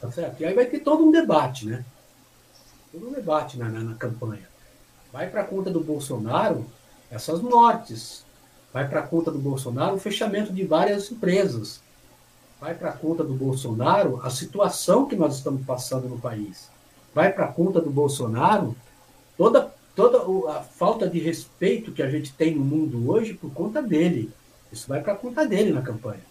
Tá certo? E aí vai ter todo um debate, né? Todo um debate na, na, na campanha. Vai para a conta do Bolsonaro essas mortes, Vai para a conta do Bolsonaro o fechamento de várias empresas. Vai para a conta do Bolsonaro a situação que nós estamos passando no país. Vai para a conta do Bolsonaro toda, toda a falta de respeito que a gente tem no mundo hoje por conta dele. Isso vai para conta dele na campanha.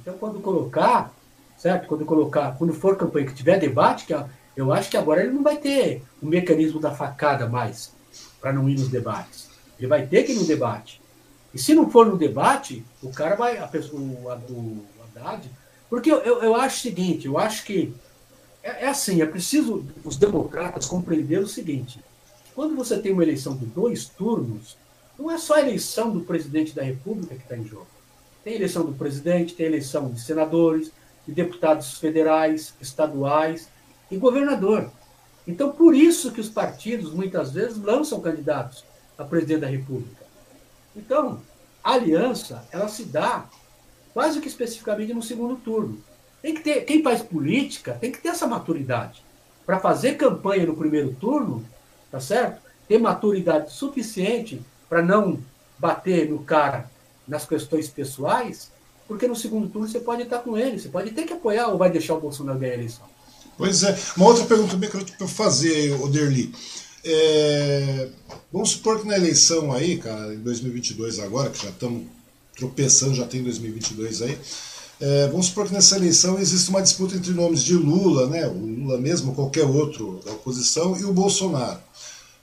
Então, quando colocar, certo? Quando colocar, quando for campanha que tiver debate, que eu acho que agora ele não vai ter o mecanismo da facada mais para não ir nos debates. Ele vai ter que ir no debate. E se não for no debate, o cara vai, a pessoa, o, o Haddad. Porque eu, eu, eu, acho o seguinte, eu acho que é, é, assim, é preciso os democratas compreender o seguinte: quando você tem uma eleição de dois turnos, não é só a eleição do presidente da República que está em jogo. Tem eleição do presidente, tem eleição de senadores, de deputados federais, estaduais e governador. Então, por isso que os partidos, muitas vezes, lançam candidatos a presidente da República. Então, a aliança, ela se dá quase que especificamente no segundo turno. Tem que ter, quem faz política tem que ter essa maturidade. Para fazer campanha no primeiro turno, tá certo? Ter maturidade suficiente para não bater no cara nas questões pessoais, porque no segundo turno você pode estar com ele, você pode ter que apoiar ou vai deixar o Bolsonaro ganhar a eleição. Pois é. Uma outra pergunta também que eu quero fazer, Oderli. É, vamos supor que na eleição aí, cara, em 2022 agora, que já estamos tropeçando, já tem 2022 aí, é, vamos supor que nessa eleição existe uma disputa entre nomes de Lula, né, o Lula mesmo, qualquer outro da oposição, e o Bolsonaro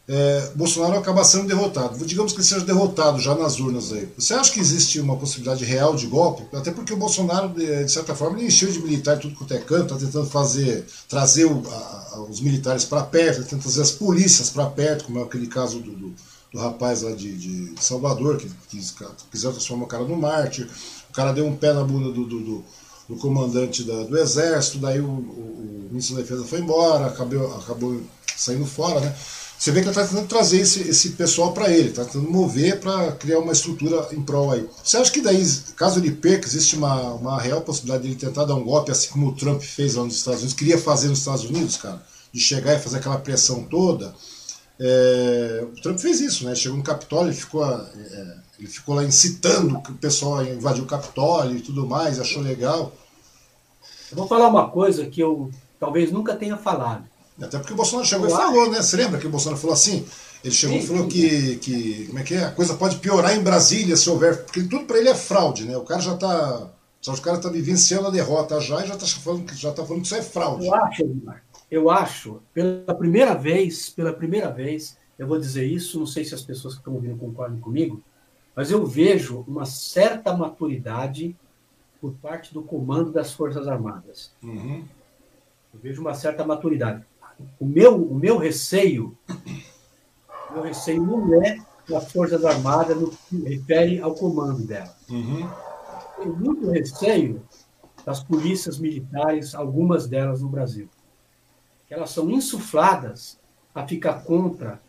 é, Bolsonaro acaba sendo derrotado. Digamos que ele seja derrotado já nas urnas aí. Você acha que existe uma possibilidade real de golpe? Até porque o Bolsonaro, de, de certa forma, ele encheu de militar tudo quanto é canto, está tentando fazer, trazer o, a, os militares para perto, está tentando trazer as polícias para perto, como é aquele caso do, do, do rapaz lá de, de Salvador, que quis, quiser transformar o cara no mártir. O cara deu um pé na bunda do, do, do comandante da, do exército, daí o, o, o ministro da defesa foi embora, acabou, acabou saindo fora, né? Você vê que ele está tentando trazer esse, esse pessoal para ele, está tentando mover para criar uma estrutura em prol aí. Você acha que daí, caso ele perca, existe uma, uma real possibilidade de ele tentar dar um golpe, assim como o Trump fez lá nos Estados Unidos, queria fazer nos Estados Unidos, cara? De chegar e fazer aquela pressão toda. É, o Trump fez isso, né? Chegou no Capitólio, ele ficou, é, ele ficou lá incitando o pessoal a invadir o Capitólio e tudo mais, achou legal. Eu vou falar uma coisa que eu talvez nunca tenha falado. Até porque o Bolsonaro chegou e falou, né? Você lembra que o Bolsonaro falou assim? Ele chegou e falou que, que. Como é que é? A coisa pode piorar em Brasília se houver. Porque tudo para ele é fraude, né? O cara já está. O cara está vivenciando a derrota já e já está falando, que, já tá falando que isso é fraude. Eu acho, eu acho, pela primeira vez, pela primeira vez, eu vou dizer isso, não sei se as pessoas que estão ouvindo concordam comigo, mas eu vejo uma certa maturidade por parte do comando das Forças Armadas. Uhum. Eu vejo uma certa maturidade o meu, o meu receio, o meu receio não é das Forças Armadas no que refere ao comando dela. Uhum. Tenho muito receio das polícias militares, algumas delas no Brasil. Que elas são insufladas a ficar contra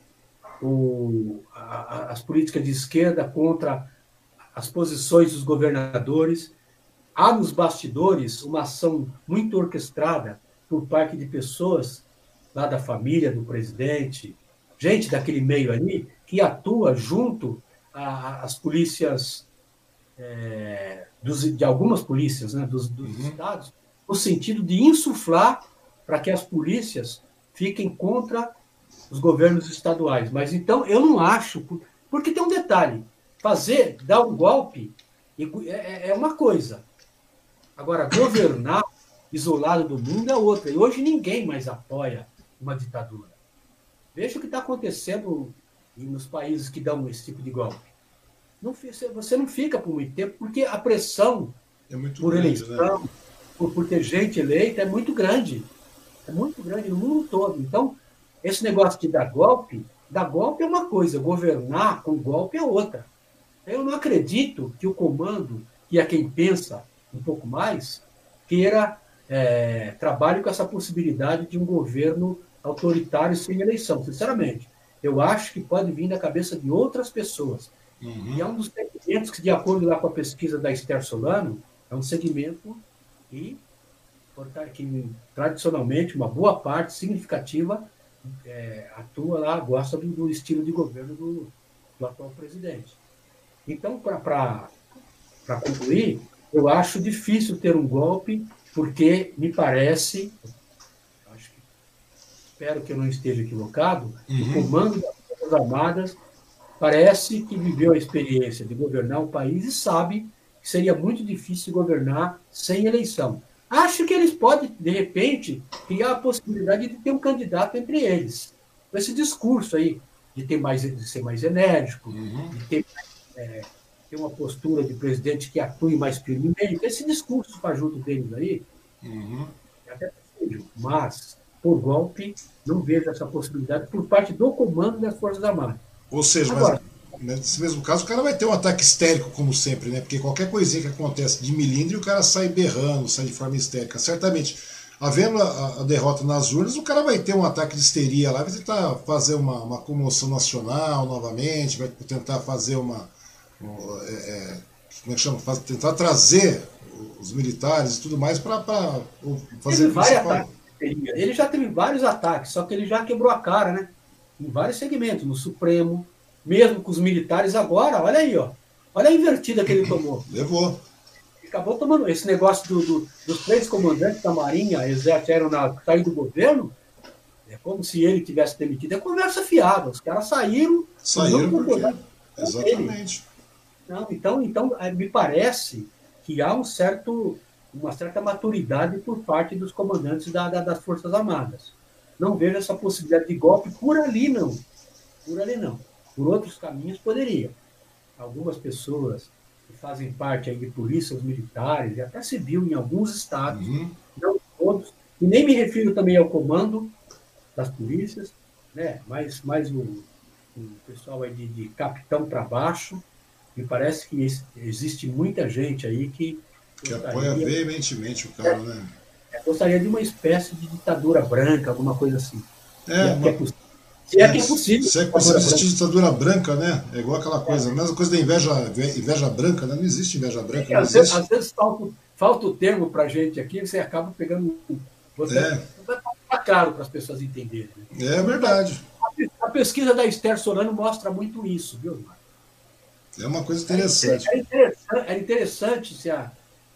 o, a, as políticas de esquerda, contra as posições dos governadores. Há nos bastidores uma ação muito orquestrada por parte de pessoas lá da família do presidente, gente daquele meio ali, que atua junto às polícias, é, dos, de algumas polícias né, dos, dos uhum. estados, no sentido de insuflar para que as polícias fiquem contra os governos estaduais. Mas então eu não acho, porque tem um detalhe: fazer, dar um golpe é, é, é uma coisa. Agora, governar isolado do mundo é outra. E hoje ninguém mais apoia uma ditadura. Veja o que está acontecendo nos países que dão esse tipo de golpe. Não, você não fica por muito tempo, porque a pressão é por grande, eleição, né? por, por ter gente eleita, é muito grande. É muito grande no mundo todo. Então, esse negócio de dar golpe, dar golpe é uma coisa, governar com golpe é outra. Eu não acredito que o comando, que é quem pensa um pouco mais, queira é, trabalhe com essa possibilidade de um governo autoritário sem eleição, sinceramente. Eu acho que pode vir da cabeça de outras pessoas. Uhum. E é um dos segmentos que, de acordo lá com a pesquisa da Esther Solano, é um segmento que, que tradicionalmente, uma boa parte significativa é, atua lá, gosta do, do, estilo de governo do, do atual presidente. Então, para concluir, eu acho difícil ter um golpe porque me parece, espero que eu não esteja equivocado, uhum. o comando das Forças Armadas parece que viveu a experiência de governar o país e sabe que seria muito difícil governar sem eleição. Acho que eles podem, de repente, criar a possibilidade de ter um candidato entre eles. Esse discurso aí, de, ter mais, de ser mais enérgico, uhum. de ter é, ter uma postura de presidente que atue mais firmemente. Esse discurso para junto deles aí uhum. é até possível, mas por golpe não vejo essa possibilidade por parte do comando das Forças Armadas. Ou seja, Agora, mas nesse mesmo caso o cara vai ter um ataque histérico, como sempre, né? Porque qualquer coisinha que acontece de milímetro, o cara sai berrando, sai de forma histérica. Certamente, havendo a, a, derrota nas urnas, o cara vai ter um ataque de histeria lá, vai tentar fazer uma, uma comoção nacional novamente, vai tentar fazer uma, é, é, como é que chama? Faz, tentar trazer os militares e tudo mais para fazer ataques. Ele já teve vários ataques, só que ele já quebrou a cara, né? Em vários segmentos, no Supremo, mesmo com os militares agora, olha aí, ó. Olha a invertida que ele tomou. Levou. Acabou tomando esse negócio do, do, dos três comandantes da Marinha, Exército Aeronáutico, sair do governo, é como se ele tivesse demitido. É conversa fiada. Os caras saíram. Saíram porque... Exatamente. Não, então, então é, me parece que há um certo, uma certa maturidade por parte dos comandantes da, da, das Forças Armadas. Não vejo essa possibilidade de golpe por ali, não. Por ali, não. Por outros caminhos, poderia. Algumas pessoas que fazem parte aí de polícias militares, e até civil em alguns estados, uhum. não todos, e nem me refiro também ao comando das polícias, né? mas, mais o, o pessoal aí de, de capitão para baixo, me parece que existe muita gente aí que. Que apoia veementemente o cara, né? É, gostaria de uma espécie de ditadura branca, alguma coisa assim. É, uma... é se é, que é possível. Se é que existe ditadura branca, né? É igual aquela coisa, a mesma coisa da inveja, inveja branca, né? Não existe inveja branca. É, às, vezes, às, vezes, falta, falta o termo para gente aqui, você acaba pegando. Você é. Tá claro para as pessoas entenderem. Né? É verdade. A, a pesquisa da Esther Solano mostra muito isso, viu, Marcos? É uma coisa interessante. É interessante, é interessante se, a,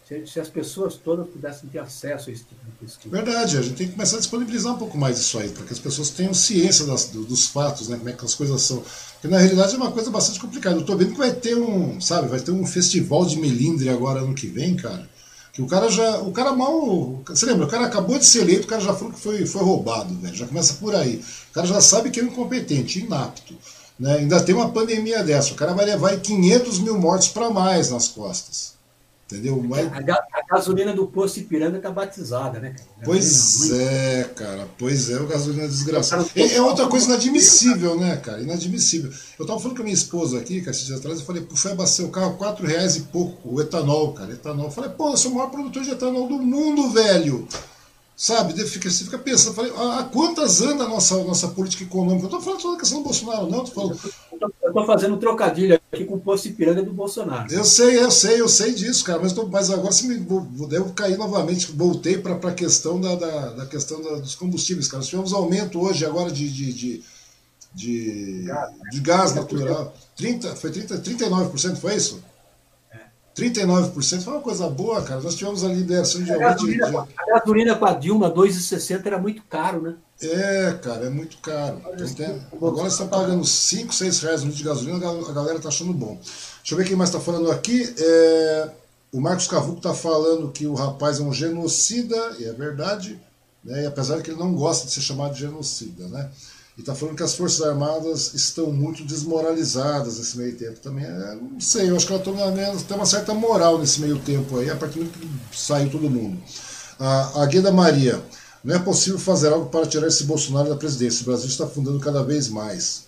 se, se, as pessoas todas pudessem ter acesso a esse tipo de pesquisa. Verdade, a gente tem que começar a disponibilizar um pouco mais isso aí, para que as pessoas tenham ciência das, dos fatos, né, como é que as coisas são. Porque na realidade é uma coisa bastante complicada. Eu estou vendo que vai ter um, sabe, vai ter um festival de melindre agora ano que vem, cara. Que o cara já. O cara mal. Você lembra? O cara acabou de ser eleito, o cara já falou que foi, foi roubado, velho. Já começa por aí. O cara já sabe que é incompetente, inapto. Né? Ainda tem uma pandemia dessa. O cara vai levar 500 mil mortos para mais nas costas. Entendeu? A, a, gasolina do posto Ipiranga está batizada, né? Pois é, cara. Pois é, o gasolina é desgraçado. É, é, outra coisa inadmissível, né, cara? Inadmissível. Eu estava falando com a minha esposa aqui, que esses dias atrás, eu falei, pô, foi abastecer o carro, 4 reais e pouco, o etanol, cara. Etanol. Eu falei, pô, eu sou o maior produtor de etanol do mundo, velho. Sabe? Fica, você fica pensando, falei, há quantas anda a nossa, nossa política econômica? Eu estou falando toda a questão do Bolsonaro, não, tô falando. Eu estou fazendo um trocadilho aqui com o posto Ipiranga do Bolsonaro. Eu sei, eu sei, eu sei disso, cara, mas, tô, mas agora se me devo cair novamente, voltei para a questão da, da, da questão da, dos combustíveis, cara. Nós tivemos aumento hoje agora de, de, de, de, de gás natural. 30, foi 30, 39%, foi isso? 39% foi uma coisa boa, cara. Nós tivemos a liberação de. A gasolina, a gasolina com a Dilma, 2,60 era muito caro, né? É, cara, é muito caro. Então, tem... Agora você está pagando 5, 6 reais no litro de gasolina, a galera está achando bom. Deixa eu ver quem mais está falando aqui. É... O Marcos Cavuco está falando que o rapaz é um genocida, e é verdade, né? e apesar de que ele não gosta de ser chamado de genocida, né? E está falando que as Forças Armadas estão muito desmoralizadas nesse meio tempo também. É, não sei, eu acho que ela tem uma certa moral nesse meio tempo aí, a partir do que saiu todo mundo. A, a Gueda Maria, não é possível fazer algo para tirar esse Bolsonaro da presidência. O Brasil está afundando cada vez mais.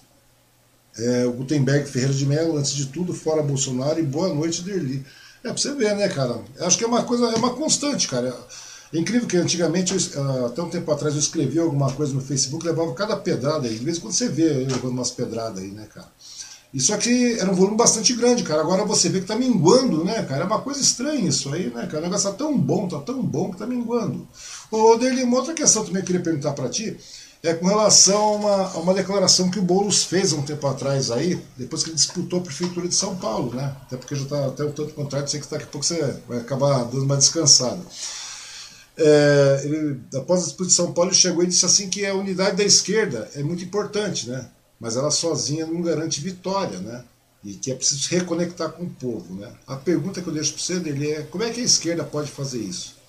É, o Gutenberg Ferreira de Mello, antes de tudo, fora Bolsonaro e boa noite, Derli. É pra você ver, né, cara? Eu acho que é uma coisa, é uma constante, cara. É incrível que antigamente, ah, até um tempo atrás, eu escrevi alguma coisa no Facebook, levava cada pedrada aí. De vez em quando você vê eu levando umas pedradas aí, né, cara? Isso aqui era um volume bastante grande, cara. Agora você vê que tá minguando, né, cara? É uma coisa estranha isso aí, né, cara? O negócio tá tão bom, tá tão bom que tá minguando. Ô, Derli, uma outra questão também que eu queria perguntar para ti é com relação a uma, a uma declaração que o Boulos fez há um tempo atrás aí, depois que ele disputou a Prefeitura de São Paulo, né? Até porque já está até o tanto contrário, sei que daqui a pouco você vai acabar dando uma descansada. É, ele, após a disputa de São Paulo, ele chegou e disse assim que a unidade da esquerda é muito importante, né? Mas ela sozinha não garante vitória, né? E que é preciso reconectar com o povo, né? A pergunta que eu deixo para você dele é como é que a esquerda pode fazer isso?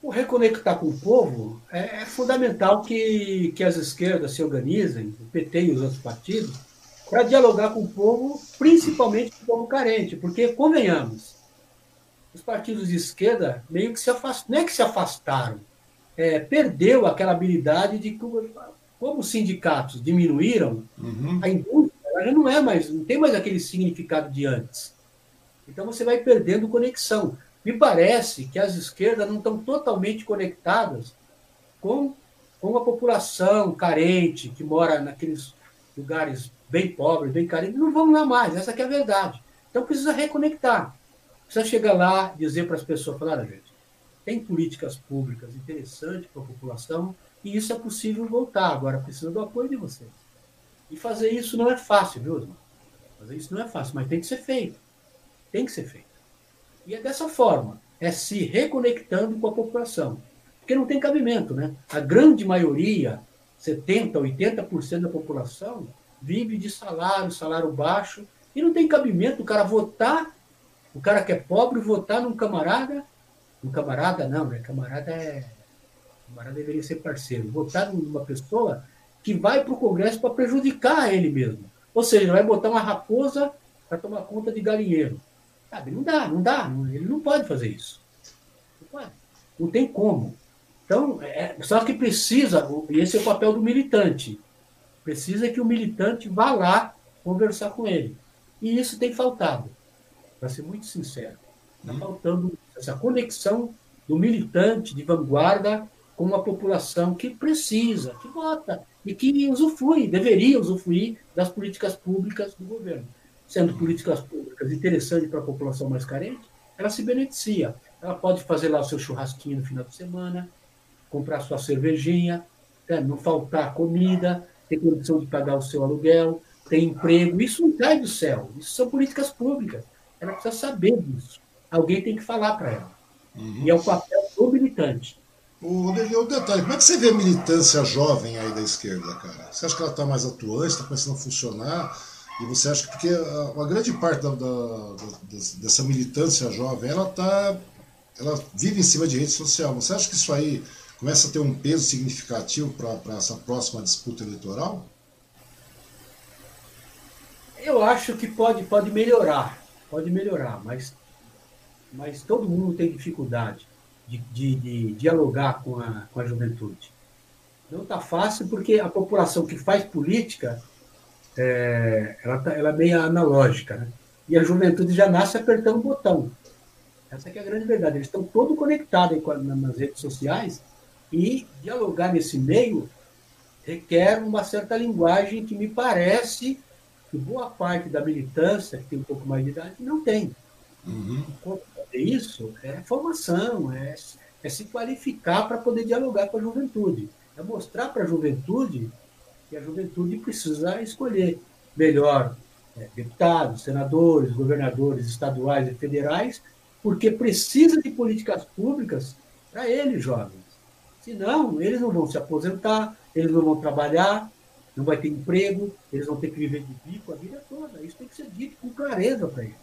O reconectar com o povo é, é, fundamental que, que as esquerdas se organizem, o PT e os outros partidos, para dialogar com o povo, principalmente com o povo carente, porque, convenhamos, os partidos de esquerda meio que se afastaram, não é que se afastaram, é, perdeu aquela habilidade de como os sindicatos diminuíram, uhum. a indústria já não é mais, não tem mais aquele significado de antes. Então você vai perdendo conexão. Me parece que as esquerdas não estão totalmente conectadas com, com a população carente, que mora naqueles lugares bem pobres, bem carentes, não vão lá mais, essa é a verdade. Então precisa reconectar. Precisa chegar lá dizer para as pessoas, falar, gente, tem políticas públicas interessantes para a população e isso é possível voltar. Agora precisa do apoio de vocês. E fazer isso não é fácil, viu, irmão? Fazer isso não é fácil, mas tem que ser feito. Tem que ser feito. E é dessa forma, é se reconectando com a população. Porque não tem cabimento, né? A grande maioria, 70%, 80% da população, vive de salário, salário baixo, e não tem cabimento o cara votar, o cara que é pobre, votar num camarada. Um camarada não, né? Camarada é. Camarada deveria ser parceiro. Votar numa pessoa que vai para o Congresso para prejudicar ele mesmo. Ou seja, vai botar uma raposa para tomar conta de galinheiro. Sabe? Não dá, não dá. Ele não pode fazer isso. Não pode. Não tem como. Então, é, só que precisa, e esse é o papel do militante, precisa que o militante vá lá conversar com ele. E isso tem faltado, para ser muito sincero. Está hum. faltando essa conexão do militante de vanguarda com a população que precisa, que vota e que usufrui, deveria usufruir das políticas públicas do governo sendo políticas públicas interessantes para a população mais carente, ela se beneficia. Ela pode fazer lá o seu churrasquinho no final de semana, comprar sua cervejinha, né? não faltar comida, ter condição de pagar o seu aluguel, ter emprego. Isso não cai do céu. Isso são políticas públicas. Ela precisa saber disso. Alguém tem que falar para ela. Uhum. E é o papel do militante. O, o detalhe, como é que você vê a militância jovem aí da esquerda, cara? Você acha que ela está mais atuante, está começando a funcionar? E você acha que porque a, a grande parte da, da, da, dessa militância jovem, ela tá, ela vive em cima de rede social. Você acha que isso aí começa a ter um peso significativo para essa próxima disputa eleitoral? Eu acho que pode, pode melhorar, pode melhorar, mas, mas todo mundo tem dificuldade de, de, de dialogar com a, com a juventude. Não está fácil porque a população que faz política é, ela, tá, ela é meio analógica, né? E a juventude já nasce apertando o botão. Essa é a grande verdade. Eles estão todos conectados nas redes sociais e dialogar nesse meio requer uma certa linguagem que me parece que boa parte da militância, que tem um pouco mais de idade, não tem. Uhum. Isso é formação, é, é se qualificar para poder dialogar com a juventude. É mostrar para a juventude que a juventude precisa escolher melhor é, deputados, senadores, governadores estaduais e federais, porque precisa de políticas públicas para eles, jovens. Senão, eles não vão se aposentar, eles não vão trabalhar, não vai ter emprego, eles vão ter que viver de bico a vida toda. Isso tem que ser dito com clareza para eles.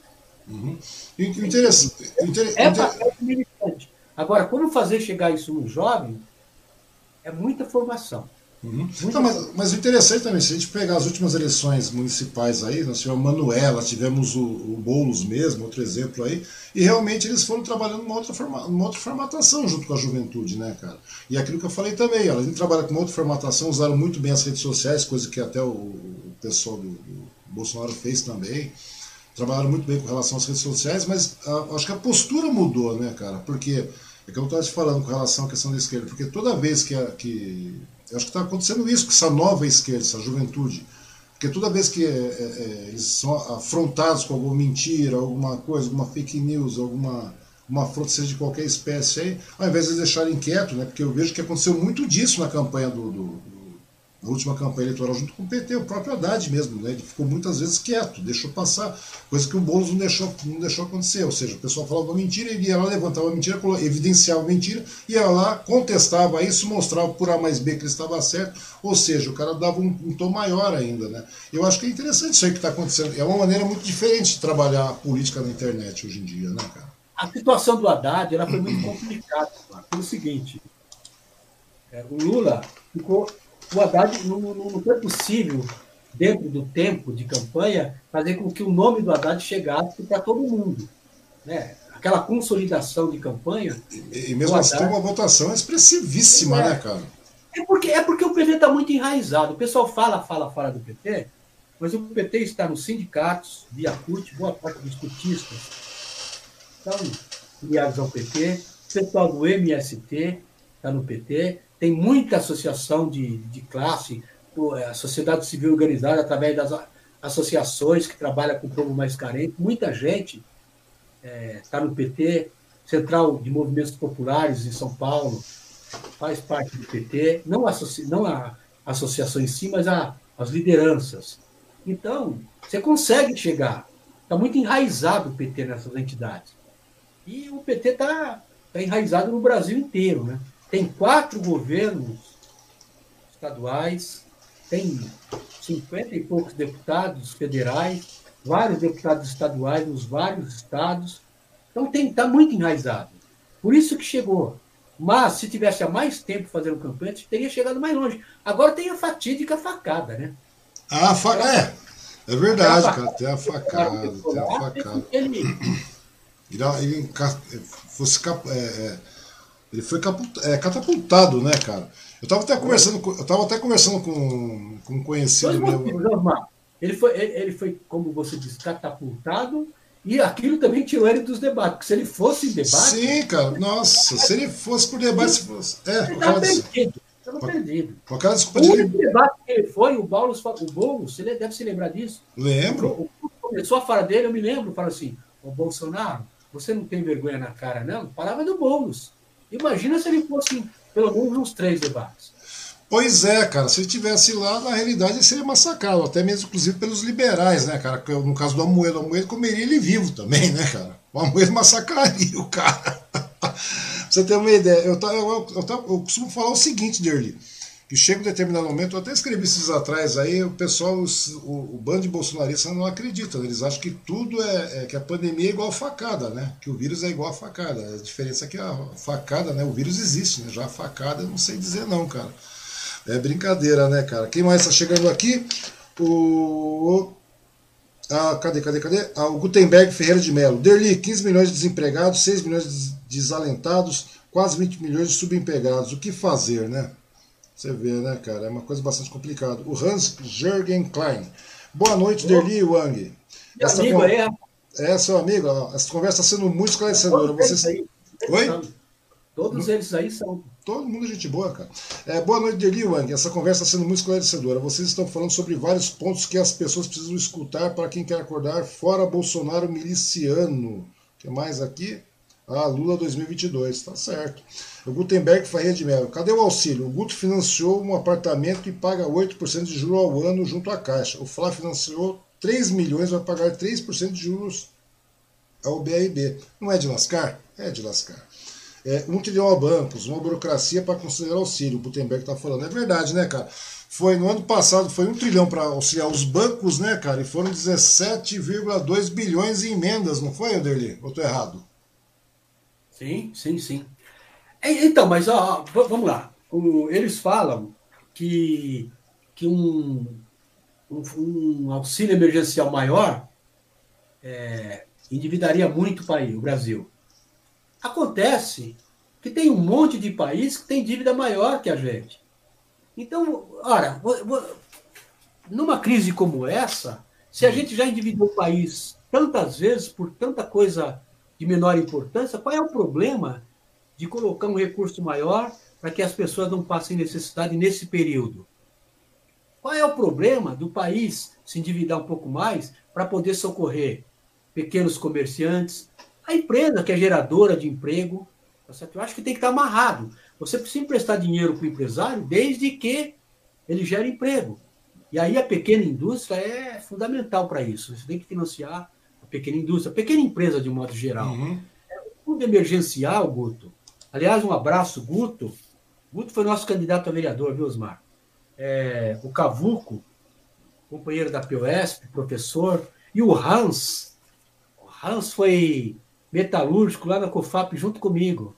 Uhum. Interessante. É papel militante. Agora, como fazer chegar isso no jovem é muita formação. Uhum. Não, mas, mas o interessante também, se a gente pegar as últimas eleições municipais aí, nós tivemos Manuela, tivemos o, o Boulos mesmo, outro exemplo aí, e realmente eles foram trabalhando uma outra, forma, uma outra formatação junto com a juventude, né, cara? E aquilo que eu falei também, além de trabalhar com uma outra formatação, usaram muito bem as redes sociais, coisa que até o, o pessoal do, do, Bolsonaro fez também. Trabalharam muito bem com relação às redes sociais, mas a, ah, acho que a postura mudou, né, cara? Porque é que eu estava te falando com relação à questão da esquerda, porque toda vez que, a, que eu acho que está acontecendo isso com essa nova esquerda, essa juventude. Porque toda vez que é, é, eles são afrontados com alguma mentira, alguma coisa, alguma fake news, alguma uma afronta seja de qualquer espécie aí, ao invés de deixarem quieto, né? Porque eu vejo que aconteceu muito disso na campanha do, do na última campanha eleitoral junto com o PT, o próprio Haddad mesmo, né? Ele ficou muitas vezes quieto, deixou passar, coisa que o Boulos não deixou, não deixou acontecer. Ou seja, o pessoal falava uma mentira, ele ia lá, levantava a mentira, evidenciava a mentira, ia lá, contestava isso, mostrava por A mais B que ele estava certo, ou seja, o cara dava um, um tom maior ainda, né? Eu acho que é interessante isso aí que está acontecendo. É uma maneira muito diferente de trabalhar a política na internet hoje em dia, né, cara? A situação do Haddad ela foi muito complicada, pelo seguinte. É, o Lula ficou o Haddad não, não, não foi possível, dentro do tempo de campanha, fazer com que o nome do Haddad chegasse para todo mundo. Né? Aquela consolidação de campanha. E, e mesmo assim, Haddad... uma votação expressivíssima, é, né, cara? É porque, é porque o PT está muito enraizado. O pessoal fala, fala, fala do PT, mas o PT está nos sindicatos, via CUT, boa parte dos cutistas estão ligados ao PT, o pessoal do MST está no PT, tem muita associação de, de classe, a sociedade civil organizada através das associações que trabalham com o povo mais carente. Muita gente está é, tá no PT, Central de Movimentos Populares em São Paulo, faz parte do PT, não, associa, não a associação em si, mas a, as lideranças. Então, você consegue chegar. Está muito enraizado o PT nessas entidades. E o PT está tá enraizado no Brasil inteiro. Né? Tem quatro governos estaduais, tem cinquenta e poucos deputados federais, vários deputados estaduais nos vários estados. Então está muito enraizado. Por isso que chegou. Mas se tivesse há mais tempo fazendo campanha, teria chegado mais longe. Agora tem a fatídica facada, né? Ah, fa é. É verdade, cara. Tem a facada. Tem a facada. Ele, ele, ele fosse é, é, ele foi é, catapultado, né, cara? Eu estava até conversando, com, eu tava até conversando com, com um conhecido meu. Ele foi, ele, ele foi, como você disse, catapultado e aquilo também tirou ele dos debates. Porque se ele fosse em debate. Sim, cara. Nossa, se ele fosse por debate. Se fosse, é, ele estava perdido. Estava perdido. Com aquela desculpa o único de... debate que ele foi, o Boulos, o Boulos, ele deve se lembrar disso. Lembro. O, começou a fala dele, eu me lembro, fala assim: o Bolsonaro, você não tem vergonha na cara, não? Palavra do Boulos. Imagina se ele fosse pelo menos uns três debates. Pois é, cara, se ele tivesse lá, na realidade ele seria massacrado, até mesmo inclusive pelos liberais, né, cara? No caso do Amoedo, o Amoedo comeria ele vivo também, né, cara? O Amoedo massacraria o cara. pra você ter uma ideia, eu, eu, eu, eu, eu costumo falar o seguinte, Derli que chega um determinado momento, eu até escrevi esses atrás aí, o pessoal, o, o bando de bolsonaristas não acredita, né? eles acham que tudo é, é, que a pandemia é igual facada, né? Que o vírus é igual a facada. A diferença é que a facada, né? O vírus existe, né? Já a facada eu não sei dizer não, cara. É brincadeira, né, cara? Quem mais está chegando aqui? O. Ah, cadê, cadê, cadê? Ah, o Gutenberg Ferreira de Mello. Derli, 15 milhões de desempregados, 6 milhões de desalentados, quase 20 milhões de subempregados. O que fazer, né? Você vê, né, cara? É uma coisa bastante complicada. O Hans Jürgen Klein. Boa noite, Derli Wang. Meu essa amigo con... aí, É, seu amigo. Ó, essa conversa está sendo muito esclarecedora. Vocês... Aí, Oi? Todos eles aí são. Todo mundo é gente boa, cara. É, boa noite, Derli Wang. Essa conversa está sendo muito esclarecedora. Vocês estão falando sobre vários pontos que as pessoas precisam escutar para quem quer acordar fora Bolsonaro miliciano. O que mais aqui? Ah, Lula 2022, tá certo. O Gutenberg Faria de Mello. Cadê o auxílio? O Guto financiou um apartamento e paga 8% de juros ao ano junto à Caixa. O Flá financiou 3 milhões, vai pagar 3% de juros ao BRB. Não é de lascar? É de lascar. é, um trilhão a bancos, uma burocracia para considerar auxílio. O Gutenberg está falando. É verdade, né, cara? Foi no ano passado, foi um trilhão para auxiliar os bancos, né, cara? E foram 17,2 bilhões em emendas, não foi, Anderli? Ou estou errado? Sim, sim, sim. Então, mas ó, vamos lá. eles falam que, que um, um, um auxílio emergencial maior é, endividaria muito o país, o Brasil. Acontece que tem um monte de país que tem dívida maior que a gente. Então, ora, numa crise como essa, se a gente já endividou o país tantas vezes por tanta coisa de menor importância, qual é o problema de colocar um recurso maior para que as pessoas não passem necessidade nesse período? Qual é o problema do país se endividar um pouco mais para poder socorrer pequenos comerciantes, a empresa que é geradora de emprego? Tá Eu acho que tem que estar amarrado. Você precisa emprestar dinheiro para o empresário desde que ele gere emprego. E aí a pequena indústria é fundamental para isso. Você tem que financiar a pequena indústria, a pequena empresa de um modo geral. Uhum. É um fundo emergencial, Guto. Aliás, um abraço, Guto. Guto foi nosso candidato a vereador, viu, Osmar? É, o Cavuco, companheiro da POSP, professor, e o Hans. O Hans foi metalúrgico lá na COFAP junto comigo.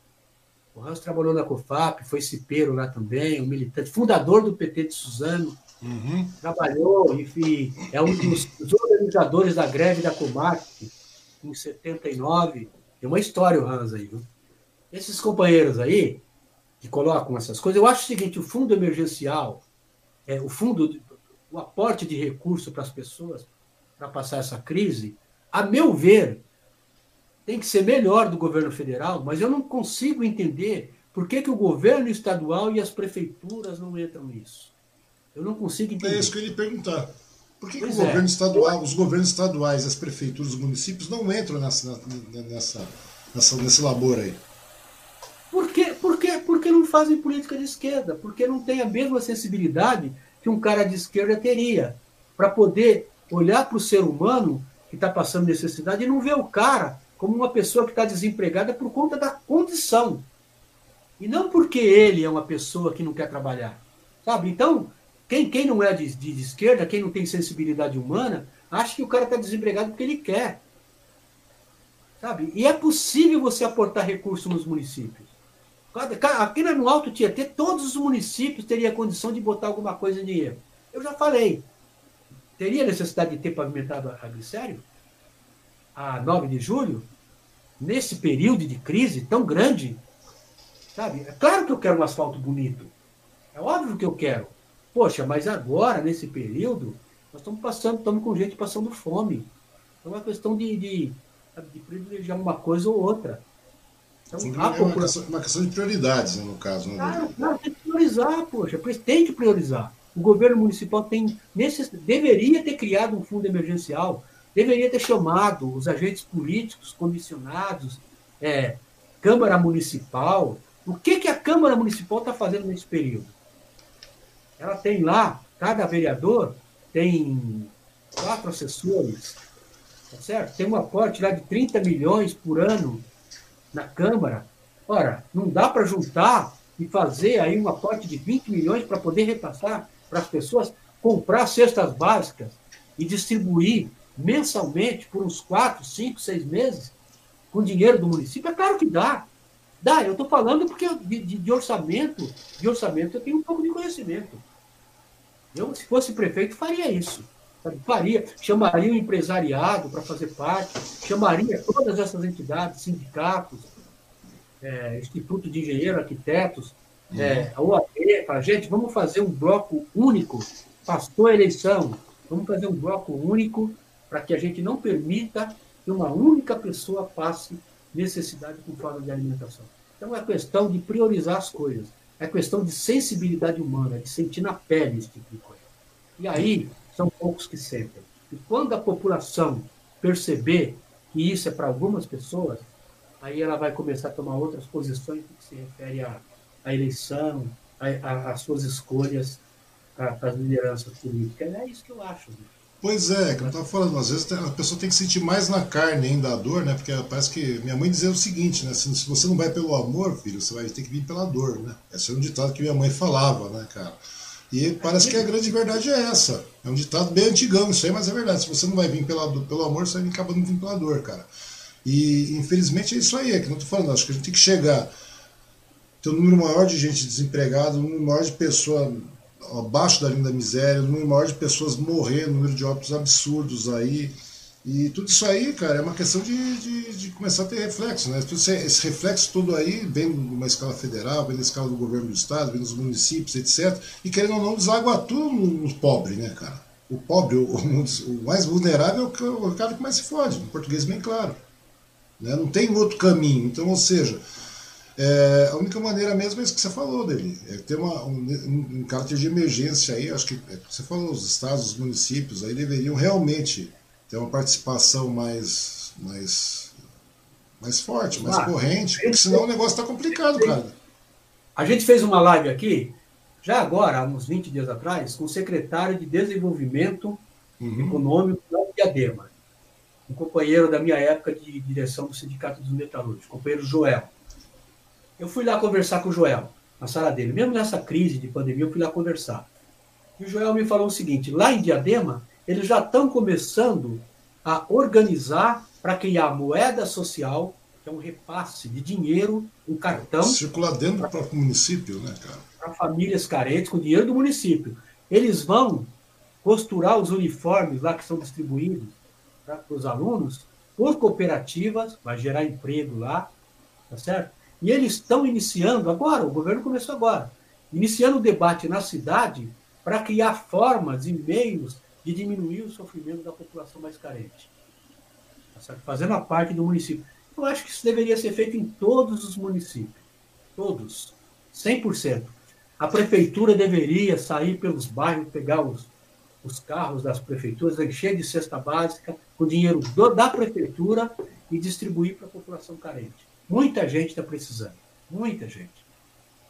O Hans trabalhou na COFAP, foi cipeiro lá também, um militante, fundador do PT de Suzano. Uhum. Trabalhou, enfim, é um dos, organizadores da greve da Comac em 79. Tem uma história o Hans aí, viu? Esses companheiros aí, que colocam essas coisas, eu acho o seguinte: o fundo emergencial, é, o fundo, o aporte de recurso para as pessoas para passar essa crise, a meu ver, tem que ser melhor do governo federal, mas eu não consigo entender por que, que o governo estadual e as prefeituras não entram nisso. Eu não consigo entender. É isso que eu ia perguntar. Por que, que o governo é. estadual, os governos estaduais, as prefeituras, os municípios não entram nessa, nessa, nessa, nesse labor aí? Por quê? Por quê? Porque não fazem política de esquerda, porque não tem a mesma sensibilidade que um cara de esquerda teria para poder olhar para o ser humano que está passando necessidade e não ver o cara como uma pessoa que está desempregada por conta da condição. E não porque ele é uma pessoa que não quer trabalhar. Sabe? Então, quem, quem não é de, de, de esquerda, quem não tem sensibilidade humana, acha que o cara está desempregado porque ele quer. Sabe? E é possível você aportar recursos nos municípios. Aqui no Alto Tietê, todos os municípios teriam condição de botar alguma coisa em dinheiro. Eu já falei. Teria necessidade de ter pavimentado a glicério? a 9 de julho, nesse período de crise tão grande, sabe? É claro que eu quero um asfalto bonito. É óbvio que eu quero. Poxa, mas agora, nesse período, nós estamos passando, estamos com gente passando fome. Então é uma questão de, de, de privilegiar uma coisa ou outra. Então, Sim, é uma, questão, uma, questão, de prioridades, né, no caso. Né? Claro, claro, tem que priorizar, poxa, tem que priorizar. O governo municipal tem, necess... deveria ter criado um fundo emergencial deveria ter chamado os agentes políticos comissionados, é, Câmara Municipal. O que, que a Câmara Municipal está fazendo nesse período? Ela tem lá, cada vereador tem quatro assessores, tá certo? Tem um aporte lá de 30 milhões por ano na Câmara. Ora, não dá para juntar e fazer aí um aporte de 20 milhões para poder repassar para as pessoas comprar cestas básicas e distribuir mensalmente por uns quatro, cinco, seis meses, com dinheiro do município? É claro que dá. Dá, eu estou falando porque de, de, de, orçamento, de orçamento eu tenho um pouco de conhecimento. Eu, se fosse prefeito, faria isso. Faria, chamaria o empresariado para fazer parte, chamaria todas essas entidades, sindicatos, é, Instituto de Engenheiro, Arquitetos, uhum. é, a OAB, para gente, vamos fazer um bloco único, passou a eleição, vamos fazer um bloco único para que a gente não permita que uma única pessoa passe necessidade com falta de alimentação. Então é questão de priorizar as coisas, é questão de sensibilidade humana, de sentir na pele esse tipo de coisa. E aí são poucos que sentem. E quando a população perceber que isso é para algumas pessoas, aí ela vai começar a tomar outras posições que se refere à, à eleição, às suas escolhas as lideranças políticas. É isso que eu acho. Né? Pois é, que eu estava falando, às vezes a pessoa tem que sentir mais na carne ainda a dor, né? Porque parece que minha mãe dizia o seguinte, né? Se, você não vai pelo amor, filho, você vai ter que vir pela dor, né? Esse é um ditado que minha mãe falava, né, cara? E parece que a grande verdade é essa. É um ditado bem antigão isso aí, mas é verdade. Se você não vai vir pela, pelo amor, você vai acabar não vindo pela dor, cara. E infelizmente é isso aí, é que não estou falando. Acho que a gente tem que chegar, ter um número maior de gente desempregada, um número maior de pessoas abaixo da linha da miséria, um número maior de pessoas morrendo, número de óbitos absurdos aí. E tudo isso aí, cara, é uma questão de, de, de começar a ter reflexo, né? Esse reflexo todo aí vem de uma escala federal, vem da escala do governo do estado, vem dos municípios, etc. E querendo ou não, deságua tudo no pobre, né, cara? O pobre, o, o mais vulnerável é o cara que mais se fode, em português bem claro. Né? Não tem outro caminho. Então, ou seja, é, a única maneira mesmo é isso que você falou dele, é ter uma, um, um caráter de emergência aí, acho que é, você falou, os estados, os municípios aí deveriam realmente ter uma participação mais, mais, mais forte, mais ah, corrente, porque senão o negócio está complicado, cara. A gente fez uma live aqui, já agora, há uns 20 dias atrás, com o secretário de Desenvolvimento uhum. Econômico da Diadema, um companheiro da minha época de direção do Sindicato dos Metalúrgicos, companheiro Joel. Eu fui lá conversar com o Joel, na sala dele. Mesmo nessa crise de pandemia, eu fui lá conversar. E o Joel me falou o seguinte: lá em Diadema, eles já estão começando a organizar para criar moeda social, que é um repasse de dinheiro, um cartão. Circular dentro do próprio município, né, cara? Para famílias carentes, com dinheiro do município. Eles vão costurar os uniformes lá que são distribuídos para os alunos por cooperativas, vai gerar emprego lá, tá certo? E eles estão iniciando agora, o governo começou agora, iniciando o debate na cidade para criar formas e meios de diminuir o sofrimento da população mais carente. Tá Fazendo a parte do município. Eu acho que isso deveria ser feito em todos os municípios. Todos. 100%. A prefeitura deveria sair pelos bairros, pegar os, os carros das prefeituras, encher de cesta básica, com dinheiro do, da prefeitura e distribuir para a população carente. Muita gente está precisando, muita gente.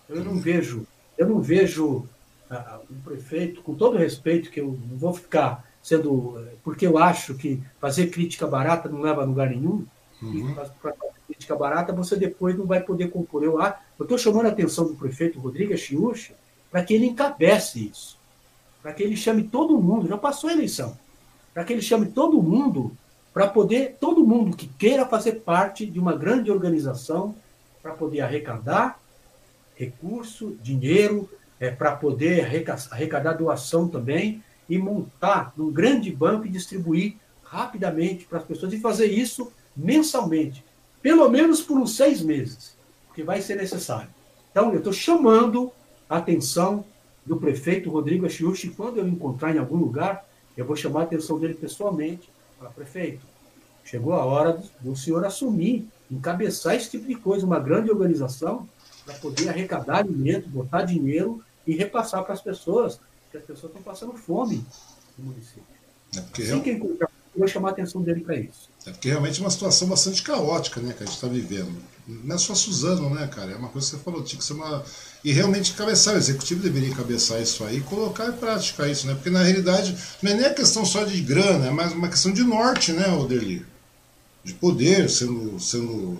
Eu não vejo, eu não vejo uh, um prefeito, com todo respeito, que eu não vou ficar sendo. Porque eu acho que fazer crítica barata não leva a lugar nenhum. Uhum. Para fazer crítica barata, você depois não vai poder compor. Eu estou chamando a atenção do prefeito Rodrigues Chiuchi para que ele encabece isso. Para que ele chame todo mundo, já passou a eleição, para que ele chame todo mundo para poder todo mundo que queira fazer parte de uma grande organização para poder arrecadar recurso, dinheiro, é, para poder arrecadar doação também e montar um grande banco e distribuir rapidamente para as pessoas e fazer isso mensalmente, pelo menos por uns seis meses, porque vai ser necessário. Então, eu estou chamando a atenção do prefeito Rodrigo Achiuchi, quando eu encontrar em algum lugar, eu vou chamar a atenção dele pessoalmente Fala, prefeito, chegou a hora do, senhor assumir, encabeçar esse tipo de coisa, uma grande organização, para poder arrecadar alimento, botar dinheiro e repassar para as pessoas, porque as pessoas estão passando fome no município. É assim que encontrar, eu vou chamar a atenção dele para isso. É porque realmente é uma situação bastante caótica né, que a gente está vivendo. Não é só Suzano, né, cara? É uma coisa que você falou, tinha que ser uma. E realmente cabeçar, o executivo deveria cabeçar isso aí e colocar em prática isso, né? Porque na realidade não é nem a questão só de grana, é mais uma questão de norte, né, Oderli? De poder sendo, sendo,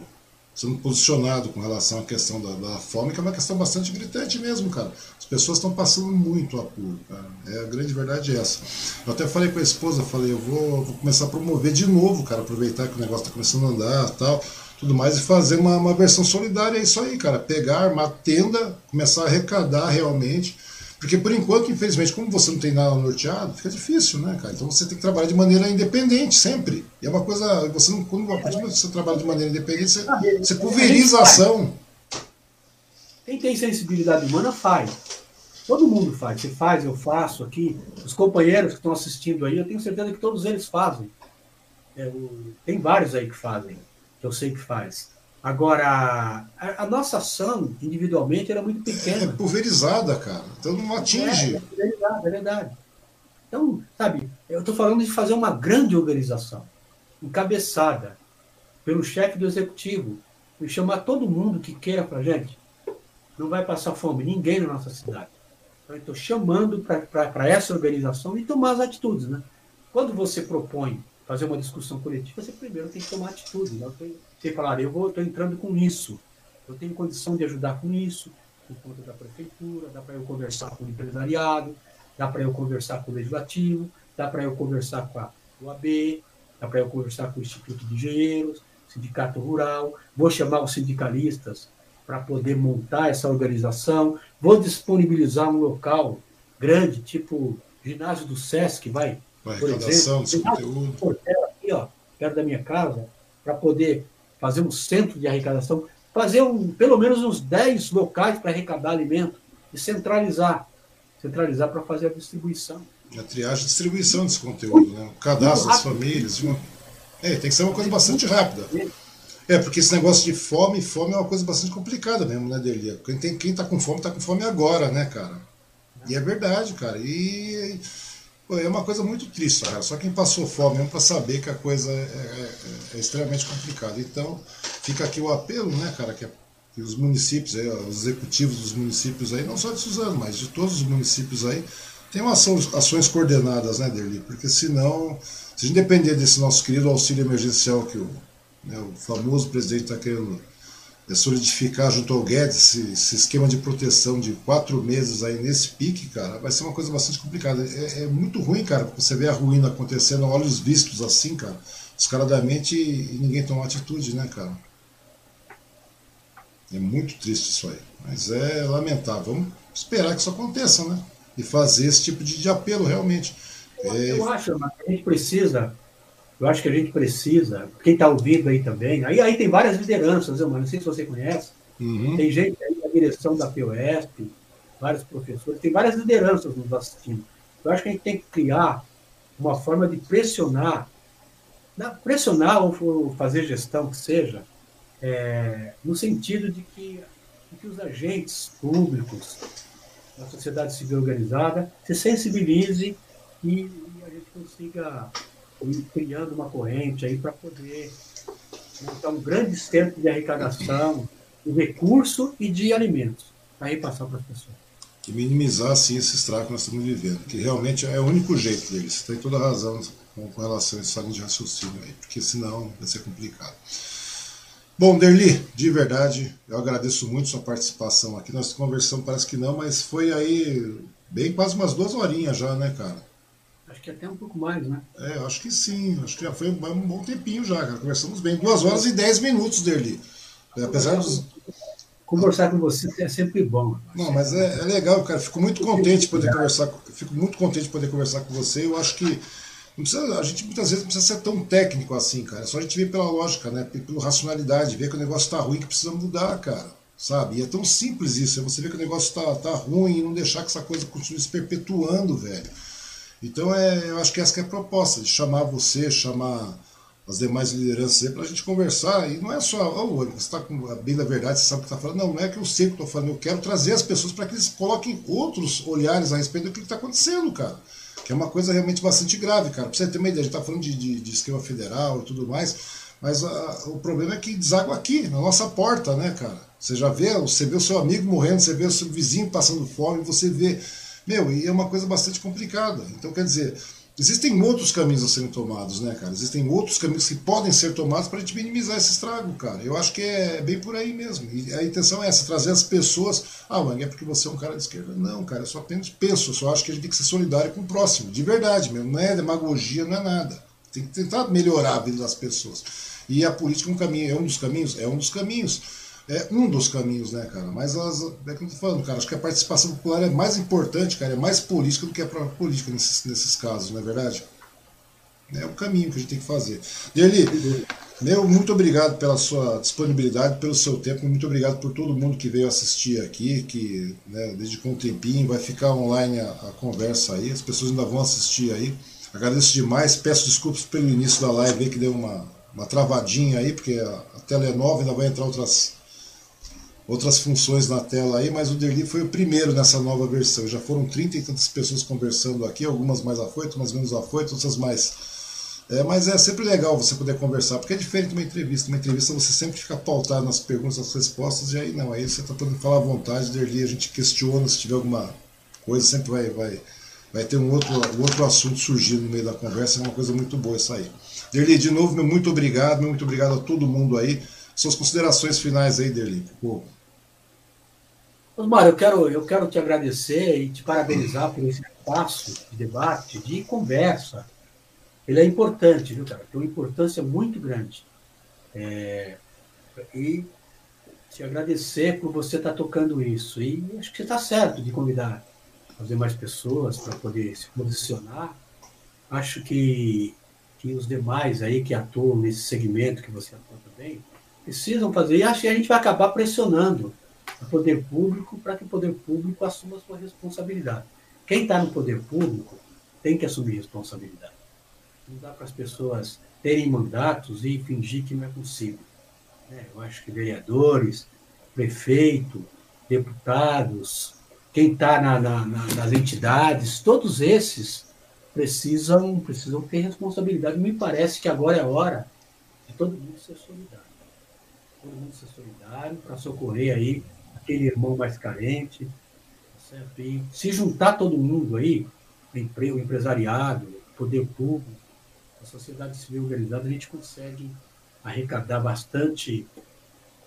sendo posicionado com relação à questão da, da fome, que é uma questão bastante gritante mesmo, cara. As pessoas estão passando muito apuro, cara. É, a grande verdade é essa. Eu até falei com a esposa, falei, eu vou, vou começar a promover de novo, cara, aproveitar que o negócio está começando a andar tal tudo mais, e fazer uma, uma versão solidária, é isso aí, cara. Pegar, uma tenda, começar a arrecadar realmente. Porque por enquanto, infelizmente, como você não tem nada norteado, fica difícil, né, cara? Então você tem que trabalhar de maneira independente sempre. E é uma coisa, você não, quando você trabalha de maneira independente, você, você pulveriza a ação. Quem tem sensibilidade humana faz. Todo mundo faz. Você faz, eu faço aqui. Os companheiros que estão assistindo aí, eu tenho certeza que todos eles fazem. É, o... tem vários aí que fazem que eu sei que faz. Agora, a, a nossa ação individualmente era muito pequena. É pulverizada, cara. Então não atinge. É, é verdade, é verdade. Então, sabe, eu estou falando de fazer uma grande organização, encabeçada pelo chefe do executivo, e chamar todo mundo que queira para gente. Não vai passar fome, ninguém na nossa cidade. Então, estou chamando para essa organização e tomar as atitudes, né? quando você propõe fazer uma discussão coletiva, você primeiro tem que tomar atitude. Né? Você falar, eu estou entrando com isso, eu tenho condição de ajudar com isso, por conta da prefeitura, dá para eu conversar com o empresariado, dá para eu conversar com o legislativo, dá para eu conversar com a UAB, dá para eu conversar com o Instituto de Engenheiros, Sindicato Rural, vou chamar os sindicalistas para poder montar essa organização, vou disponibilizar um local grande, tipo ginásio do Sesc, vai, vai por exemplo, conteúdo. aqui, ó, perto da minha casa, para poder fazer um centro de arrecadação, fazer um, pelo menos uns 10 locais para arrecadar alimento e centralizar, centralizar para fazer a distribuição. A triagem e distribuição desse conteúdo, né? o cadastro das famílias. Uma... É, tem que ser uma coisa bastante rápida. É, porque esse negócio de fome, fome é uma coisa bastante complicada mesmo, né, Delia? Quem, tem, quem tá com fome, tá com fome agora, né, cara? E é verdade, cara. E é uma coisa muito triste, cara. Só quem passou fome mesmo para saber que a coisa é, é, é, extremamente complicada. Então, fica aqui o apelo, né, cara, que, é, que os municípios, aí, os executivos dos municípios aí, não só de Suzano, mas de todos os municípios aí, tenham ações, ações coordenadas, né, Derli? Porque senão, se a gente depender desse nosso querido auxílio emergencial que o né, o famoso presidente está querendo é, solidificar junto ao Guedes esse, esse, esquema de proteção de quatro meses aí nesse pique, cara, vai ser uma coisa bastante complicada. É, é muito ruim, cara, você vê a ruína acontecendo a olhos vistos assim, cara, descaradamente e, ninguém toma atitude, né, cara? É muito triste isso aí, mas é lamentável. Vamos esperar que isso aconteça, né? E fazer esse tipo de, de apelo realmente. Eu, é... eu acho, que a gente precisa eu acho que a gente precisa, quem está ouvindo aí também, aí, aí tem várias lideranças, eu, não sei se você conhece, uhum. tem gente aí na direção da POSP, vários professores, tem várias lideranças nos assistindo. Eu acho que a gente tem que criar uma forma de pressionar, pressionar ou fazer gestão que seja, é, no sentido de que, de que os agentes públicos da sociedade civil organizada se sensibilizem e, e a gente consiga criando uma corrente aí para poder montar um grande centro de arrecadação de recurso e de alimentos para repassar para as pessoas. E minimizar, assim, esse estrago que nós estamos vivendo, que realmente é o único jeito deles. Você tem toda a razão com, relação a esse de raciocínio aí, porque senão vai ser complicado. Bom, Derli, de verdade, eu agradeço muito sua participação aqui. Nós conversamos, parece que não, mas foi aí bem quase umas duas horinhas já, né, cara? Acho que até um pouco mais, né? É, acho que sim. Acho que já foi um bom tempinho já, cara. Conversamos bem. Duas horas e dez minutos dele. É, apesar dos. Conversar com você é sempre bom. Não, mas é, é legal, cara. Fico muito contente de poder conversar. Fico muito contente de poder conversar com você. Eu acho que não precisa, a gente muitas vezes não precisa ser tão técnico assim, cara. É só a gente ver pela lógica, né? Pela racionalidade, ver que o negócio está ruim, que precisa mudar, cara. Sabe? E é tão simples isso. É você ver que o negócio está tá ruim e não deixar que essa coisa continue se perpetuando, velho. Então é, eu acho que essa é a proposta, de chamar você, chamar as demais lideranças para a gente conversar. E não é só, oh, você está com a bem da verdade, você sabe o que está falando. Não, não é que eu sei o que estou falando, eu quero trazer as pessoas para que eles coloquem outros olhares a respeito do que está acontecendo, cara. Que é uma coisa realmente bastante grave, cara. Para você ter uma ideia, a gente está falando de, de, de, esquema federal e tudo mais, mas a, ah, o problema é que deságua aqui, na nossa porta, né, cara? Você já vê, você vê o seu amigo morrendo, você vê o seu vizinho passando fome, você vê meu, e é uma coisa bastante complicada. Então, quer dizer, existem outros caminhos a serem tomados, né, cara? Existem outros caminhos que podem ser tomados para a gente minimizar esse estrago, cara. Eu acho que é bem por aí mesmo. E a intenção é essa, trazer as pessoas. Ah, Wang, é porque você é um cara de esquerda. Não, cara, eu só apenas penso, eu só acho que a gente tem que ser solidário com o próximo, de verdade mesmo. Não é demagogia, não é nada. Tem que tentar melhorar a vida das pessoas. E a política é um caminho, é um dos caminhos? É um dos caminhos é um dos caminhos, né, cara? Mas as, é que eu tô falando, cara, acho que a participação popular é mais importante, cara, é mais política do que a própria política nesses, nesses casos, não é verdade? É o caminho que a gente tem que fazer. Deli, meu, muito obrigado pela sua disponibilidade, pelo seu tempo, muito obrigado por todo mundo que veio assistir aqui, que né, dedicou um tempinho, vai ficar online a, a conversa aí, as pessoas ainda vão assistir aí. Agradeço demais, peço desculpas pelo início da live aí, que deu uma, uma travadinha aí, porque a, a tela é nova, ainda vai entrar outras outras funções na tela aí, mas o Derli foi o primeiro nessa nova versão. Já foram 30 e tantas pessoas conversando aqui, algumas mais afoitas, umas menos afoitas, outras mais. É, mas é sempre legal você poder conversar, porque é diferente de uma entrevista. Uma entrevista você sempre fica pautado nas perguntas, nas respostas, e aí não, aí você está podendo falar à vontade, Derli, a gente questiona se tiver alguma coisa, sempre vai, vai vai ter um outro, um outro assunto surgindo no meio da conversa, é uma coisa muito boa isso aí. Derli, de novo, meu muito obrigado, meu muito obrigado a todo mundo aí. Suas considerações finais aí, Derli. Pô. Osmar, eu quero, eu quero te agradecer e te parabenizar por esse espaço de debate, de conversa. Ele é importante, viu, cara? Tem uma importância muito grande. É, e te agradecer por você estar tocando isso. E acho que você está certo de convidar fazer mais pessoas para poder se posicionar. Acho que, que os demais aí que atuam nesse segmento que você atua também precisam fazer. E acho que a gente vai acabar pressionando o poder público para que o poder público assuma a sua responsabilidade. Quem está no poder público tem que assumir responsabilidade. Não dá para as pessoas terem mandatos e fingir que não é possível. É, eu acho que vereadores, prefeito, deputados, quem está na, na, nas entidades, todos esses precisam, precisam ter responsabilidade. Me parece que agora é a hora de todo mundo ser solidário. Todo mundo ser solidário para socorrer aí aquele irmão mais carente. Certo? E se juntar todo mundo aí, o empresariado, o poder público, a sociedade civil organizada, a gente consegue arrecadar bastante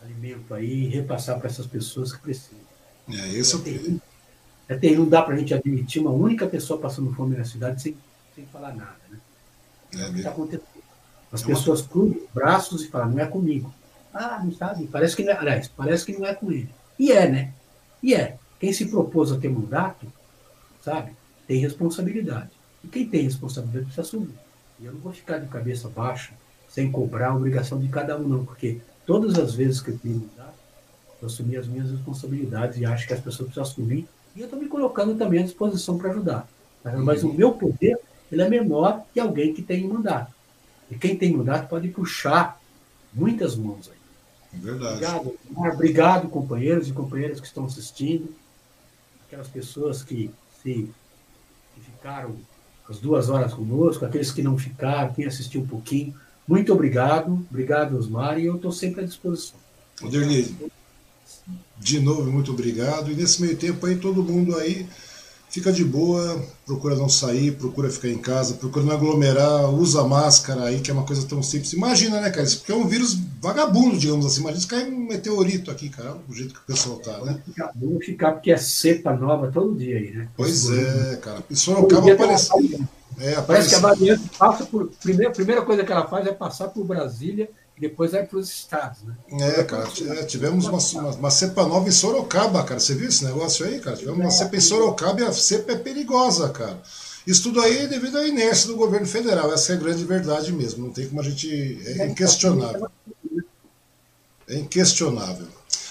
alimento aí e repassar para essas pessoas que precisam. É, isso é terrível. É terrível, não dá para a gente admitir uma única pessoa passando fome na cidade sem, sem falar nada. Né? É, o que está acontecendo? As é pessoas uma... cruzam os braços e falam, não é comigo. Ah, não sabe? Parece que não é, aliás, parece que não é com ele. E é, né? E é. Quem se propôs a ter mandato, sabe, tem responsabilidade. E quem tem responsabilidade precisa assumir. E eu não vou ficar de cabeça baixa sem cobrar a obrigação de cada um, não, porque todas as vezes que eu tive mandato, eu assumi as minhas responsabilidades e acho que as pessoas precisam assumir. E eu estou me colocando também à disposição para ajudar. Mas uhum. o meu poder ele é menor que alguém que tem mandato. E quem tem mandato pode puxar muitas mãos aí. Verdade. Obrigado, obrigado, companheiros e companheiras que estão assistindo. Aquelas pessoas que se que ficaram as duas horas conosco, aqueles que não ficaram, quem assistiu um pouquinho. Muito obrigado, obrigado, Osmar, e eu estou sempre à disposição. Oderli, de novo, muito obrigado. E nesse meio tempo aí, todo mundo aí fica de boa, procura não sair, procura ficar em casa, procura não aglomerar, usa máscara aí, que é uma coisa tão simples. Imagina, né, cara? Isso porque é um vírus vagabundo, digamos assim. Imagina se cair um meteorito aqui, cara, do jeito que o pessoal tá, né? Vamos ficar porque é cepa nova todo dia aí, né? Pois é, cara. E Sorocaba aparece. É, Parece que a variante passa por. Primeira, primeira coisa que ela faz é passar por Brasília depois vai para os estados, né? É, cara, é, tivemos uma, uma, uma, cepa nova em Sorocaba, cara. Você viu esse negócio aí, cara? Tivemos uma cepa em Sorocaba e a cepa é perigosa, cara. Isso tudo aí é devido à inércia do governo federal. Essa é a grande verdade mesmo. Não tem como a gente. É inquestionável. É inquestionável.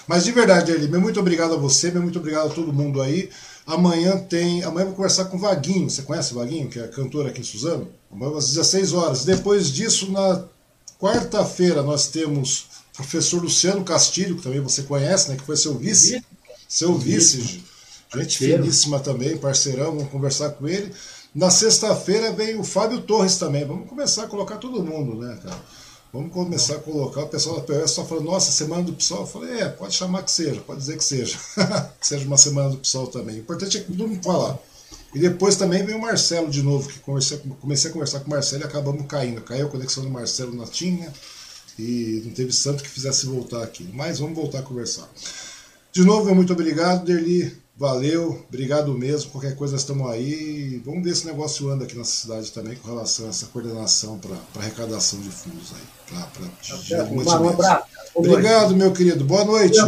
Mas de verdade, Eli, muito obrigado a você, muito obrigado a todo mundo aí. Amanhã tem. Amanhã vou conversar com o Vaguinho. Você conhece o Vaguinho, que é cantor aqui em Suzano? Amanhã às 16 horas. Depois disso, na Quarta-feira nós temos o professor Luciano Castilho, que também você conhece, né, que foi seu vice. Seu vice, gente finíssima também, parceirão, vamos conversar com ele. Na sexta-feira vem o Fábio Torres também. Vamos começar a colocar todo mundo, né, cara? Vamos começar a colocar. O pessoal da POS só falou, nossa, semana do PSOL. Eu falei, é, pode chamar que seja, pode dizer que seja. que seja uma semana do PSOL também. O importante é que todo mundo falar. E depois também veio o Marcelo de novo, que comecei, comecei a conversar com o Marcelo e acabamos caindo. Caiu a conexão do Marcelo na tinha e não teve santo que fizesse voltar aqui. Mas vamos voltar a conversar. De novo, muito obrigado, Derli. Valeu, obrigado mesmo. Qualquer coisa estamos aí. Vamos ver se o negócio anda aqui na cidade também com relação a essa coordenação para arrecadação de fundos aí. Pra, pra, de, de um abraço. Obrigado, meu querido. Boa noite.